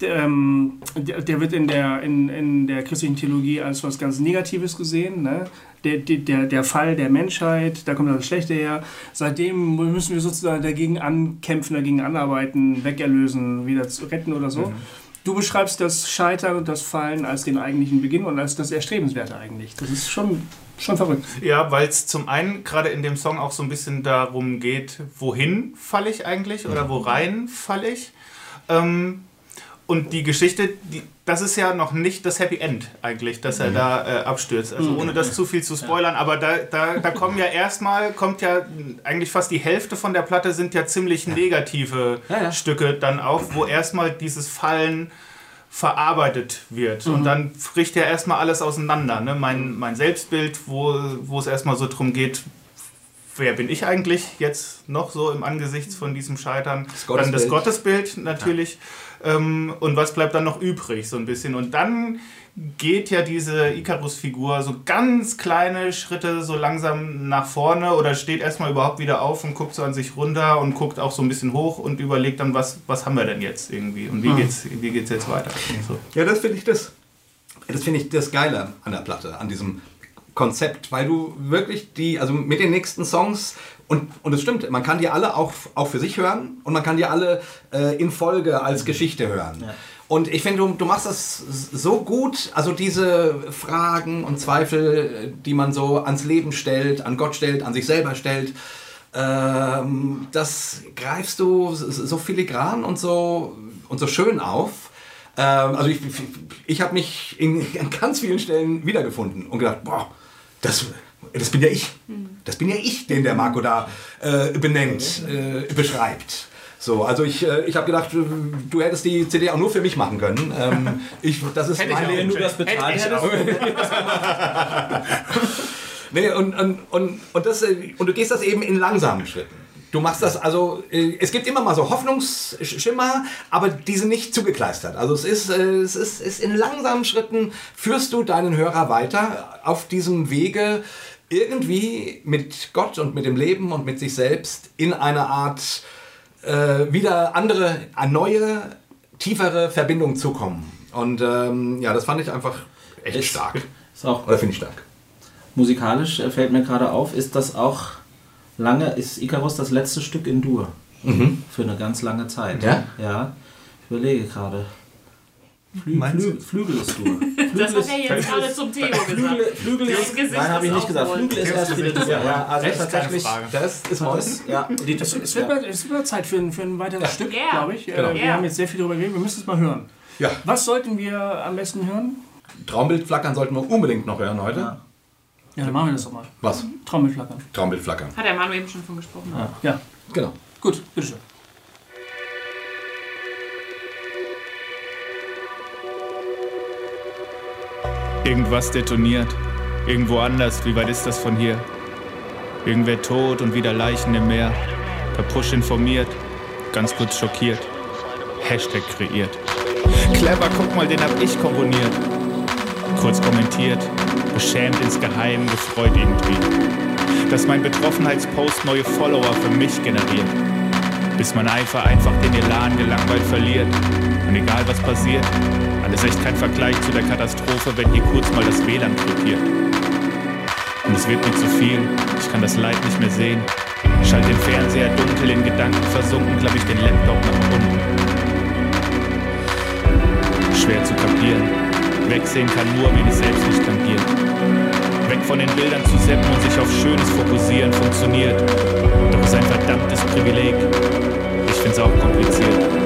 ähm, der, der wird in der, in, in der christlichen Theologie als was ganz Negatives gesehen. Ne? Der, der, der Fall der Menschheit, da kommt das Schlechte her. Seitdem müssen wir sozusagen dagegen ankämpfen, dagegen anarbeiten, wegerlösen, wieder zu retten oder so. Du beschreibst das Scheitern und das Fallen als den eigentlichen Beginn und als das Erstrebenswerte eigentlich. Das ist schon, schon verrückt. Ja, weil es zum einen gerade in dem Song auch so ein bisschen darum geht, wohin falle ich eigentlich oder wo rein falle ich. Ähm, und die Geschichte, die, das ist ja noch nicht das Happy End eigentlich, dass er da äh, abstürzt. Also ohne das zu viel zu spoilern, aber da, da, da kommen ja erstmal, kommt ja eigentlich fast die Hälfte von der Platte sind ja ziemlich negative Ja, ja. Stücke dann auch, wo erstmal dieses Fallen verarbeitet wird. Und dann bricht ja erstmal alles auseinander. Ne? Mein, mein Selbstbild, wo, wo es erstmal so drum geht, wer bin ich eigentlich jetzt noch so im Angesichts von diesem Scheitern? Das dann das Gottesbild. Gottesbild natürlich. Ähm, und was bleibt dann noch übrig, so ein bisschen. Und dann geht ja diese Icarus-Figur so ganz kleine Schritte so langsam nach vorne oder steht erstmal überhaupt wieder auf und guckt so an sich runter und guckt auch so ein bisschen hoch und überlegt dann, was, was haben wir denn jetzt irgendwie und wie geht's, wie geht's jetzt weiter? So. Ja, das finde ich das. Das finde ich das Geile an der Platte, an diesem Konzept, weil du wirklich die, also mit den nächsten Songs und, und es stimmt, man kann die alle auch, auch für sich hören und man kann die alle äh, in Folge als Geschichte hören. Und ich finde, du, du machst das so gut, also diese Fragen und Zweifel, die man so ans Leben stellt, an Gott stellt, an sich selber stellt, ähm, das greifst du so filigran und so, und so schön auf. Ähm, also ich, ich habe mich in, [laughs] an ganz vielen Stellen wiedergefunden und gedacht, boah, das, das bin ja ich. Das bin ja ich, den der Marco da äh, benennt, äh, beschreibt. So, also ich, äh, ich habe gedacht, du, hättest die CD auch nur für mich machen können. Ähm, [laughs] ich, das ist Hätte ich meine-. Wenn du das bezahlt ich [laughs] Nee, und, und, und, und, das, äh, und du gehst das eben in langsamen Schritten. Du machst das, also äh, es gibt immer mal so Hoffnungsschimmer, aber die sind nicht zugekleistert. Also es ist, es ist, ist in langsamen Schritten führst du deinen Hörer weiter auf diesem Wege irgendwie mit Gott und mit dem Leben und mit sich selbst in eine Art äh, wieder andere, eine neue, tiefere Verbindung zu kommen. Und ähm, ja, das fand ich einfach echt Ist- stark. ist auch Oder finde ich stark. musikalisch äh, fällt mir gerade auf, ist das auch lange, ist Icarus das letzte Stück in Dur? Für eine ganz lange Zeit. Ja? Ja. Ich überlege gerade. Flü Meinst Flü Flügel ist Dur. [laughs] Das hat er jetzt gerade zum Theo gesagt. Flügel, Flügel ist, Gesicht nein, habe ich ist nicht gesagt. Flügel ist erst wieder Dur. Ja, also Echt? Keine tatsächlich. Frage. Das ist. Das, ja, die, Es, es, wird ja. mal, es wird mal Zeit für ein, für ein weiteres Stück, Ja. glaube ich. Äh, Genau. Wir Ja. haben jetzt sehr viel darüber geredet, wir müssen es mal hören. Ja. Was sollten wir am besten hören? Traumbildflackern sollten wir unbedingt noch hören heute. Ja. Ja, dann machen wir das doch mal. Was? Trommelflackern. Traumbildflackern. Hat der Manu eben schon von gesprochen. Ja, Genau. gut, bitteschön. Irgendwas detoniert. Irgendwo anders. Wie weit ist das von hier? Irgendwer tot und wieder Leichen im Meer. Per Push informiert. Ganz kurz schockiert. Hashtag kreiert. Clever, guck mal, den hab ich komponiert. Kurz kommentiert. Beschämt insgeheim, gefreut irgendwie. Dass mein Betroffenheitspost neue Follower für mich generiert. Bis man einfach einfach den Elan gelangweilt verliert. Und egal was passiert, alles echt kein Vergleich zu der Katastrophe, wenn hier kurz mal das WLAN blockiert. Und es wird mir zu viel, ich kann das Leid nicht mehr sehen. Schalt den Fernseher dunkel in Gedanken versunken, klapp ich den Laptop nach unten. Schwer zu kapieren, wegsehen kann nur, wen es selbst nicht tangiert. Weg von den Bildern zu seppen und sich auf Schönes fokussieren funktioniert. Doch ist ein verdammtes Privileg. Ich find's auch kompliziert.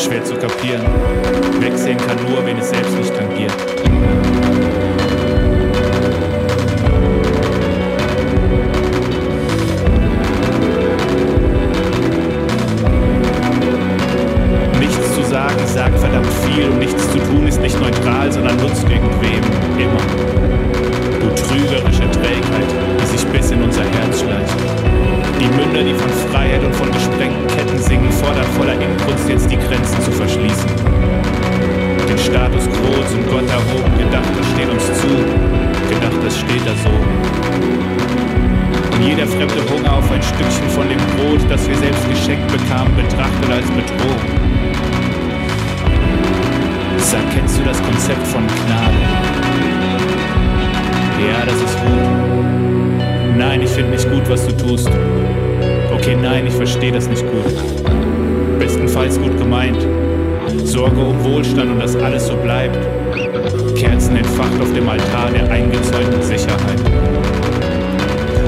Schwer zu kapieren. Wegsehen kann nur, wen es selbst nicht tangiert. Nichts zu sagen sagt verdammt viel und nichts zu tun ist nicht neutral, sondern nutzt irgendwem. Immer. Du trügerische Trägheit, die sich bis in unser Herz schleicht. Gott erhoben, gedacht, das steht uns zu. Gedacht, das steht da so. Und jeder fremde Hunger auf ein Stückchen von dem Brot, das wir selbst geschenkt bekamen, betrachtet als Bedrohung. Sag, kennst du das Konzept von Gnade? Ja, das ist gut. Nein, ich finde nicht gut, was du tust. Okay, nein, ich verstehe das nicht gut. Bestenfalls gut gemeint. Sorge um Wohlstand und dass alles so bleibt. Kerzen entfacht auf dem Altar der eingezäunten Sicherheit.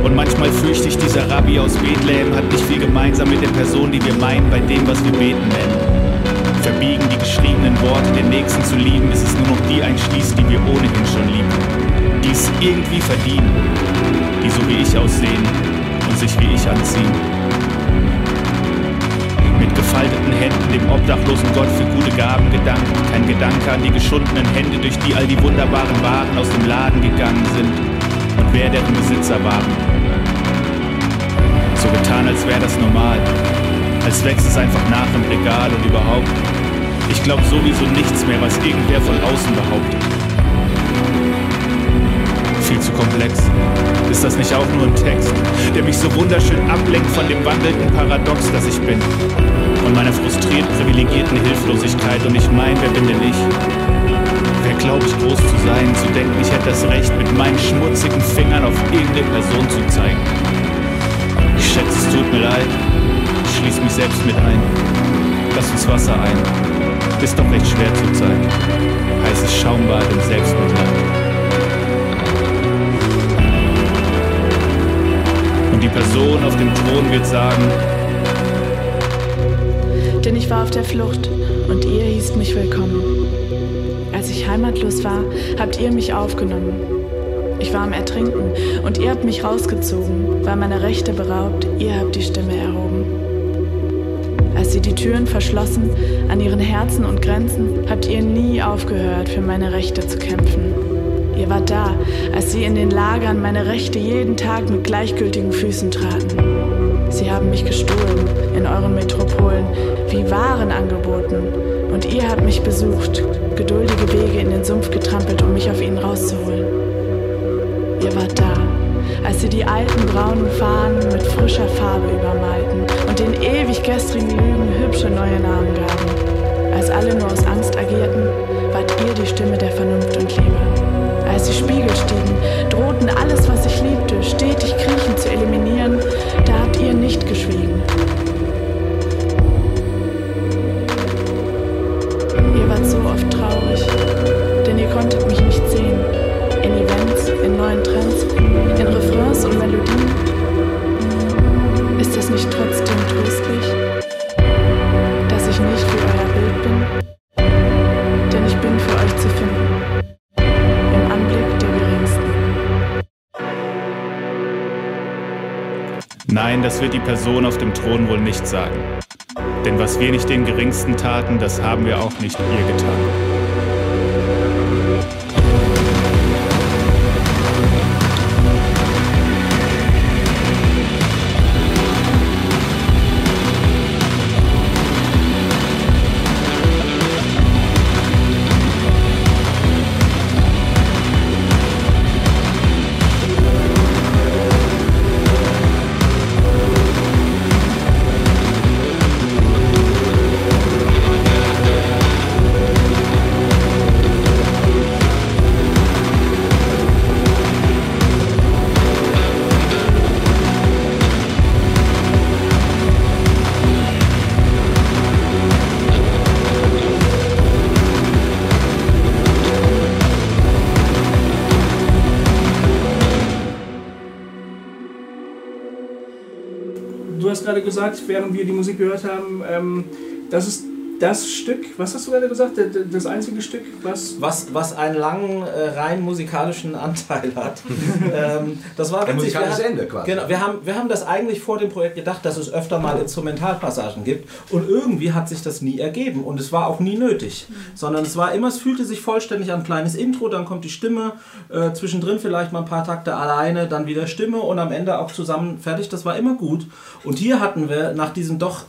Und manchmal fürchte ich, dieser Rabbi aus Bethlehem hat nicht viel gemeinsam mit den Personen, die wir meinen, bei dem, was wir beten nennen. Verbiegen die geschriebenen Worte, den Nächsten zu lieben, bis es nur noch die einschließt, die wir ohnehin schon lieben. Die es irgendwie verdienen, die so wie ich aussehen und sich wie ich anziehen. Gefalteten Händen dem obdachlosen Gott für gute Gaben gedankt, kein Gedanke an die geschundenen Hände, durch die all die wunderbaren Waren aus dem Laden gegangen sind und wer deren Besitzer waren. So getan, als wäre das normal. Als wächst es einfach nach im Regal und überhaupt. Ich glaube sowieso nichts mehr, was irgendwer von außen behauptet. Viel zu komplex. Ist das nicht auch nur ein Text, der mich so wunderschön ablenkt von dem wandelnden Paradox, das ich bin? Und meiner frustriert privilegierten Hilflosigkeit und ich mein, wer bin denn ich? Wer glaube ich groß zu sein, zu denken, ich hätte das Recht, mit meinen schmutzigen Fingern auf irgendeine Person zu zeigen? Ich schätze, es tut mir leid. Ich schließe mich selbst mit ein. Lass uns Wasser ein. Ist doch recht schwer zur Zeit. Heißes Schaumbad im Selbstmitleid. Und die Person auf dem Thron wird sagen, Denn ich war auf der Flucht und ihr hießt mich willkommen. Als ich heimatlos war, habt ihr mich aufgenommen. Ich war am Ertrinken und ihr habt mich rausgezogen, war meine Rechte beraubt, ihr habt die Stimme erhoben. Als sie die Türen verschlossen an ihren Herzen und Grenzen, habt ihr nie aufgehört, für meine Rechte zu kämpfen. Ihr wart da, als sie in den Lagern meine Rechte jeden Tag mit gleichgültigen Füßen traten. Sie haben mich gestohlen in euren Metropolen, wie Waren angeboten. Und ihr habt mich besucht, geduldige Wege in den Sumpf getrampelt, um mich auf ihn rauszuholen. Ihr wart da, als sie die alten braunen Fahnen mit frischer Farbe übermalten und den ewig gestrigen Lügen hübsche neue Namen gaben. Als alle nur aus Angst agierten, wart ihr die Stimme der Vernunft und Liebe. Als die Spiegel stiegen, drohten alles, was ich liebte, stetig kriechend zu eliminieren, da habt ihr nicht geschwiegen. Ihr wart so oft traurig, denn ihr konntet mich nicht sehen. In Events, in neuen das wird die Person auf dem Thron wohl nicht sagen. Denn was wir nicht den Geringsten taten, das haben wir auch nicht ihr getan. Während wir die Musik gehört haben, ähm, das ist das Stück, was hast du gerade gesagt? Das einzige Stück, was. Was, was einen langen, äh, rein musikalischen Anteil hat. [laughs] ähm, das war Ein witzig. musikalisches wir, Ende quasi. Genau, wir haben, wir haben das eigentlich vor dem Projekt gedacht, dass es öfter mal Instrumentalpassagen gibt. Und irgendwie hat sich das nie ergeben. Und es war auch nie nötig. Sondern es war immer, es fühlte sich vollständig an ein kleines Intro, dann kommt die Stimme, äh, zwischendrin vielleicht mal ein paar Takte alleine, dann wieder Stimme und am Ende auch zusammen fertig. Das war immer gut. Und hier hatten wir nach diesem doch,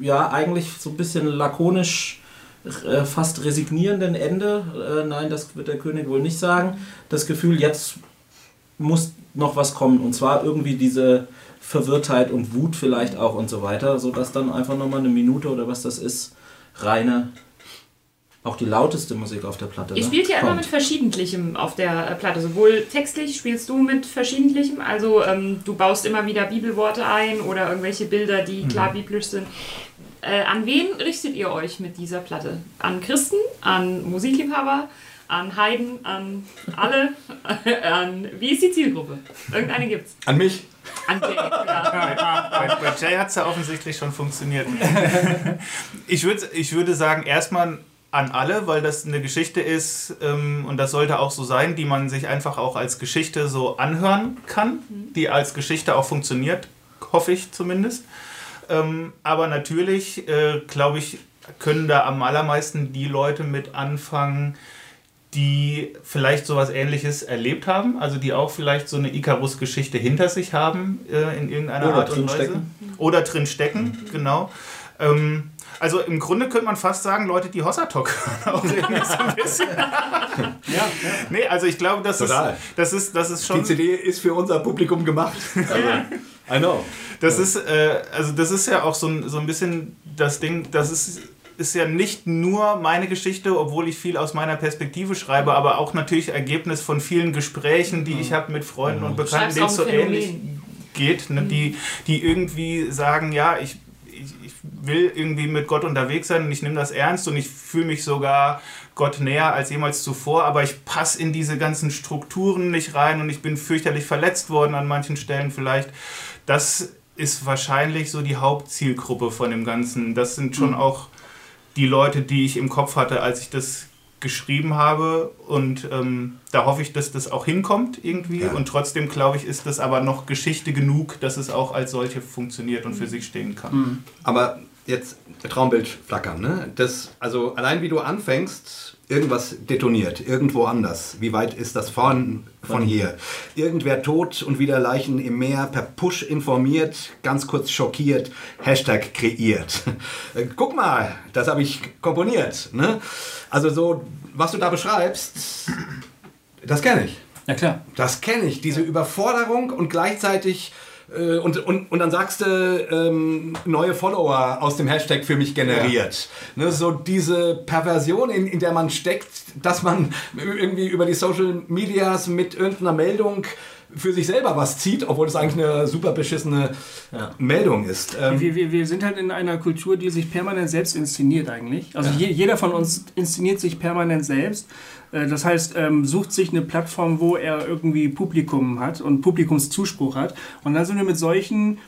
ja, eigentlich so ein bisschen lakonisch äh, fast resignierenden Ende, äh, nein, das wird der König wohl nicht sagen, das Gefühl, jetzt muss noch was kommen. Und zwar irgendwie diese Verwirrtheit und Wut vielleicht auch und so weiter, sodass dann einfach nochmal eine Minute oder was das ist, reine, auch die lauteste Musik auf der Platte. Ihr ne, spielt ja immer mit Verschiedentlichem auf der äh, Platte. Sowohl textlich spielst du mit Verschiedentlichem, also ähm, du baust immer wieder Bibelworte ein oder irgendwelche Bilder, die Mhm. klar biblisch sind. Äh, an wen richtet ihr euch mit dieser Platte? An Christen, an Musikliebhaber, an Heiden, an alle, [laughs] an wie ist die Zielgruppe? Irgendeine gibt's. An mich? An Jay, ja. [laughs] Bei, bei Jay hat es ja offensichtlich schon funktioniert. [laughs] ich, würd, ich würde sagen, erstmal an alle, weil das eine Geschichte ist ähm, und das sollte auch so sein, die man sich einfach auch als Geschichte so anhören kann, die als Geschichte auch funktioniert, hoffe ich zumindest. Ähm, aber natürlich, äh, glaube ich, können da am allermeisten die Leute mit anfangen, die vielleicht sowas ähnliches erlebt haben, also die auch vielleicht so eine Icarus-Geschichte hinter sich haben äh, in irgendeiner Oder Art und Weise. Oder drin stecken, genau. Ähm, also im Grunde könnte man fast sagen, Leute, die Hossatok [laughs] auch irgendwie so ein bisschen. Ja, Nee, also ich glaube, das ist, Total. das ist, das ist Die schon. CD ist für unser Publikum gemacht. Also, I know. Das ist, äh, also das ist ja auch so ein, so ein bisschen das Ding, das ist, ist ja nicht nur meine Geschichte, obwohl ich viel aus meiner Perspektive schreibe, aber auch natürlich Ergebnis von vielen Gesprächen, die ich habe mit Freunden und Bekannten, Schreibst denen es so ähnlich geht, ne, die, die irgendwie sagen, ja, ich, ich, ich will irgendwie mit Gott unterwegs sein und ich nehme das ernst und ich fühle mich sogar Gott näher als jemals zuvor, aber ich passe in diese ganzen Strukturen nicht rein und ich bin fürchterlich verletzt worden an manchen Stellen vielleicht. Das ist wahrscheinlich so die Hauptzielgruppe von dem Ganzen. Das sind schon auch die Leute, die ich im Kopf hatte, als ich das geschrieben habe. Und ähm, da hoffe ich, dass das auch hinkommt irgendwie. Ja. Und trotzdem, glaube ich, ist das aber noch Geschichte genug, dass es auch als solche funktioniert und für sich stehen kann. Aber jetzt Traumbild flackern, ne? Das, also allein wie du anfängst, irgendwas detoniert, irgendwo anders. Wie weit ist das von, von hier? Irgendwer tot und wieder Leichen im Meer, per Push informiert, ganz kurz schockiert, Hashtag kreiert. Äh, Guck mal, das habe ich komponiert. Ne? Also so, was du da beschreibst, das kenne ich. ja klar. Das kenne ich, diese Überforderung und gleichzeitig äh, und, und, und dann sagst du, ähm, neue Follower aus dem Hashtag für mich generiert. Ne, so diese Perversion, in, in der man steckt, dass man irgendwie über die Social Medias mit irgendeiner Meldung für sich selber was zieht, obwohl es eigentlich eine super beschissene Meldung ist. Ähm, Wir, wir, wir sind halt in einer Kultur, die sich permanent selbst inszeniert eigentlich. Also je, jeder von uns inszeniert sich permanent selbst. Äh, Das heißt, ähm, sucht sich eine Plattform, wo er irgendwie Publikum hat und Publikumszuspruch hat. Und dann sind wir mit solchen,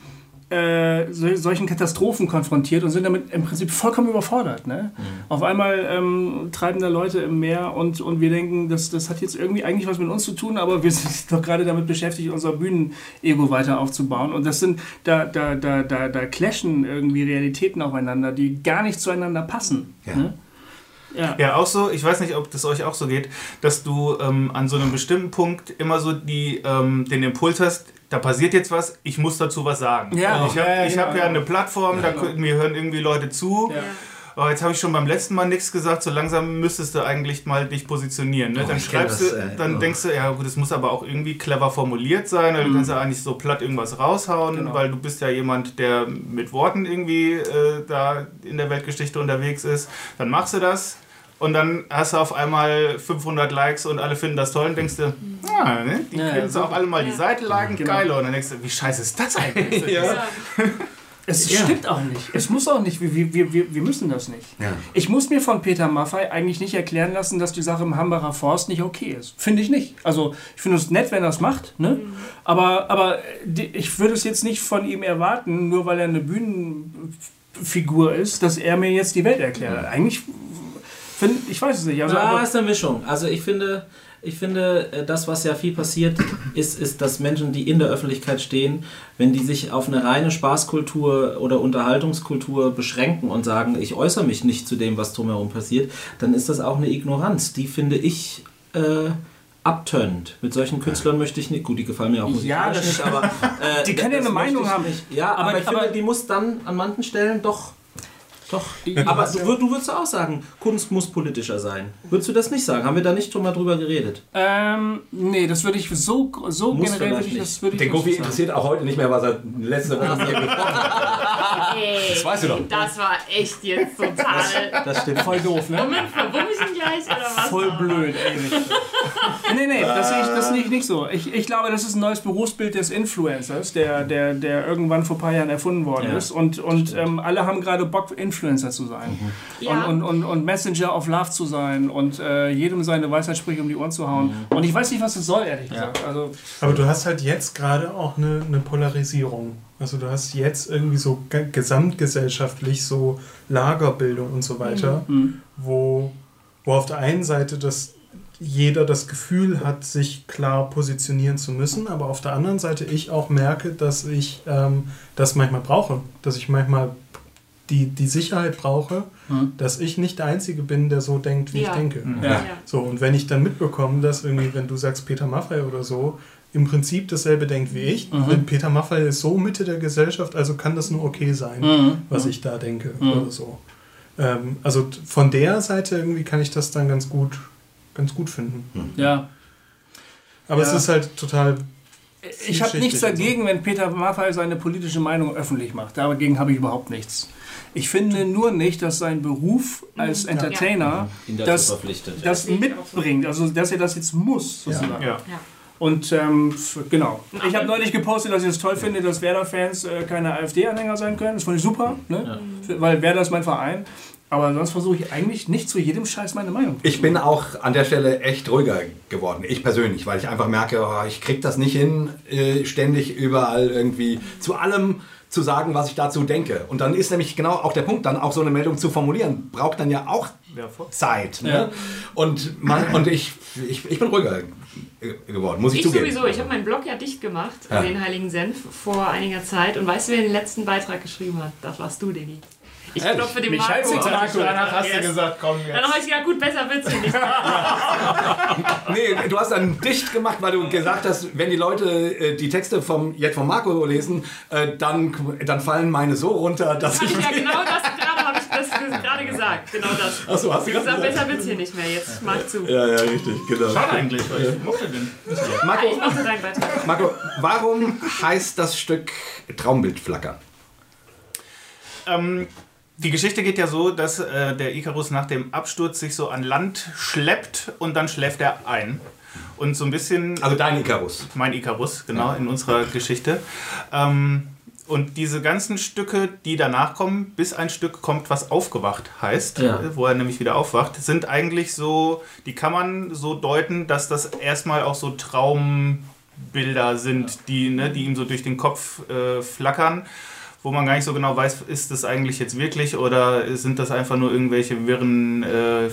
äh, sol- solchen Katastrophen konfrontiert und sind damit im Prinzip vollkommen überfordert. Ne? Auf einmal ähm, treiben da Leute im Meer und, und wir denken, das, das hat jetzt irgendwie eigentlich was mit uns zu tun, aber wir [laughs] sind doch gerade damit beschäftigt, unser Bühnenego weiter aufzubauen. Und das sind, da, da, da, da, da clashen irgendwie Realitäten aufeinander, die gar nicht zueinander passen. Ja. Ne? Ja. Ja, auch so, ich weiß nicht, ob das euch auch so geht, dass du ähm, an so einem bestimmten Punkt immer so die, ähm, den Impuls hast, da passiert jetzt was, ich muss dazu was sagen. Ja, Und ich habe ja, ja, ich genau, hab ja ja. eine Plattform, da gucken- mir hören irgendwie Leute zu. Ja. Oh, jetzt habe ich schon beim letzten Mal nichts gesagt, so langsam müsstest du eigentlich mal dich positionieren. Ne? Oh, dann schreibst das, du, äh, dann oh. denkst du, ja gut, das muss aber auch irgendwie clever formuliert sein, oder du kannst ja eigentlich so platt irgendwas raushauen, Genau. weil du bist ja jemand, der mit Worten irgendwie äh, da in der Weltgeschichte unterwegs ist. Dann machst du das. Und dann hast du auf einmal 500 Likes und alle finden das toll und denkst du, ah, ne? die Ja, ja, können jetzt auch alle mal die Seite liken, Genau. geil. Und dann denkst du, wie scheiße ist das eigentlich? [laughs] ja. Es Ja. stimmt auch nicht. Es muss auch nicht. Wir, wir, wir, wir müssen das nicht. Ja. Ich muss mir von Peter Maffei eigentlich nicht erklären lassen, dass die Sache im Hambacher Forst nicht okay ist. Finde ich nicht. Also ich finde es nett, wenn er es macht. Ne? Aber, aber die- ich würde es jetzt nicht von ihm erwarten, nur weil er eine Bühnenfigur ist, dass er mir jetzt die Welt erklärt. Eigentlich finde ich weiß es nicht. Also, Ja, aber, ist eine Mischung. Also ich finde, ich finde, äh, das, was ja viel passiert, ist, ist, dass Menschen, die in der Öffentlichkeit stehen, wenn die sich auf eine reine Spaßkultur oder Unterhaltungskultur beschränken und sagen, ich äußere mich nicht zu dem, was drumherum passiert, dann ist das auch eine Ignoranz. Die finde ich äh, abtönend. Mit solchen Künstlern möchte ich nicht, gut, die gefallen mir auch Ja, musikalisch das- nicht, aber [laughs] äh, Die können ja eine Meinung ich haben. Nicht. Ja, Aber- aber, ich finde, aber- die muss dann an manchen Stellen doch doch. Aber du, du würdest auch sagen, Kunst muss politischer sein. Würdest du das nicht sagen? Haben wir da nicht schon mal drüber geredet? ähm, nee, das würde ich so, so Muss generell würde ich das würde ich Den nicht Goofy interessiert auch heute nicht mehr, was er letzte Woche hier [laughs] gesprochen hat. Ey, Das weißt du doch. Das war echt jetzt total. Das stimmt. Voll doof, ne? Moment, verwumm ich ihn gleich oder was? Voll blöd, ehrlich. [laughs] nee, nee, das sehe ich, das sehe ich nicht so. Ich, ich glaube, das ist ein neues Berufsbild des Influencers, der, der, der irgendwann vor ein paar Jahren erfunden worden Ja, ist. Und, und ähm, alle haben gerade Bock, Influencer zu sein. Ja. Und, und, und, und Messenger of Love zu sein und äh, jedem seine Weisheitssprüche um die Ohren zu hauen. Und ich weiß nicht, was das soll, ehrlich gesagt. Also, Aber du hast halt jetzt gerade auch eine, eine Polarisierung. Also du hast jetzt irgendwie so ge- gesamtgesellschaftlich so Lagerbildung und so weiter, wo, wo auf der einen Seite das jeder das Gefühl hat, sich klar positionieren zu müssen, aber auf der anderen Seite ich auch merke, dass ich ähm, das manchmal brauche, dass ich manchmal die, die Sicherheit brauche, dass ich nicht der Einzige bin, der so denkt, wie Ja. ich denke. Ja. Ja. So, und wenn ich dann mitbekomme, dass irgendwie, wenn du sagst Peter Maffay oder so, im Prinzip dasselbe denkt wie ich, denn Peter Maffay ist so Mitte der Gesellschaft, also kann das nur okay sein, was ich da denke oder so. Ähm, also von der Seite irgendwie kann ich das dann ganz gut, ganz gut finden. Ja. Aber Ja. es ist halt total. Ich habe nichts dagegen, wenn Peter Maffay seine politische Meinung öffentlich macht. Dagegen habe ich überhaupt nichts. Ich finde nur nicht, dass sein Beruf als Entertainer dazu das, das mitbringt. Also, dass er das jetzt muss, sozusagen. Ja. Ja. Und ähm, genau. Ich habe neulich gepostet, dass ich es toll finde, dass Werder-Fans äh, keine AfD-Anhänger sein können. Das fand ich super, ne? weil Werder ist mein Verein. Aber sonst versuche ich eigentlich nicht zu jedem Scheiß meine Meinung. Ich bin auch an der Stelle echt ruhiger geworden, ich persönlich, weil ich einfach merke, oh, ich krieg das nicht hin, äh, ständig überall irgendwie zu allem zu sagen, was ich dazu denke. Und dann ist nämlich genau auch der Punkt, dann auch so eine Meldung zu formulieren, braucht dann ja auch. Zeit. Ne? Ja. Und, man, und ich, ich, ich bin ruhiger geworden, muss ich, Ich zugeben. sowieso, ich habe meinen Blog ja dicht gemacht, Ja. den Heiligen Senf, vor einiger Zeit. Und weißt du, wer den letzten Beitrag geschrieben hat? Das warst du, Diggi. Ich klopfe dem Marco. Auf die Danach hast Schulter. du gesagt, komm Dann jetzt. habe ich gedacht, gut, besser wird's hier nicht. [laughs] Nee, du hast dann dicht gemacht, weil du gesagt hast, wenn die Leute äh, die Texte vom, jetzt von Marco lesen, äh, dann, dann fallen meine so runter, dass ich... ja, [laughs] genau das gerade habe ich das ge- gerade gesagt. Genau das. Ach so, hast du Ich gesagt, gesagt? besser wird's hier nicht mehr. Jetzt mach zu. Ja, ja, richtig, genau. Schade eigentlich, weil ich mochte den. Marco, Ich mochte deinen Beitrag. Marco, warum heißt das Stück Traumbild flackern? Ähm, die Geschichte geht ja so, dass äh, der Icarus nach dem Absturz sich so an Land schleppt und dann schläft er ein. Und so ein bisschen. Also dein Icarus. mein Icarus, genau, in unserer Geschichte. Ähm, und diese ganzen Stücke, die danach kommen, bis ein Stück kommt, was aufgewacht heißt, Ja. äh, wo er nämlich wieder aufwacht, sind eigentlich so, die kann man so deuten, dass das erstmal auch so Traumbilder sind, die, ne, die ihm so durch den Kopf äh, flackern, wo man gar nicht so genau weiß, ist das eigentlich jetzt wirklich oder sind das einfach nur irgendwelche wirren, äh,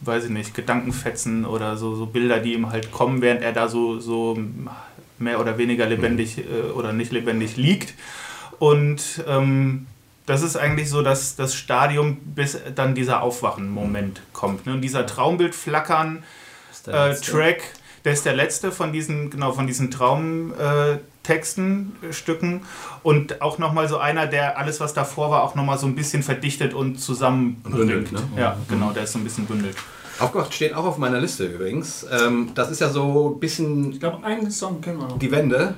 weiß ich nicht, Gedankenfetzen oder so, so Bilder, die ihm halt kommen, während er da so, so mehr oder weniger lebendig äh, oder nicht lebendig liegt. Und ähm, das ist eigentlich so das, das Stadium, bis dann dieser Aufwachen-Moment kommt. Ne? Und dieser Traumbildflackern Ist der äh, der ist der letzte von diesen, genau, von diesen Traumtexten, äh, Texten, äh, Stücken. Und auch nochmal so einer, der alles, was davor war, auch nochmal so ein bisschen verdichtet und zusammenbringt. bündelt, ne? Ja, genau, der ist so ein bisschen bündelt. Aufgewacht steht auch auf meiner Liste übrigens. Ähm, das ist ja so ein bisschen Ich glaube, einen Song kennen wir noch. die Wende.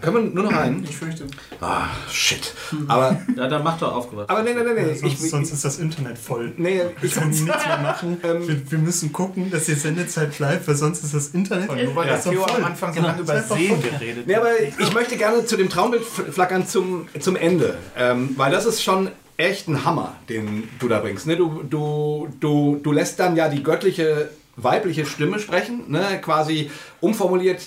Können wir nur noch einen? Ich fürchte. Ah, shit. Aber, Ja, dann mach doch aufgewacht. aber nee, nee, nee, nee. Sonst, ich, sonst ist das Internet voll. nee, Wir ich, können nichts mehr machen. [laughs] Ähm, wir, wir müssen gucken, dass die Sendezeit bleibt, weil sonst ist das Internet Nur weil Ja, Theo voll. am Anfang so lange über Seen voll. geredet nee, aber ich möchte gerne zu dem Traumbild flackern zum, zum Ende. Ähm, weil das ist schon echt ein Hammer, den du da bringst. Ne? Du, du, du, du lässt dann ja die göttliche weibliche Stimme sprechen, ne? quasi umformuliert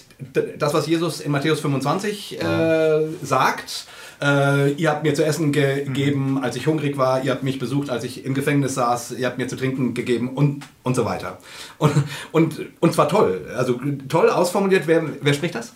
das, was Jesus in Matthäus 25 äh, sagt. Äh, ihr habt mir zu essen gegeben, als ich hungrig war, ihr habt mich besucht, als ich im Gefängnis saß, ihr habt mir zu trinken gegeben und, und so weiter. Und, und, und zwar toll, also toll ausformuliert. Wer, wer spricht das?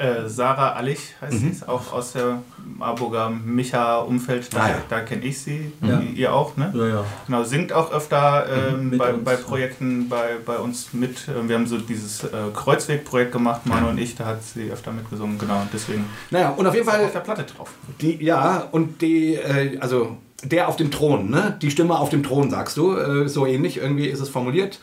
Äh, Sarah Allich heißt sie, ist auch aus der Marburger Micha-Umfeld. Da, Ah, ja. da kenne ich sie, Ja. ihr auch, ne? Ja, ja. Genau, singt auch öfter ähm, bei, bei. Projekten bei, bei uns mit. Ähm, Wir haben so dieses äh, Kreuzweg-Projekt gemacht, Manu und ich, da hat sie öfter mitgesungen, genau. Und deswegen Naja, und auf jeden Fall auf der Platte drauf. Die, ja, und die, äh, also der auf dem Thron, ne? Die Stimme auf dem Thron, sagst du. Äh, so ähnlich irgendwie ist es formuliert.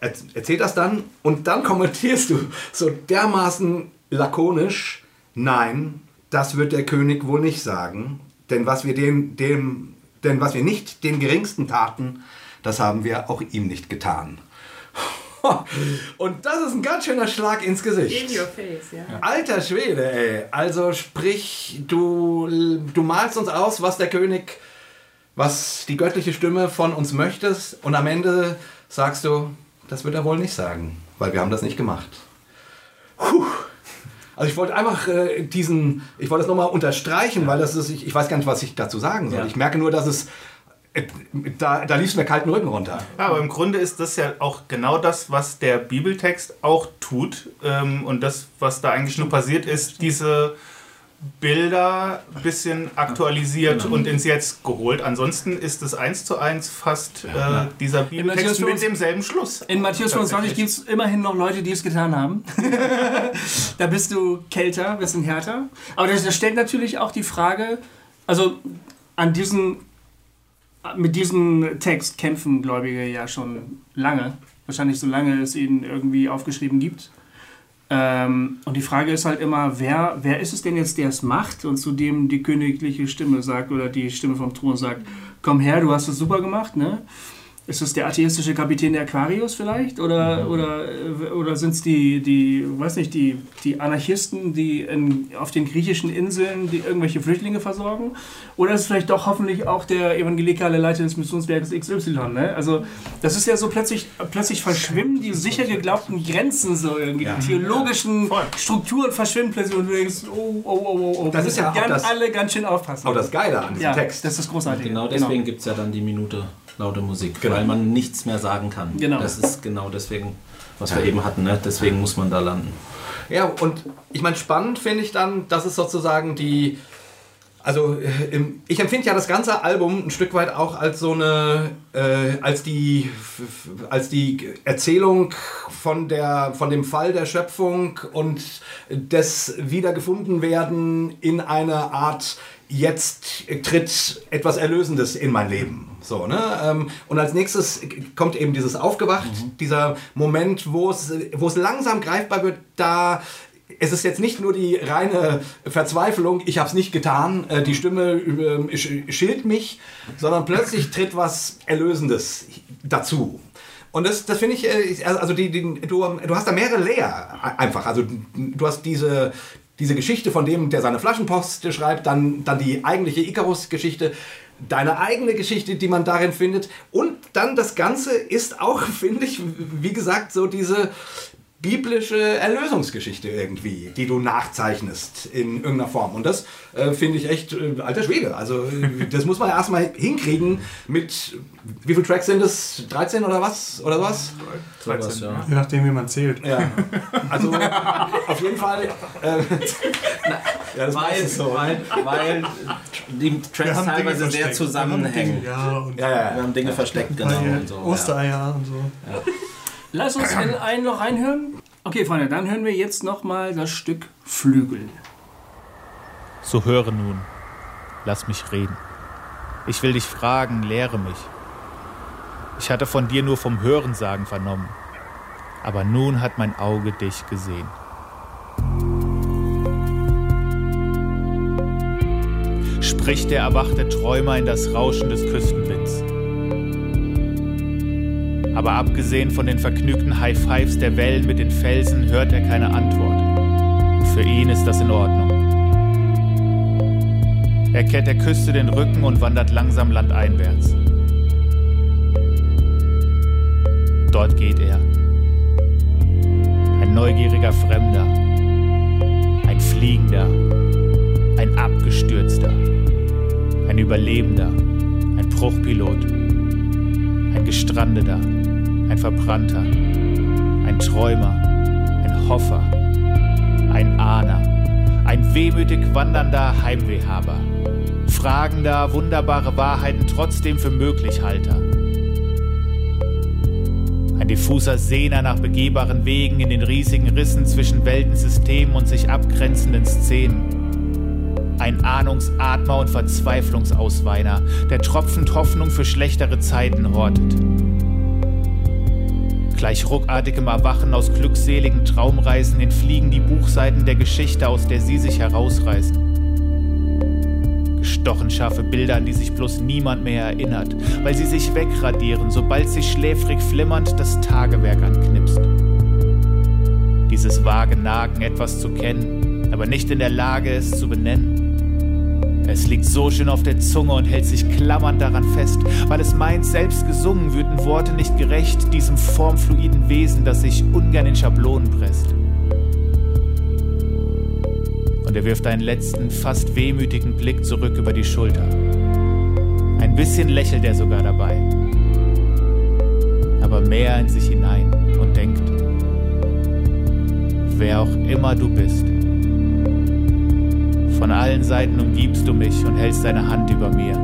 Er, erzähl das dann und dann kommentierst du so dermaßen lakonisch, nein, das wird der König wohl nicht sagen. Denn was wir dem, dem, denn was wir nicht den geringsten taten, das haben wir auch ihm nicht getan. [laughs] Und das ist ein ganz schöner Schlag ins Gesicht. In your face, ja. Alter Schwede, ey. Also sprich, du, du malst uns aus, was der König, was die göttliche Stimme von uns möchtest und am Ende sagst du, das wird er wohl nicht sagen, weil wir haben das nicht gemacht. Puh. Also ich wollte einfach äh, diesen, ich wollte das nochmal unterstreichen, weil das ist, ich, ich weiß gar nicht, was ich dazu sagen soll. Ja. Ich merke nur, dass es, äh, da, da lief es mir kalten Rücken runter. Ja, aber im Grunde ist das ja auch genau das, was der Bibeltext auch tut. Ähm, und das, was da eigentlich nur passiert ist, diese Bilder ein bisschen aktualisiert und ins Jetzt geholt. Ansonsten ist es eins zu eins fast äh, dieser Bibeltext mit 25 demselben Schluss. In Matthäus 25 gibt es immerhin noch Leute, die es getan haben. [laughs] da bist du kälter, bisschen härter. Aber das, das stellt natürlich auch die Frage, also an diesen, mit diesem Text kämpfen Gläubige ja schon lange. Wahrscheinlich so lange es ihn irgendwie aufgeschrieben gibt. Ähm, und die Frage ist halt immer, wer, wer ist es denn jetzt, der es macht und zu dem die königliche Stimme sagt oder die Stimme vom Thron sagt, komm her, du hast es super gemacht, ne? Ist es der atheistische Kapitän der Aquarius vielleicht? Oder, oder, äh, oder sind es die, die, weiß nicht, die, die Anarchisten, die in, auf den griechischen Inseln die irgendwelche Flüchtlinge versorgen? Oder ist es vielleicht doch hoffentlich auch der evangelikale Leiter des Missionswerkes XY? Ne? Also das ist ja so plötzlich, plötzlich verschwimmen die sicher geglaubten Grenzen so irgendwie. Die theologischen Strukturen verschwimmen plötzlich und du denkst, oh, oh, oh, oh, oh. Das wir ist ja müssen auch das- alle ganz schön aufpassen. Auch das Geile an diesem ja, Text. das ist großartig. Genau deswegen gibt es ja dann die Minute laute Musik, Genau. weil man nichts mehr sagen kann. Genau. Das ist genau deswegen, was wir eben hatten. Ne? Deswegen muss man da landen. Ja, und ich meine, spannend finde ich dann, dass es sozusagen die. Also, äh, ich empfinde ja das ganze Album ein Stück weit auch als so eine. Äh, als, die, als die Erzählung von, der, von dem Fall der Schöpfung und des Wiedergefundenwerden in eine Art. Jetzt tritt etwas Erlösendes in mein Leben. So, ne? Ähm, Und als nächstes kommt eben dieses Aufgewacht, dieser Moment, wo es, wo es langsam greifbar wird, da es ist jetzt nicht nur die reine Verzweiflung, ich habe es nicht getan, äh, die Stimme äh, sch- schilt mich, sondern plötzlich tritt was Erlösendes dazu. Und das, das finde ich, äh, also die, die, du, du hast da mehrere Layer einfach. Also du hast diese, diese Geschichte von dem, der seine Flaschenpost schreibt, dann, dann die eigentliche Icarus-Geschichte, deine eigene Geschichte, die man darin findet. Und dann das Ganze ist auch, [laughs] finde ich, wie gesagt, so diese biblische Erlösungsgeschichte irgendwie, die du nachzeichnest in irgendeiner Form. Und das äh, finde ich echt äh, alter Schwede. Also äh, das muss man erstmal hinkriegen mit, wie viele Tracks sind es? 13 oder was? Oder was? Sowas, ja. Je nachdem, wie man zählt. Ja. Also auf jeden Fall. Äh, ja, das Weil, so. weil, weil die Tracks teilweise sehr zusammenhängen. Wir haben Dinge, ja, und Ja, ja, Wir haben Dinge versteckt, genau. Weil Und so, ja. Ostereier und so. Lass uns in einen noch reinhören. Okay, Freunde, dann hören wir jetzt nochmal das Stück Flügel. So höre nun, lass mich reden. Ich will dich fragen, lehre mich. Ich hatte von dir nur vom Hörensagen vernommen, aber nun hat mein Auge dich gesehen. Spricht der erwachte Träumer in das Rauschen des Küstenwinds. Aber abgesehen von den vergnügten High Fives der Wellen mit den Felsen hört er keine Antwort. Für ihn ist das in Ordnung. Er kehrt der Küste den Rücken und wandert langsam landeinwärts. Dort geht er. Ein neugieriger Fremder. Ein Fliegender. Ein Abgestürzter. Ein Überlebender. Ein Bruchpilot. Ein Gestrandeter. Ein Verbrannter. Ein Träumer. Ein Hoffer. Ein Ahner. Ein wehmütig wandernder Heimwehhaber. Fragender, wunderbare Wahrheiten trotzdem für Möglichhalter. Ein diffuser Sehner nach begehbaren Wegen in den riesigen Rissen zwischen Weltensystemen und sich abgrenzenden Szenen. Ein Ahnungsatmer und Verzweiflungsausweiner, der tropfend Hoffnung für schlechtere Zeiten hortet. Gleich ruckartigem Erwachen aus glückseligen Traumreisen entfliegen die Buchseiten der Geschichte, aus der sie sich herausreißen. Gestochen scharfe Bilder, an die sich bloß niemand mehr erinnert, weil sie sich wegradieren, sobald sich schläfrig flimmernd das Tagewerk anknipst. Dieses vage Nagen, etwas zu kennen, aber nicht in der Lage, es zu benennen. Es liegt so schön auf der Zunge und hält sich klammernd daran fest, weil es meint, selbst gesungen Worte nicht gerecht diesem formfluiden Wesen, das sich ungern in Schablonen presst. Und er wirft einen letzten, fast wehmütigen Blick zurück über die Schulter. Ein bisschen lächelt er sogar dabei, aber mehr in sich hinein und denkt, wer auch immer du bist, Von allen Seiten umgibst du mich und hältst deine Hand über mir.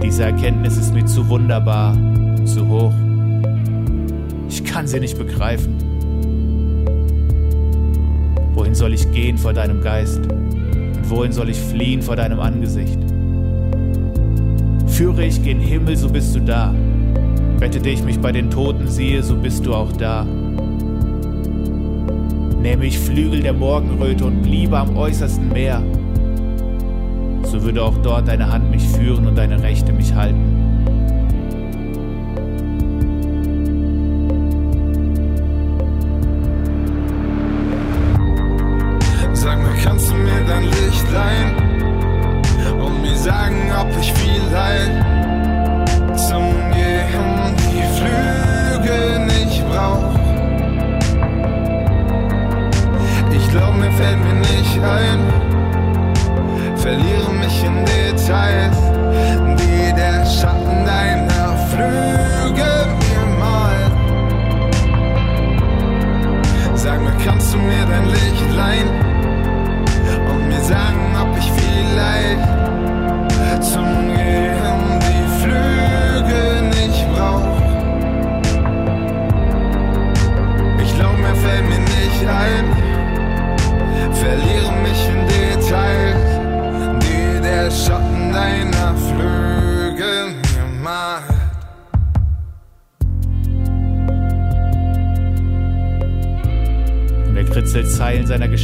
Diese Erkenntnis ist mir zu wunderbar und zu hoch. Ich kann sie nicht begreifen. Wohin soll ich gehen vor deinem Geist? Und wohin soll ich fliehen vor deinem Angesicht? Führe ich gen Himmel, so bist du da. Bettete ich mich bei den Toten sehe, so bist du auch da. Nähme ich Flügel der Morgenröte und bliebe am äußersten Meer, so würde auch dort deine Hand mich führen und deine Rechte mich halten.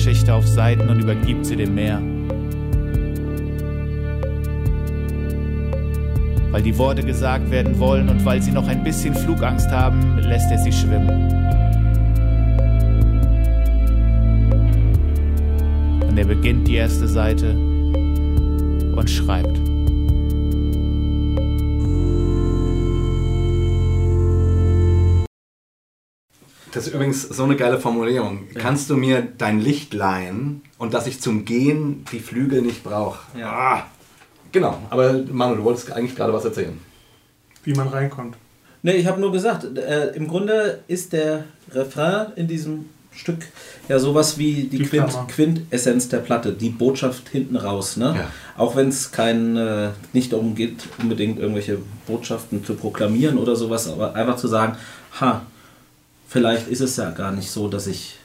Geschichte auf Seiten und übergibt sie dem Meer. Weil die Worte gesagt werden wollen und weil sie noch ein bisschen Flugangst haben, lässt er sie schwimmen. Und er beginnt die erste Seite und schreibt. Das ist übrigens so eine geile Formulierung. Kannst du mir dein Licht leihen und dass ich zum Gehen die Flügel nicht brauche? Ja. Ah, genau, aber Manuel, du wolltest eigentlich gerade was erzählen. Wie man reinkommt. Nee, ich habe nur gesagt, äh, im Grunde ist der Refrain in diesem Stück ja sowas wie die, Die Quint. Quintessenz der Platte, die Botschaft hinten raus. Ne? Ja. Auch wenn es kein, äh, nicht darum geht, unbedingt irgendwelche Botschaften zu proklamieren oder sowas, aber einfach zu sagen, ha, vielleicht ist es ja gar nicht so, dass ich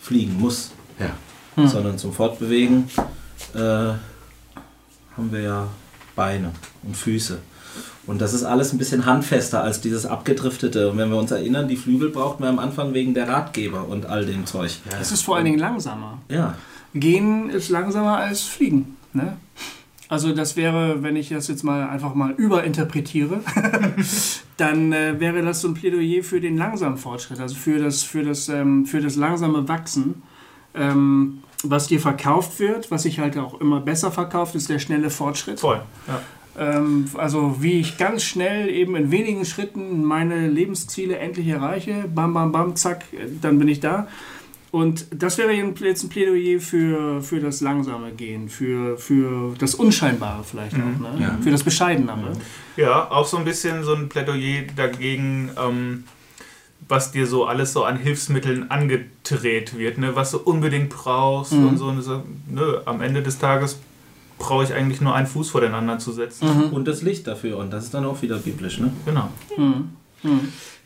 fliegen muss, Ja. sondern zum Fortbewegen äh, haben wir ja Beine und Füße. Und das ist alles ein bisschen handfester als dieses abgedriftete. Und wenn wir uns erinnern, die Flügel brauchten wir am Anfang wegen der Ratgeber und all dem Zeug. Es ist vor allen Dingen langsamer. Ja. Gehen ist langsamer als Fliegen. Ne? Also das wäre, wenn ich das jetzt mal einfach mal überinterpretiere, [laughs] dann äh, wäre das so ein Plädoyer für den langsamen Fortschritt, also für das, für das, ähm, für das langsame Wachsen. Ähm, was dir verkauft wird, was sich halt auch immer besser verkauft, ist der schnelle Fortschritt. Voll. Ja. Ähm, also wie ich ganz schnell eben in wenigen Schritten meine Lebensziele endlich erreiche, bam, bam, bam, zack, dann bin ich da. Und das wäre jetzt ein Plädoyer für, für das langsame Gehen, für, für das Unscheinbare vielleicht auch, ne? für das Bescheidenere. Ja, auch so ein bisschen so ein Plädoyer dagegen, ähm, was dir so alles so an Hilfsmitteln angedreht wird, ne? was du unbedingt brauchst Mhm. und so. Und so ne? Am Ende des Tages brauche ich eigentlich nur einen Fuß vor den anderen zu setzen. Mhm. Und das Licht dafür. Und das ist dann auch wieder biblisch. Ne? Genau.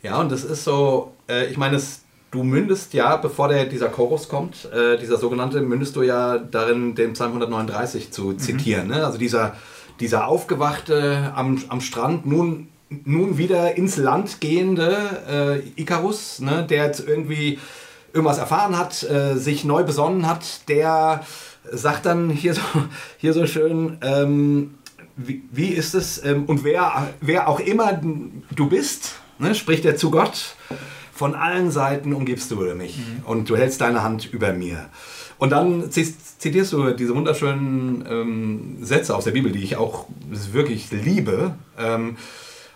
Ja, und das ist so, äh, ich meine, es- du mündest ja, bevor der, dieser Chorus kommt, äh, dieser sogenannte, mündest du ja darin, den Psalm 139 zu zitieren. Ne? Also dieser, dieser aufgewachte, am, am Strand nun, nun wieder ins Land gehende äh, Icarus, ne? der jetzt irgendwie irgendwas erfahren hat, äh, sich neu besonnen hat, der sagt dann hier so, [laughs] hier so schön, ähm, wie, wie ist es, ähm, und wer, wer auch immer du bist, ne, spricht er zu Gott, von allen Seiten umgibst du mich und du hältst deine Hand über mir. Und dann zi- zitierst du diese wunderschönen ähm, Sätze aus der Bibel, die ich auch wirklich liebe. Ähm,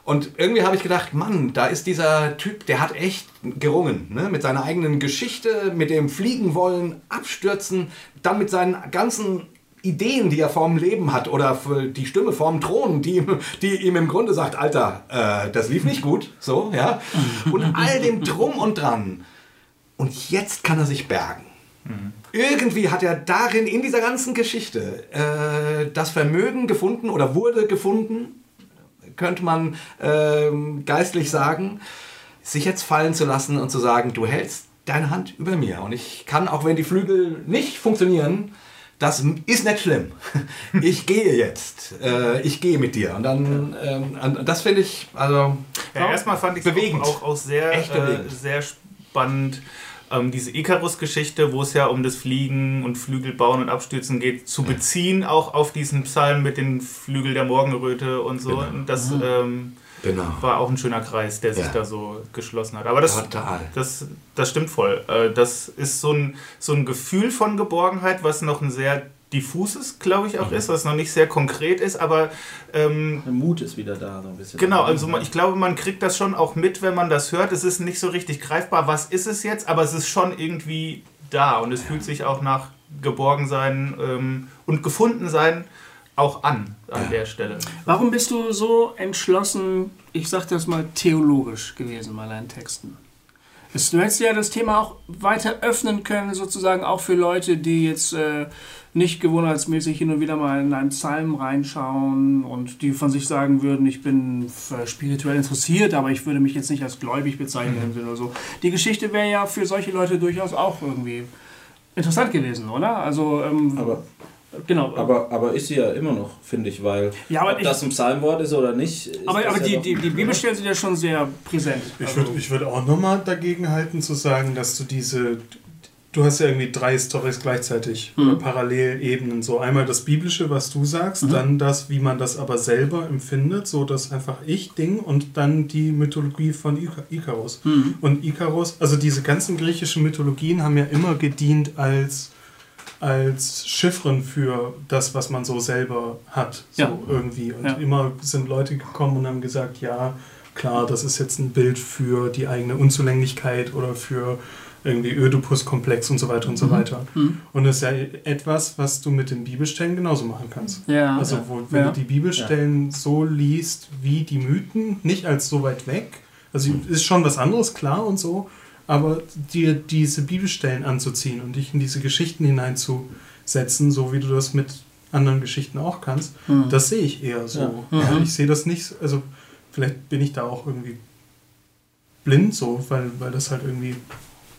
und irgendwie habe ich gedacht, Mann, da ist dieser Typ, der hat echt gerungen. Ne? Mit seiner eigenen Geschichte, mit dem Fliegen wollen, abstürzen, dann mit seinen ganzen Ideen, die er vorm Leben hat oder die Stimme vorm Thron, die, ihm- die ihm im Grunde sagt, Alter, äh, das lief nicht gut, so, ja. Und all dem Drum und Dran. Und jetzt kann er sich bergen. Irgendwie hat er darin, in dieser ganzen Geschichte, äh, das Vermögen gefunden oder wurde gefunden, könnte man ähm, geistlich sagen, sich jetzt fallen zu lassen und zu sagen, du hältst deine Hand über mir. Und ich kann, auch wenn die Flügel nicht funktionieren, das ist nicht schlimm. [laughs] Ich gehe jetzt. Äh, ich gehe mit dir. Und dann, ähm, das finde ich, also. Ja, erstmal fand ich es bewegend. auch, auch sehr, äh, sehr spannend. Ähm, diese Icarus-Geschichte, wo es ja um das Fliegen und Flügelbauen und Abstürzen geht, zu beziehen, auch auf diesen Psalm mit den Flügel der Morgenröte und so. Genau. Und das ähm, Genau. war auch ein schöner Kreis, der sich Ja. da so geschlossen hat. Aber das, Total. das, das stimmt voll. Äh, Das ist so ein, so ein Gefühl von Geborgenheit, was noch ein sehr diffuses, glaube ich, auch ist, was noch nicht sehr konkret ist, aber ähm, Der Mut ist wieder da, so ein bisschen. Genau, also man, ich glaube, man kriegt das schon auch mit, wenn man das hört. Es ist nicht so richtig greifbar, was ist es jetzt, aber es ist schon irgendwie da und es fühlt sich auch nach Geborgensein ähm, und Gefundensein auch an an der Stelle. Warum bist du so entschlossen, ich sag das mal theologisch gewesen bei deinen Texten? Du hättest ja das Thema auch weiter öffnen können, sozusagen auch für Leute, die jetzt äh, nicht gewohnheitsmäßig hin und wieder mal in einen Psalm reinschauen und die von sich sagen würden, ich bin spirituell interessiert, aber ich würde mich jetzt nicht als gläubig bezeichnen Sinne oder so. Die Geschichte wäre ja für solche Leute durchaus auch irgendwie interessant gewesen, oder? Also, ähm, Aber, genau. aber, aber ist sie ja immer noch, finde ich, weil Ja, aber ob ich- das ein Psalmwort ist oder nicht. Ist aber das aber ja die, die, die [laughs] Bibelstellen sind ja schon sehr präsent. Ich Also- würde ich würd auch nochmal dagegen halten zu sagen, dass du diese. Du hast ja irgendwie drei Stories gleichzeitig Mhm. Parallelebenen. So einmal das Biblische, was du sagst, Mhm. dann das, wie man das aber selber empfindet, so das einfach Ich-Ding und dann die Mythologie von Ika- Ikarus. Mhm. Und Ikarus, also diese ganzen griechischen Mythologien haben ja immer gedient als, als Chiffren für das, was man so selber hat. So Ja. irgendwie. Und Ja. immer sind Leute gekommen und haben gesagt, ja, klar, das ist jetzt ein Bild für die eigene Unzulänglichkeit oder für irgendwie Ödipus-Komplex und so weiter und so Mhm. weiter. Mhm. Und das ist ja etwas, was du mit den Bibelstellen genauso machen kannst. Ja. Also wo, wenn Ja. du die Bibelstellen so liest wie die Mythen, nicht als so weit weg, also ist schon was anderes, klar und so, aber dir diese Bibelstellen anzuziehen und dich in diese Geschichten hineinzusetzen, so wie du das mit anderen Geschichten auch kannst, Mhm. das sehe ich eher so. Ja. Ja, Mhm. ich sehe das nicht, so- also vielleicht bin ich da auch irgendwie blind so, weil, weil das halt irgendwie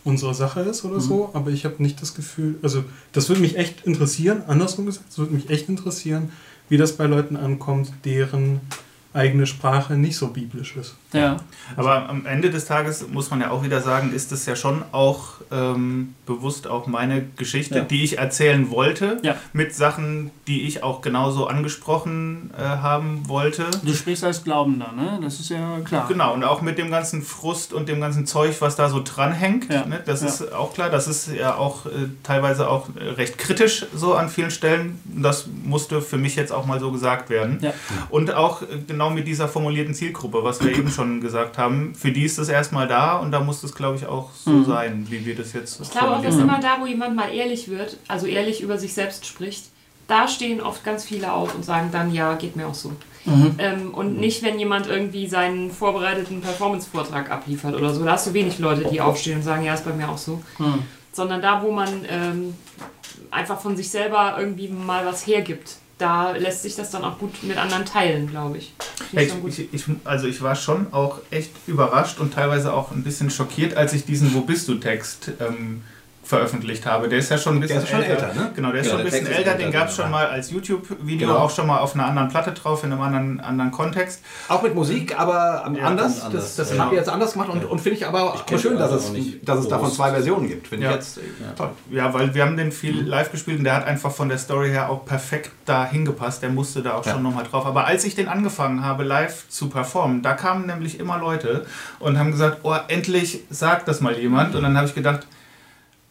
unsere Sache ist oder Mhm. so, aber ich habe nicht das Gefühl, also das würde mich echt interessieren, andersrum gesagt, es würde mich echt interessieren, wie das bei Leuten ankommt, deren eigene Sprache nicht so biblisch ist. Ja. Aber am Ende des Tages muss man ja auch wieder sagen, ist es ja schon auch ähm, bewusst auch meine Geschichte, Ja. die ich erzählen wollte, Ja. mit Sachen, die ich auch genauso angesprochen äh, haben wollte. Du sprichst als Glaubender, ne? Das ist ja klar. Genau, und auch mit dem ganzen Frust und dem ganzen Zeug, was da so dranhängt. Ja. Ne? Das Ja. ist auch klar, das ist ja auch äh, teilweise auch recht kritisch so an vielen Stellen. Das musste für mich jetzt auch mal so gesagt werden. Ja. Und auch äh, genau mit dieser formulierten Zielgruppe, was wir eben schon gesagt haben, für die ist es erstmal da und da muss es, glaube ich, auch so Mhm. sein, wie wir das jetzt Ich glaube auch, dass immer da, wo jemand mal ehrlich wird, also ehrlich über sich selbst spricht, da stehen oft ganz viele auf und sagen dann, ja, geht mir auch so. Mhm. Ähm, und nicht, wenn jemand irgendwie seinen vorbereiteten Performance-Vortrag abliefert oder so. Da hast du wenig Leute, die aufstehen und sagen, ja, ist bei mir auch so. Mhm. Sondern da, wo man ähm, einfach von sich selber irgendwie mal was hergibt, da lässt sich das dann auch gut mit anderen teilen, glaube ich. Gut. ich, ich, also ich war schon auch echt überrascht und teilweise auch ein bisschen schockiert, als ich diesen Wo bist du Text ähm, veröffentlicht habe. Der ist ja schon ein bisschen Der ist schon älter, ne? Genau, der ist Ja, schon ein bisschen älter. älter, Den gab es schon mal als YouTube-Video, Genau. auch schon mal auf einer anderen Platte drauf, in einem anderen, anderen Kontext. Auch mit Musik, aber Ja, anders. anders. Das, das Genau. haben wir jetzt anders gemacht und, und finde ich aber auch kenn schön, dass also es, auch nicht dass es davon zwei Versionen gibt. Finde Ja. ich jetzt äh, toll. Ja, weil wir haben den viel live gespielt und der hat einfach von der Story her auch perfekt da hingepasst. Der musste da auch Ja. schon nochmal drauf. Aber als ich den angefangen habe, live zu performen, da kamen nämlich immer Leute und haben gesagt, oh, endlich sagt das mal jemand. Und dann habe ich gedacht,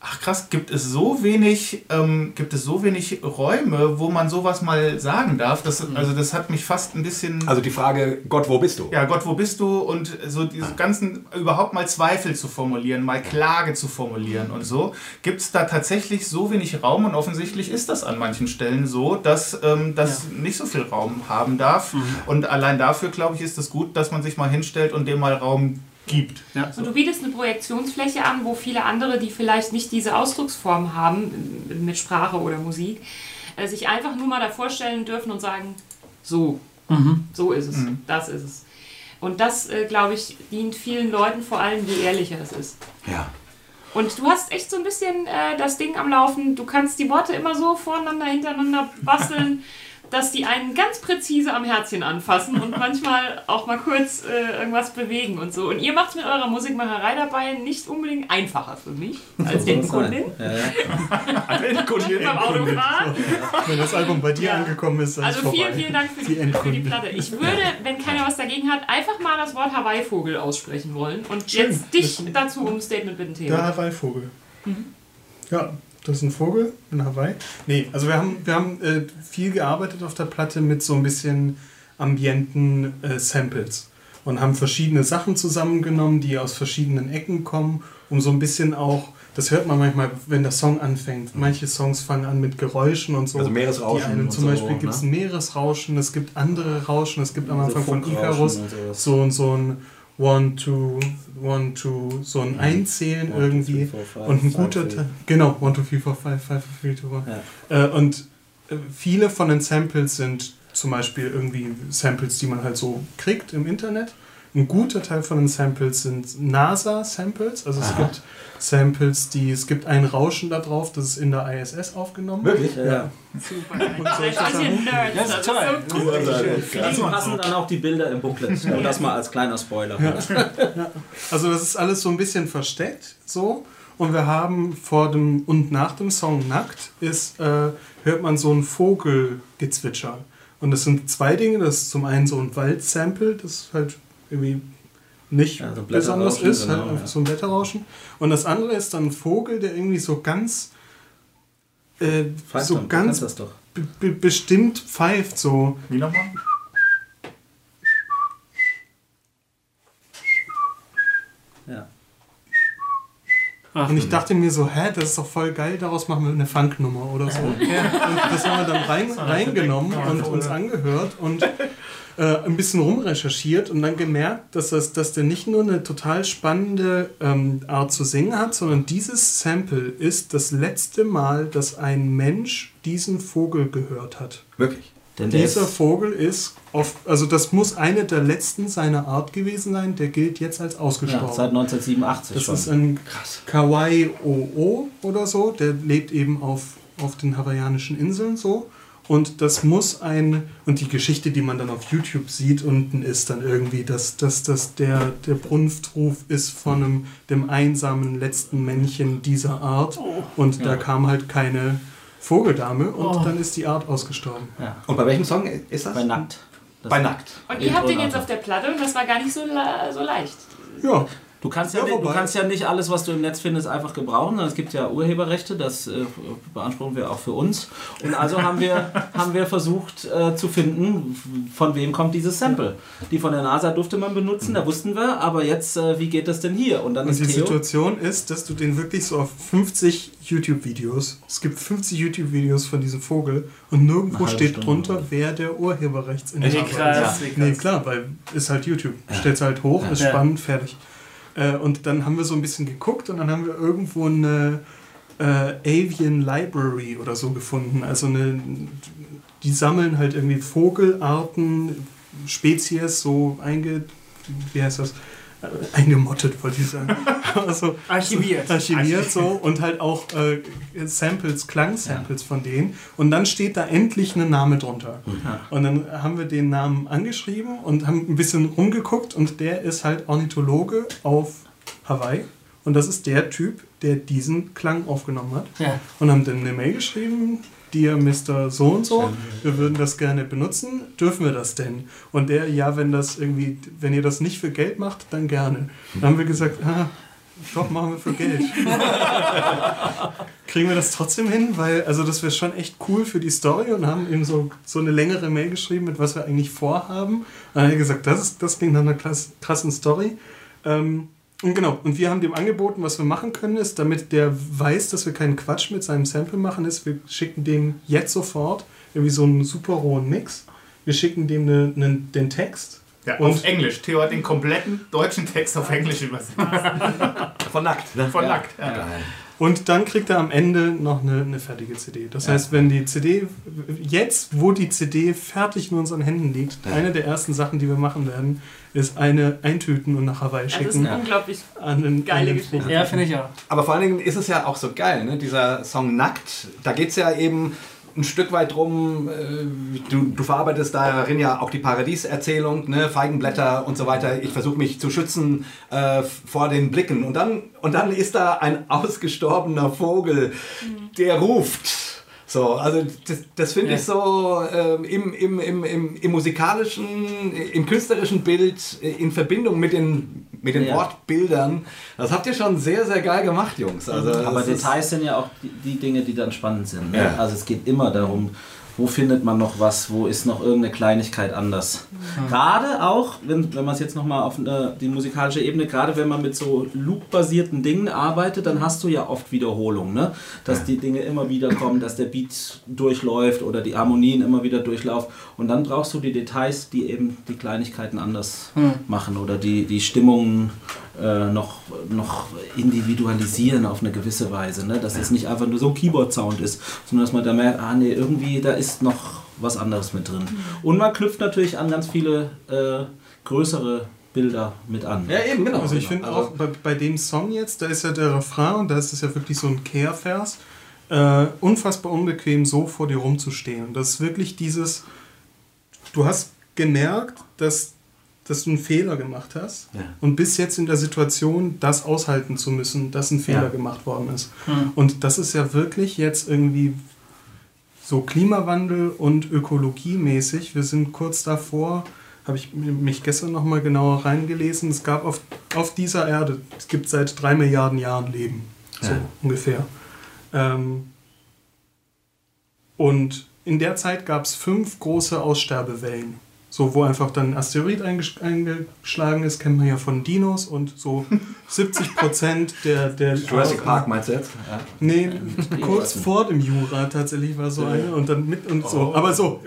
ach krass, gibt es so wenig, ähm, gibt es so wenig Räume, wo man sowas mal sagen darf. Das, also das hat mich fast ein bisschen... Also die Frage, Gott, wo bist du? Ja, Gott, wo bist du? Und so diese ganzen, überhaupt mal Zweifel zu formulieren, mal Klage zu formulieren und so. Gibt es da tatsächlich so wenig Raum? Und offensichtlich ist das an manchen Stellen so, dass ähm, das nicht so viel Raum haben darf. Und allein dafür, glaube ich, ist es gut, dass man sich mal hinstellt und dem mal Raum gibt. Ja. Und du bietest eine Projektionsfläche an, wo viele andere, die vielleicht nicht diese Ausdrucksform haben, m- mit Sprache oder Musik, äh, sich einfach nur mal davor stellen dürfen und sagen, so, so ist es, das ist es. Und das, äh, glaube ich, dient vielen Leuten vor allem, je ehrlicher es ist. Ja. Und du hast echt so ein bisschen äh, das Ding am Laufen. Du kannst die Worte immer so voreinander, hintereinander basteln, [laughs] dass die einen ganz präzise am Herzchen anfassen und manchmal auch mal kurz äh, irgendwas bewegen und so. Und ihr macht es mit eurer Musikmacherei dabei nicht unbedingt einfacher für mich als Endkundin Ja, ja. [laughs] beim Autofahren. Wenn das Album bei dir Ja. angekommen ist, dann ist Also vorbei. vielen, vielen Dank für die, Die für die. Platte. Ich würde, wenn keiner was dagegen hat, einfach mal das Wort Hawaii-Vogel aussprechen wollen und Schön. jetzt dich dazu um ein Statement bitten, Theo. Der Hawaii-Vogel. Ja, das ist ein Vogel in Hawaii. Nee, also wir haben, wir haben äh, viel gearbeitet auf der Platte mit so ein bisschen ambienten äh, Samples und haben verschiedene Sachen zusammengenommen, die aus verschiedenen Ecken kommen, um so ein bisschen auch, das hört man manchmal, wenn der Song anfängt. Manche Songs fangen an mit Geräuschen und so. Also Meeresrauschen einen, und zum so, Beispiel gibt es ne? Meeresrauschen, es gibt andere Rauschen, es gibt am Anfang von Icarus so und so ein One, two, one, two, so ein Einzählen One, two, irgendwie. three, four, five, und ein five, guter. Teil. Genau, one, two, three, four, five, five, four, three, two, one. Ja. Äh, und äh, viele von den Samples sind zum Beispiel irgendwie Samples, die man halt so kriegt im Internet. Ein guter Teil von den Samples sind NASA-Samples. Also es gibt Samples, die, es gibt ein Rauschen da drauf, das ist in der ISS aufgenommen. Wirklich? Ja, ja. Super. Ein bisschen Nerds. Das ist toll. so gut. Dazu passen dann auch die Bilder im Booklet. [laughs] Und das mal als kleiner Spoiler. Also das ist alles so ein bisschen versteckt, so. Und wir haben vor dem und nach dem Song Nackt ist, äh, hört man so ein Vogelgezwitscher. Und das sind zwei Dinge. Das ist zum einen so ein Waldsample, das halt irgendwie nicht Ja, so ein besonders ist, halt genau, einfach ja. so ein Blätterrauschen. Und das andere ist dann ein Vogel, der irgendwie so ganz äh, Pfeift so dann, ganz das doch. be be bestimmt pfeift so. Wie nochmal? Ja. Und ich dachte mir so, hä, das ist doch voll geil, daraus machen wir eine Funknummer oder so. [laughs] Und das haben wir dann rein, reingenommen und uns angehört und äh, ein bisschen rumrecherchiert und dann gemerkt, dass, das, dass der nicht nur eine total spannende ähm, Art zu singen hat, sondern dieses Sample ist das letzte Mal, dass ein Mensch diesen Vogel gehört hat. Wirklich. Denn Dieser ist, Vogel ist, oft, also das muss eine der letzten seiner Art gewesen sein, der gilt jetzt als ja, ausgestorben. seit 1987 Das schon. ist ein Kawaii OO oder so, der lebt eben auf, auf den hawaiianischen Inseln so. Und das muss ein, und die Geschichte, die man dann auf YouTube sieht, unten ist dann irgendwie, dass, dass, dass der, der Brunftruf ist von einem, dem einsamen letzten Männchen dieser Art. Und da kam halt keine Vogeldame und dann ist die Art ausgestorben. ja. Und bei welchem Song ist das? Bei Nackt. Das Bei Nackt. Und ihr habt den jetzt auf der Platte und das war gar nicht so, so leicht. Ja, Du kannst ja, Ja, nicht, du kannst ja nicht alles, was du im Netz findest, einfach gebrauchen. sondern Es gibt ja Urheberrechte, das äh, beanspruchen wir auch für uns. Und also haben wir, [laughs] haben wir versucht äh, zu finden, von wem kommt dieses Sample. Die von der NASA durfte man benutzen, da wussten wir, aber jetzt, äh, wie geht das denn hier? Und dann Und ist die Theo, Situation ist, dass du den wirklich so auf 50 YouTube-Videos, es gibt 50 YouTube-Videos von diesem Vogel und nirgendwo steht Stunde. drunter, wer der Urheberrechtsinhaber ist. Nee, klar, weil ist halt YouTube. Stellst halt hoch, ist Ja. spannend, fertig. Äh, und dann haben wir so ein bisschen geguckt und dann haben wir irgendwo eine äh, Avian Library oder so gefunden. Also eine, die sammeln halt irgendwie Vogelarten, Spezies so einge, wie heißt das? Eingemottet, wollte ich sagen. [laughs] also, Archiviert. Archiviert so und halt auch äh, Samples, Klangsamples von denen. Und dann steht da endlich ein Name drunter. Ja. Und dann haben wir den Namen angeschrieben und haben ein bisschen rumgeguckt und der ist halt Ornithologe auf Hawaii. Und das ist der Typ, der diesen Klang aufgenommen hat. Ja. Und haben dann eine Mail geschrieben, dir Mr. So und so, wir würden das gerne benutzen, dürfen wir das denn? Und der, ja, wenn das irgendwie, wenn ihr das nicht für Geld macht, dann gerne. Dann haben wir gesagt, ah, doch, machen wir für Geld. [laughs] Kriegen wir das trotzdem hin? Weil, also das wäre schon echt cool für die Story und haben eben so, so eine längere Mail geschrieben, mit was wir eigentlich vorhaben. Und dann hat er gesagt, das, ist, das klingt nach einer krassen Story. Ähm, und genau, und wir haben dem angeboten, was wir machen können, ist, damit der weiß, dass wir keinen Quatsch mit seinem Sample machen, ist, wir schicken dem jetzt sofort irgendwie so einen super rohen Mix. Wir schicken dem ne, ne, den Text Ja, Und- auf Englisch. Theo hat den kompletten deutschen Text auf Englisch übersetzt. Von nackt. Ne? Von ja. nackt. Ja. Und dann kriegt er am Ende noch eine, eine fertige CD. Das heißt, wenn die CD, jetzt wo die CD fertig in unseren Händen liegt, eine der ersten Sachen, die wir machen werden, ist eine eintüten und nach Hawaii Das ist schicken. eine unglaublich An den, geile Geschichte. Ja, finde ich auch. Aber vor allen Dingen ist es ja auch so geil, ne? dieser Song Nackt. Da geht es ja eben ein Stück weit drum, äh, du, du verarbeitest darin ja auch die Paradieserzählung, ne? Feigenblätter und so weiter. Ich versuche mich zu schützen äh, vor den Blicken. Und dann, und dann ist da ein [laughs] ausgestorbener Vogel, der ruft. So, also das, das finde ich so ähm, im, im, im, im, im musikalischen, im künstlerischen Bild äh, in Verbindung mit den, mit den Ja. Wortbildern. Das habt ihr schon sehr, sehr geil gemacht, Jungs. Also, Aber Details sind ja auch die, die Dinge, die dann spannend sind. Ne? Ja. Also es geht immer darum, wo findet man noch was, wo ist noch irgendeine Kleinigkeit anders. Gerade auch, wenn, wenn man es jetzt nochmal auf eine, die musikalische Ebene, gerade wenn man mit so Loop-basierten Dingen arbeitet, dann hast du ja oft Wiederholungen, ne? dass die Dinge immer wieder kommen, dass der Beat durchläuft oder die Harmonien immer wieder durchlaufen. Und dann brauchst du die Details, die eben die Kleinigkeiten anders machen oder die, die Stimmungen äh, noch, noch individualisieren auf eine gewisse Weise. Ne? Dass es nicht einfach nur so ein Keyboard-Sound ist, sondern dass man da merkt, ah nee, irgendwie da ist noch was anderes mit drin. Und man knüpft natürlich an ganz viele äh, größere Bilder mit an. ja, eben, genau. Also ich finde Also- auch bei, bei dem Song jetzt, da ist ja der Refrain und da ist es ja wirklich so ein Kehrvers, äh, unfassbar unbequem so vor dir rumzustehen. Und das ist wirklich dieses, du hast gemerkt, dass, dass du einen Fehler gemacht hast Ja. und bist jetzt in der Situation, das aushalten zu müssen, dass ein Fehler Ja. gemacht worden ist. Und das ist ja wirklich jetzt irgendwie so Klimawandel und ökologiemäßig. Wir sind kurz davor, habe ich mich gestern noch mal genauer reingelesen. Es gab auf, auf dieser Erde, es gibt seit drei Milliarden Jahren Leben, so Ja. ungefähr. Ähm, und in der Zeit gab es fünf große Aussterbewellen. So, wo einfach dann ein Asteroid eingesch eingeschlagen ist, kennt man ja von Dinos und so [laughs] 70 Prozent der, der Jurassic Park meinst du jetzt? Ja. Nee, kurz vor dem Jura tatsächlich war so eine und dann mit und so. Aber so,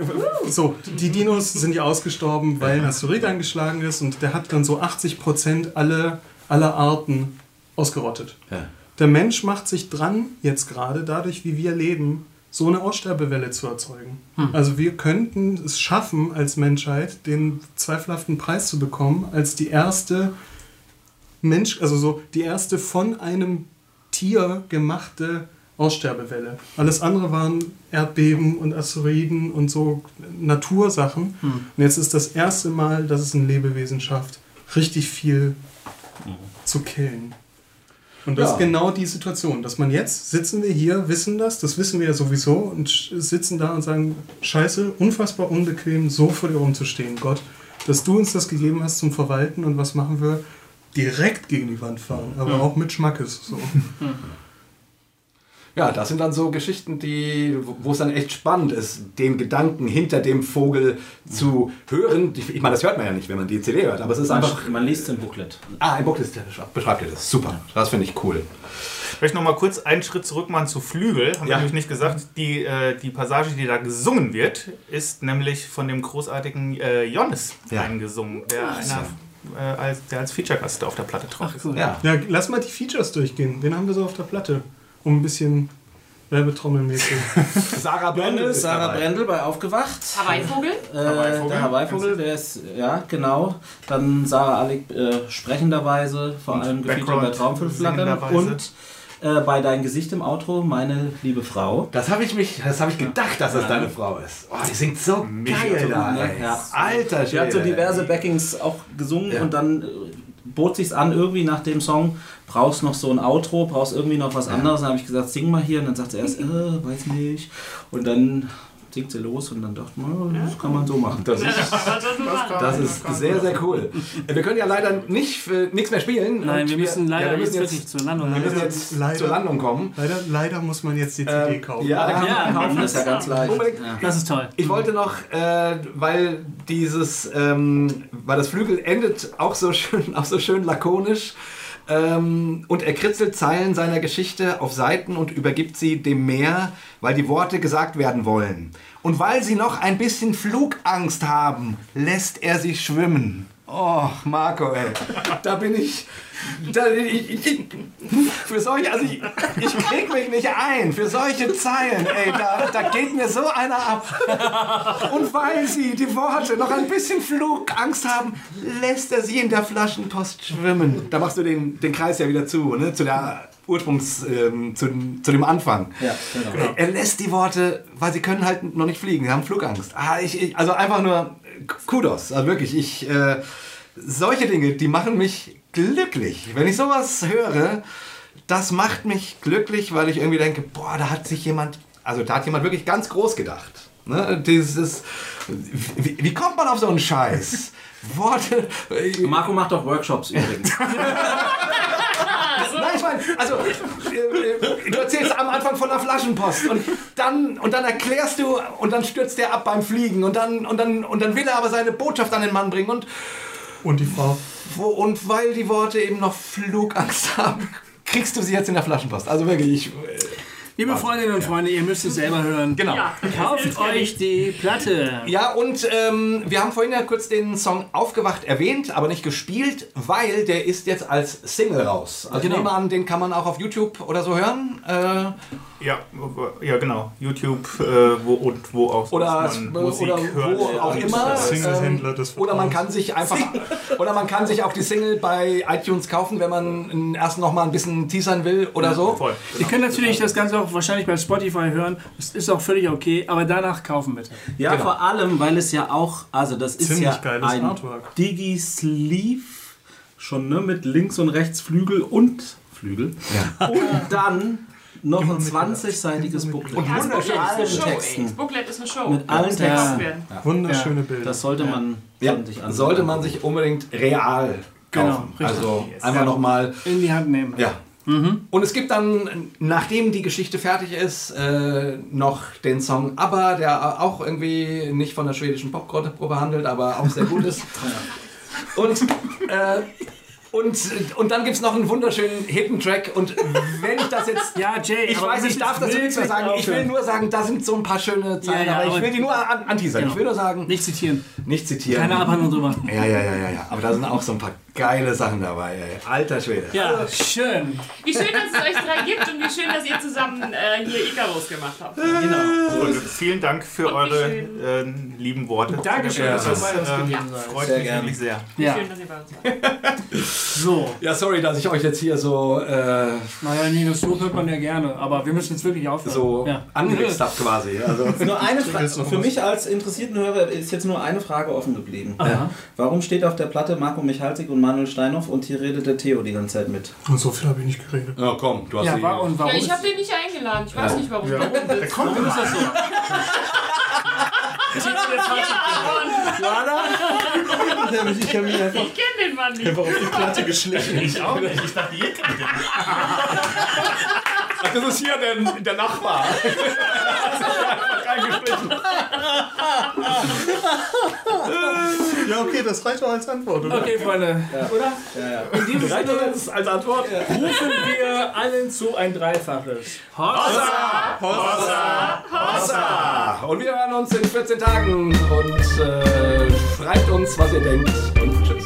so, die Dinos sind ja ausgestorben, weil ein Asteroid eingeschlagen ist und der hat dann so 80 Prozent alle, aller Arten ausgerottet. Ja. Der Mensch macht sich dran, jetzt gerade dadurch, wie wir leben, so eine Aussterbewelle zu erzeugen. Also wir könnten es schaffen, als Menschheit den zweifelhaften Preis zu bekommen, als die erste Mensch, also so die erste von einem Tier gemachte Aussterbewelle. Alles andere waren Erdbeben und Asteroiden und so Natursachen. Und jetzt ist das erste Mal, dass es ein Lebewesen schafft, richtig viel zu killen. Und das Ja. ist genau die Situation, dass man jetzt sitzen wir hier, wissen das, das wissen wir ja sowieso und sitzen da und sagen, scheiße, unfassbar unbequem, so vor dir rumzustehen. Gott, dass du uns das gegeben hast zum Verwalten und was machen wir? Direkt gegen die Wand fahren, aber auch mit Schmackes. So. [laughs] Ja, das sind dann so Geschichten, die, wo es dann echt spannend ist, den Gedanken hinter dem Vogel zu hören. Ich ich meine, das hört man ja nicht, wenn man die CD hört, aber es ist Man, einfach. man liest im Booklet. Ah, ein Booklet beschreibt ihr das. Super. Das finde ich cool. Vielleicht noch mal kurz einen Schritt zurück machen zu Flügel. Haben wir Ja. nämlich nicht gesagt. Die, äh, die Passage, die da gesungen wird, ist nämlich von dem großartigen äh, Jonas Ja. eingesungen, der, einer, äh, als, der als Feature-Gast auf der Platte drauf ist. Ja. Ja, lass mal die Features durchgehen. Wen haben wir so auf der Platte? Um ein bisschen Werbetrommelmäßig. [laughs] Sarah Brendel Sarah dabei. Brendel bei Aufgewacht. Hawaii-Vogel? Äh, Hawaii-Vogel. der Hawaii-Vogel, der ist, ja, genau. Dann Sarah Alec äh, sprechenderweise, vor Und allem gefeatured bei singenderweise. Und äh, bei Dein Gesicht im Outro, meine liebe Frau. Das habe ich mich, das habe ich gedacht, dass das deine Frau ist. Oh, die singt so geil da. ne? Ja. Alter Sie hat so Schwede. diverse Backings auch gesungen Ja. und dann äh, bot sich's an, irgendwie nach dem Song, brauchst noch so ein Outro, brauchst irgendwie noch was anderes. Dann habe ich gesagt, sing mal hier. Und dann sagt sie erst, äh, weiß nicht. Und dann singt sie los und dann dachte man, das kann man so machen. Das ist, das ist sehr, sehr cool. Äh, Wir können ja leider nicht äh, nichts mehr spielen. Nein, wir müssen leider ja, wir müssen jetzt wirklich zur Landung. Wir müssen jetzt Leider. zur Landung kommen. leider, leider muss man jetzt die CD Ähm, kaufen. ja, Ja, Kaufen ist ja ganz leicht. Unbedingt. Ja. Das ist toll. Ich wollte noch, äh, weil dieses, ähm, weil das Flügel endet auch so schön, [laughs] auch so schön lakonisch. Ähm, und er kritzelt Zeilen seiner Geschichte auf Seiten und übergibt sie dem Meer, weil die Worte gesagt werden wollen. Und weil sie noch ein bisschen Flugangst haben, lässt er sie schwimmen. Oh, Marco, ey. Da bin ich. Da, ich, ich für solche, also ich, ich krieg mich nicht ein. Für solche Zeilen, ey, da, da geht mir so einer ab. Und weil sie die Worte noch ein bisschen Flugangst haben, lässt er sie in der Flaschenpost schwimmen. Da machst du den, den Kreis ja wieder zu, ne? Zu der Ursprungs, ähm, zu, zu dem Anfang. Ja, genau. Er lässt die Worte, weil sie können halt noch nicht fliegen, sie haben Flugangst. Ah, ich, ich, also einfach nur Kudos, also wirklich, ich, äh, solche Dinge, die machen mich glücklich. Wenn ich sowas höre, das macht mich glücklich, weil ich irgendwie denke, boah, da hat sich jemand, also da hat jemand wirklich ganz groß gedacht. Ne? Dieses, wie, wie kommt man auf so einen Scheiß? [laughs] Worte. Marco macht auch Workshops übrigens. [laughs] Nein, ich meine, also äh, du erzählst am Anfang von der Flaschenpost und dann, und dann erklärst du und dann stürzt der ab beim Fliegen und dann, und, dann, und dann will er aber seine Botschaft an den Mann bringen und, Und die Frau. Und weil die Worte eben noch Flugangst [laughs] haben, kriegst du sie jetzt in der Flaschenpost. Also wirklich, ich, Liebe Freundinnen und Freunde, ihr müsst es selber hören. genau. Ja, Kauft euch die Platte. Ja, und ähm, wir haben vorhin ja kurz den Song Aufgewacht erwähnt, aber nicht gespielt, weil der ist jetzt als Single raus. Also Genau. ich nehme an, den kann man auch auf YouTube oder so hören. Äh, Ja, ja genau. YouTube äh, wo, und wo auch oder, Musik oder hört. wo auch immer. Single-Händler des oder man kann sich einfach [laughs] oder man kann sich auch die Single bei iTunes kaufen, wenn man erst noch mal ein bisschen teasern will oder so. Voll. Ihr könnt natürlich das Ganze auch wahrscheinlich bei Spotify hören. Das ist auch völlig okay, aber danach kaufen bitte. Ja, Genau. vor allem, weil es ja auch, also das ist Ziemlich ja geiles ein Artwork. Digi-Sleeve, schon ne, mit links und rechts Flügel und Flügel. Und dann noch ein 20-seitiges Booklet. Und Ja, das. Booklet ist eine allen Show, ey. Texten. Das Booklet ist eine Show. Mit allen Texten. werden. Wunderschöne Bilder. Das sollte man, Ja, sollte sich ansehen. sollte man sich unbedingt real Genau, kaufen. richtig. also einfach noch mal In die Hand nehmen. Ja. Und es gibt dann, nachdem die Geschichte fertig ist, äh, noch den Song ABBA, der auch irgendwie nicht von der schwedischen Popgruppe behandelt, aber auch sehr gut ist. [laughs] Und, äh, und, und dann gibt es noch einen wunderschönen Hippen-Track. Und wenn ich das jetzt. [laughs] Ja, Jay, Ich weiß, ich darf jetzt nichts mehr sagen. Ich will nur sagen, da sind so ein paar schöne Zeilen. Ja, ja, aber ich will die nur an, anteasern. Genau. Ich will nur sagen, Nicht zitieren. nicht zitieren. Keine Abhandlung drüber. Ja, ja, ja, ja, ja. Aber da sind auch so ein paar geile Sachen dabei. Ey. Alter Schwede. Ja, schön. Wie schön, dass es euch drei gibt und wie schön, dass ihr zusammen äh, hier Icarus gemacht habt. Genau. Und vielen Dank für Und eure äh, lieben Worte. Dankeschön, Ja, dass ihr das, bei uns ähm, gewesen seid. Freut Sehr mich gerne. wirklich sehr. Ja, Schön, dass ihr bei uns wart. [laughs] so. Ja, sorry, dass ich euch jetzt hier so, äh, Naja, Nino, so hört man ja gerne, aber wir müssen jetzt wirklich aufhören. so Ja. angewichst habe quasi. Also, [laughs] Nur eine Frage, für mich als interessierten Hörer ist jetzt nur eine Frage offen geblieben. Aha. Warum steht auf der Platte Marco Michalsik und Manuel Steinhoff und hier redet der Theo die ganze Zeit mit? Und so viel habe ich nicht geredet. ja, komm, du hast Ja, war, und warum? Ja, ich habe den nicht eingeladen. Ich weiß nicht, warum. Ja. Warum? Der kommt warum ist das so? Einfach, Ich kenne den Mann nicht. einfach auf die Platte geschlichen. Ich auch nicht. Ich dachte, ihr kennt den. Das ist hier der, der Nachbar. [laughs] Ja, okay, das reicht auch als Antwort, oder? Okay, Freunde. Oder? Ja, ja. In diesem Sinne jetzt als Antwort? rufen wir allen zu ein Dreifaches. Hossa! Und wir hören uns in 14 Tagen und äh, schreibt uns, was ihr denkt. Und tschüss.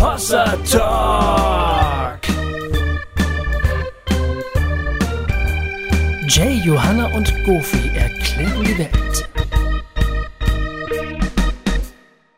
Hossa Talk. Jay, Johanna und Goofy erklären die Welt.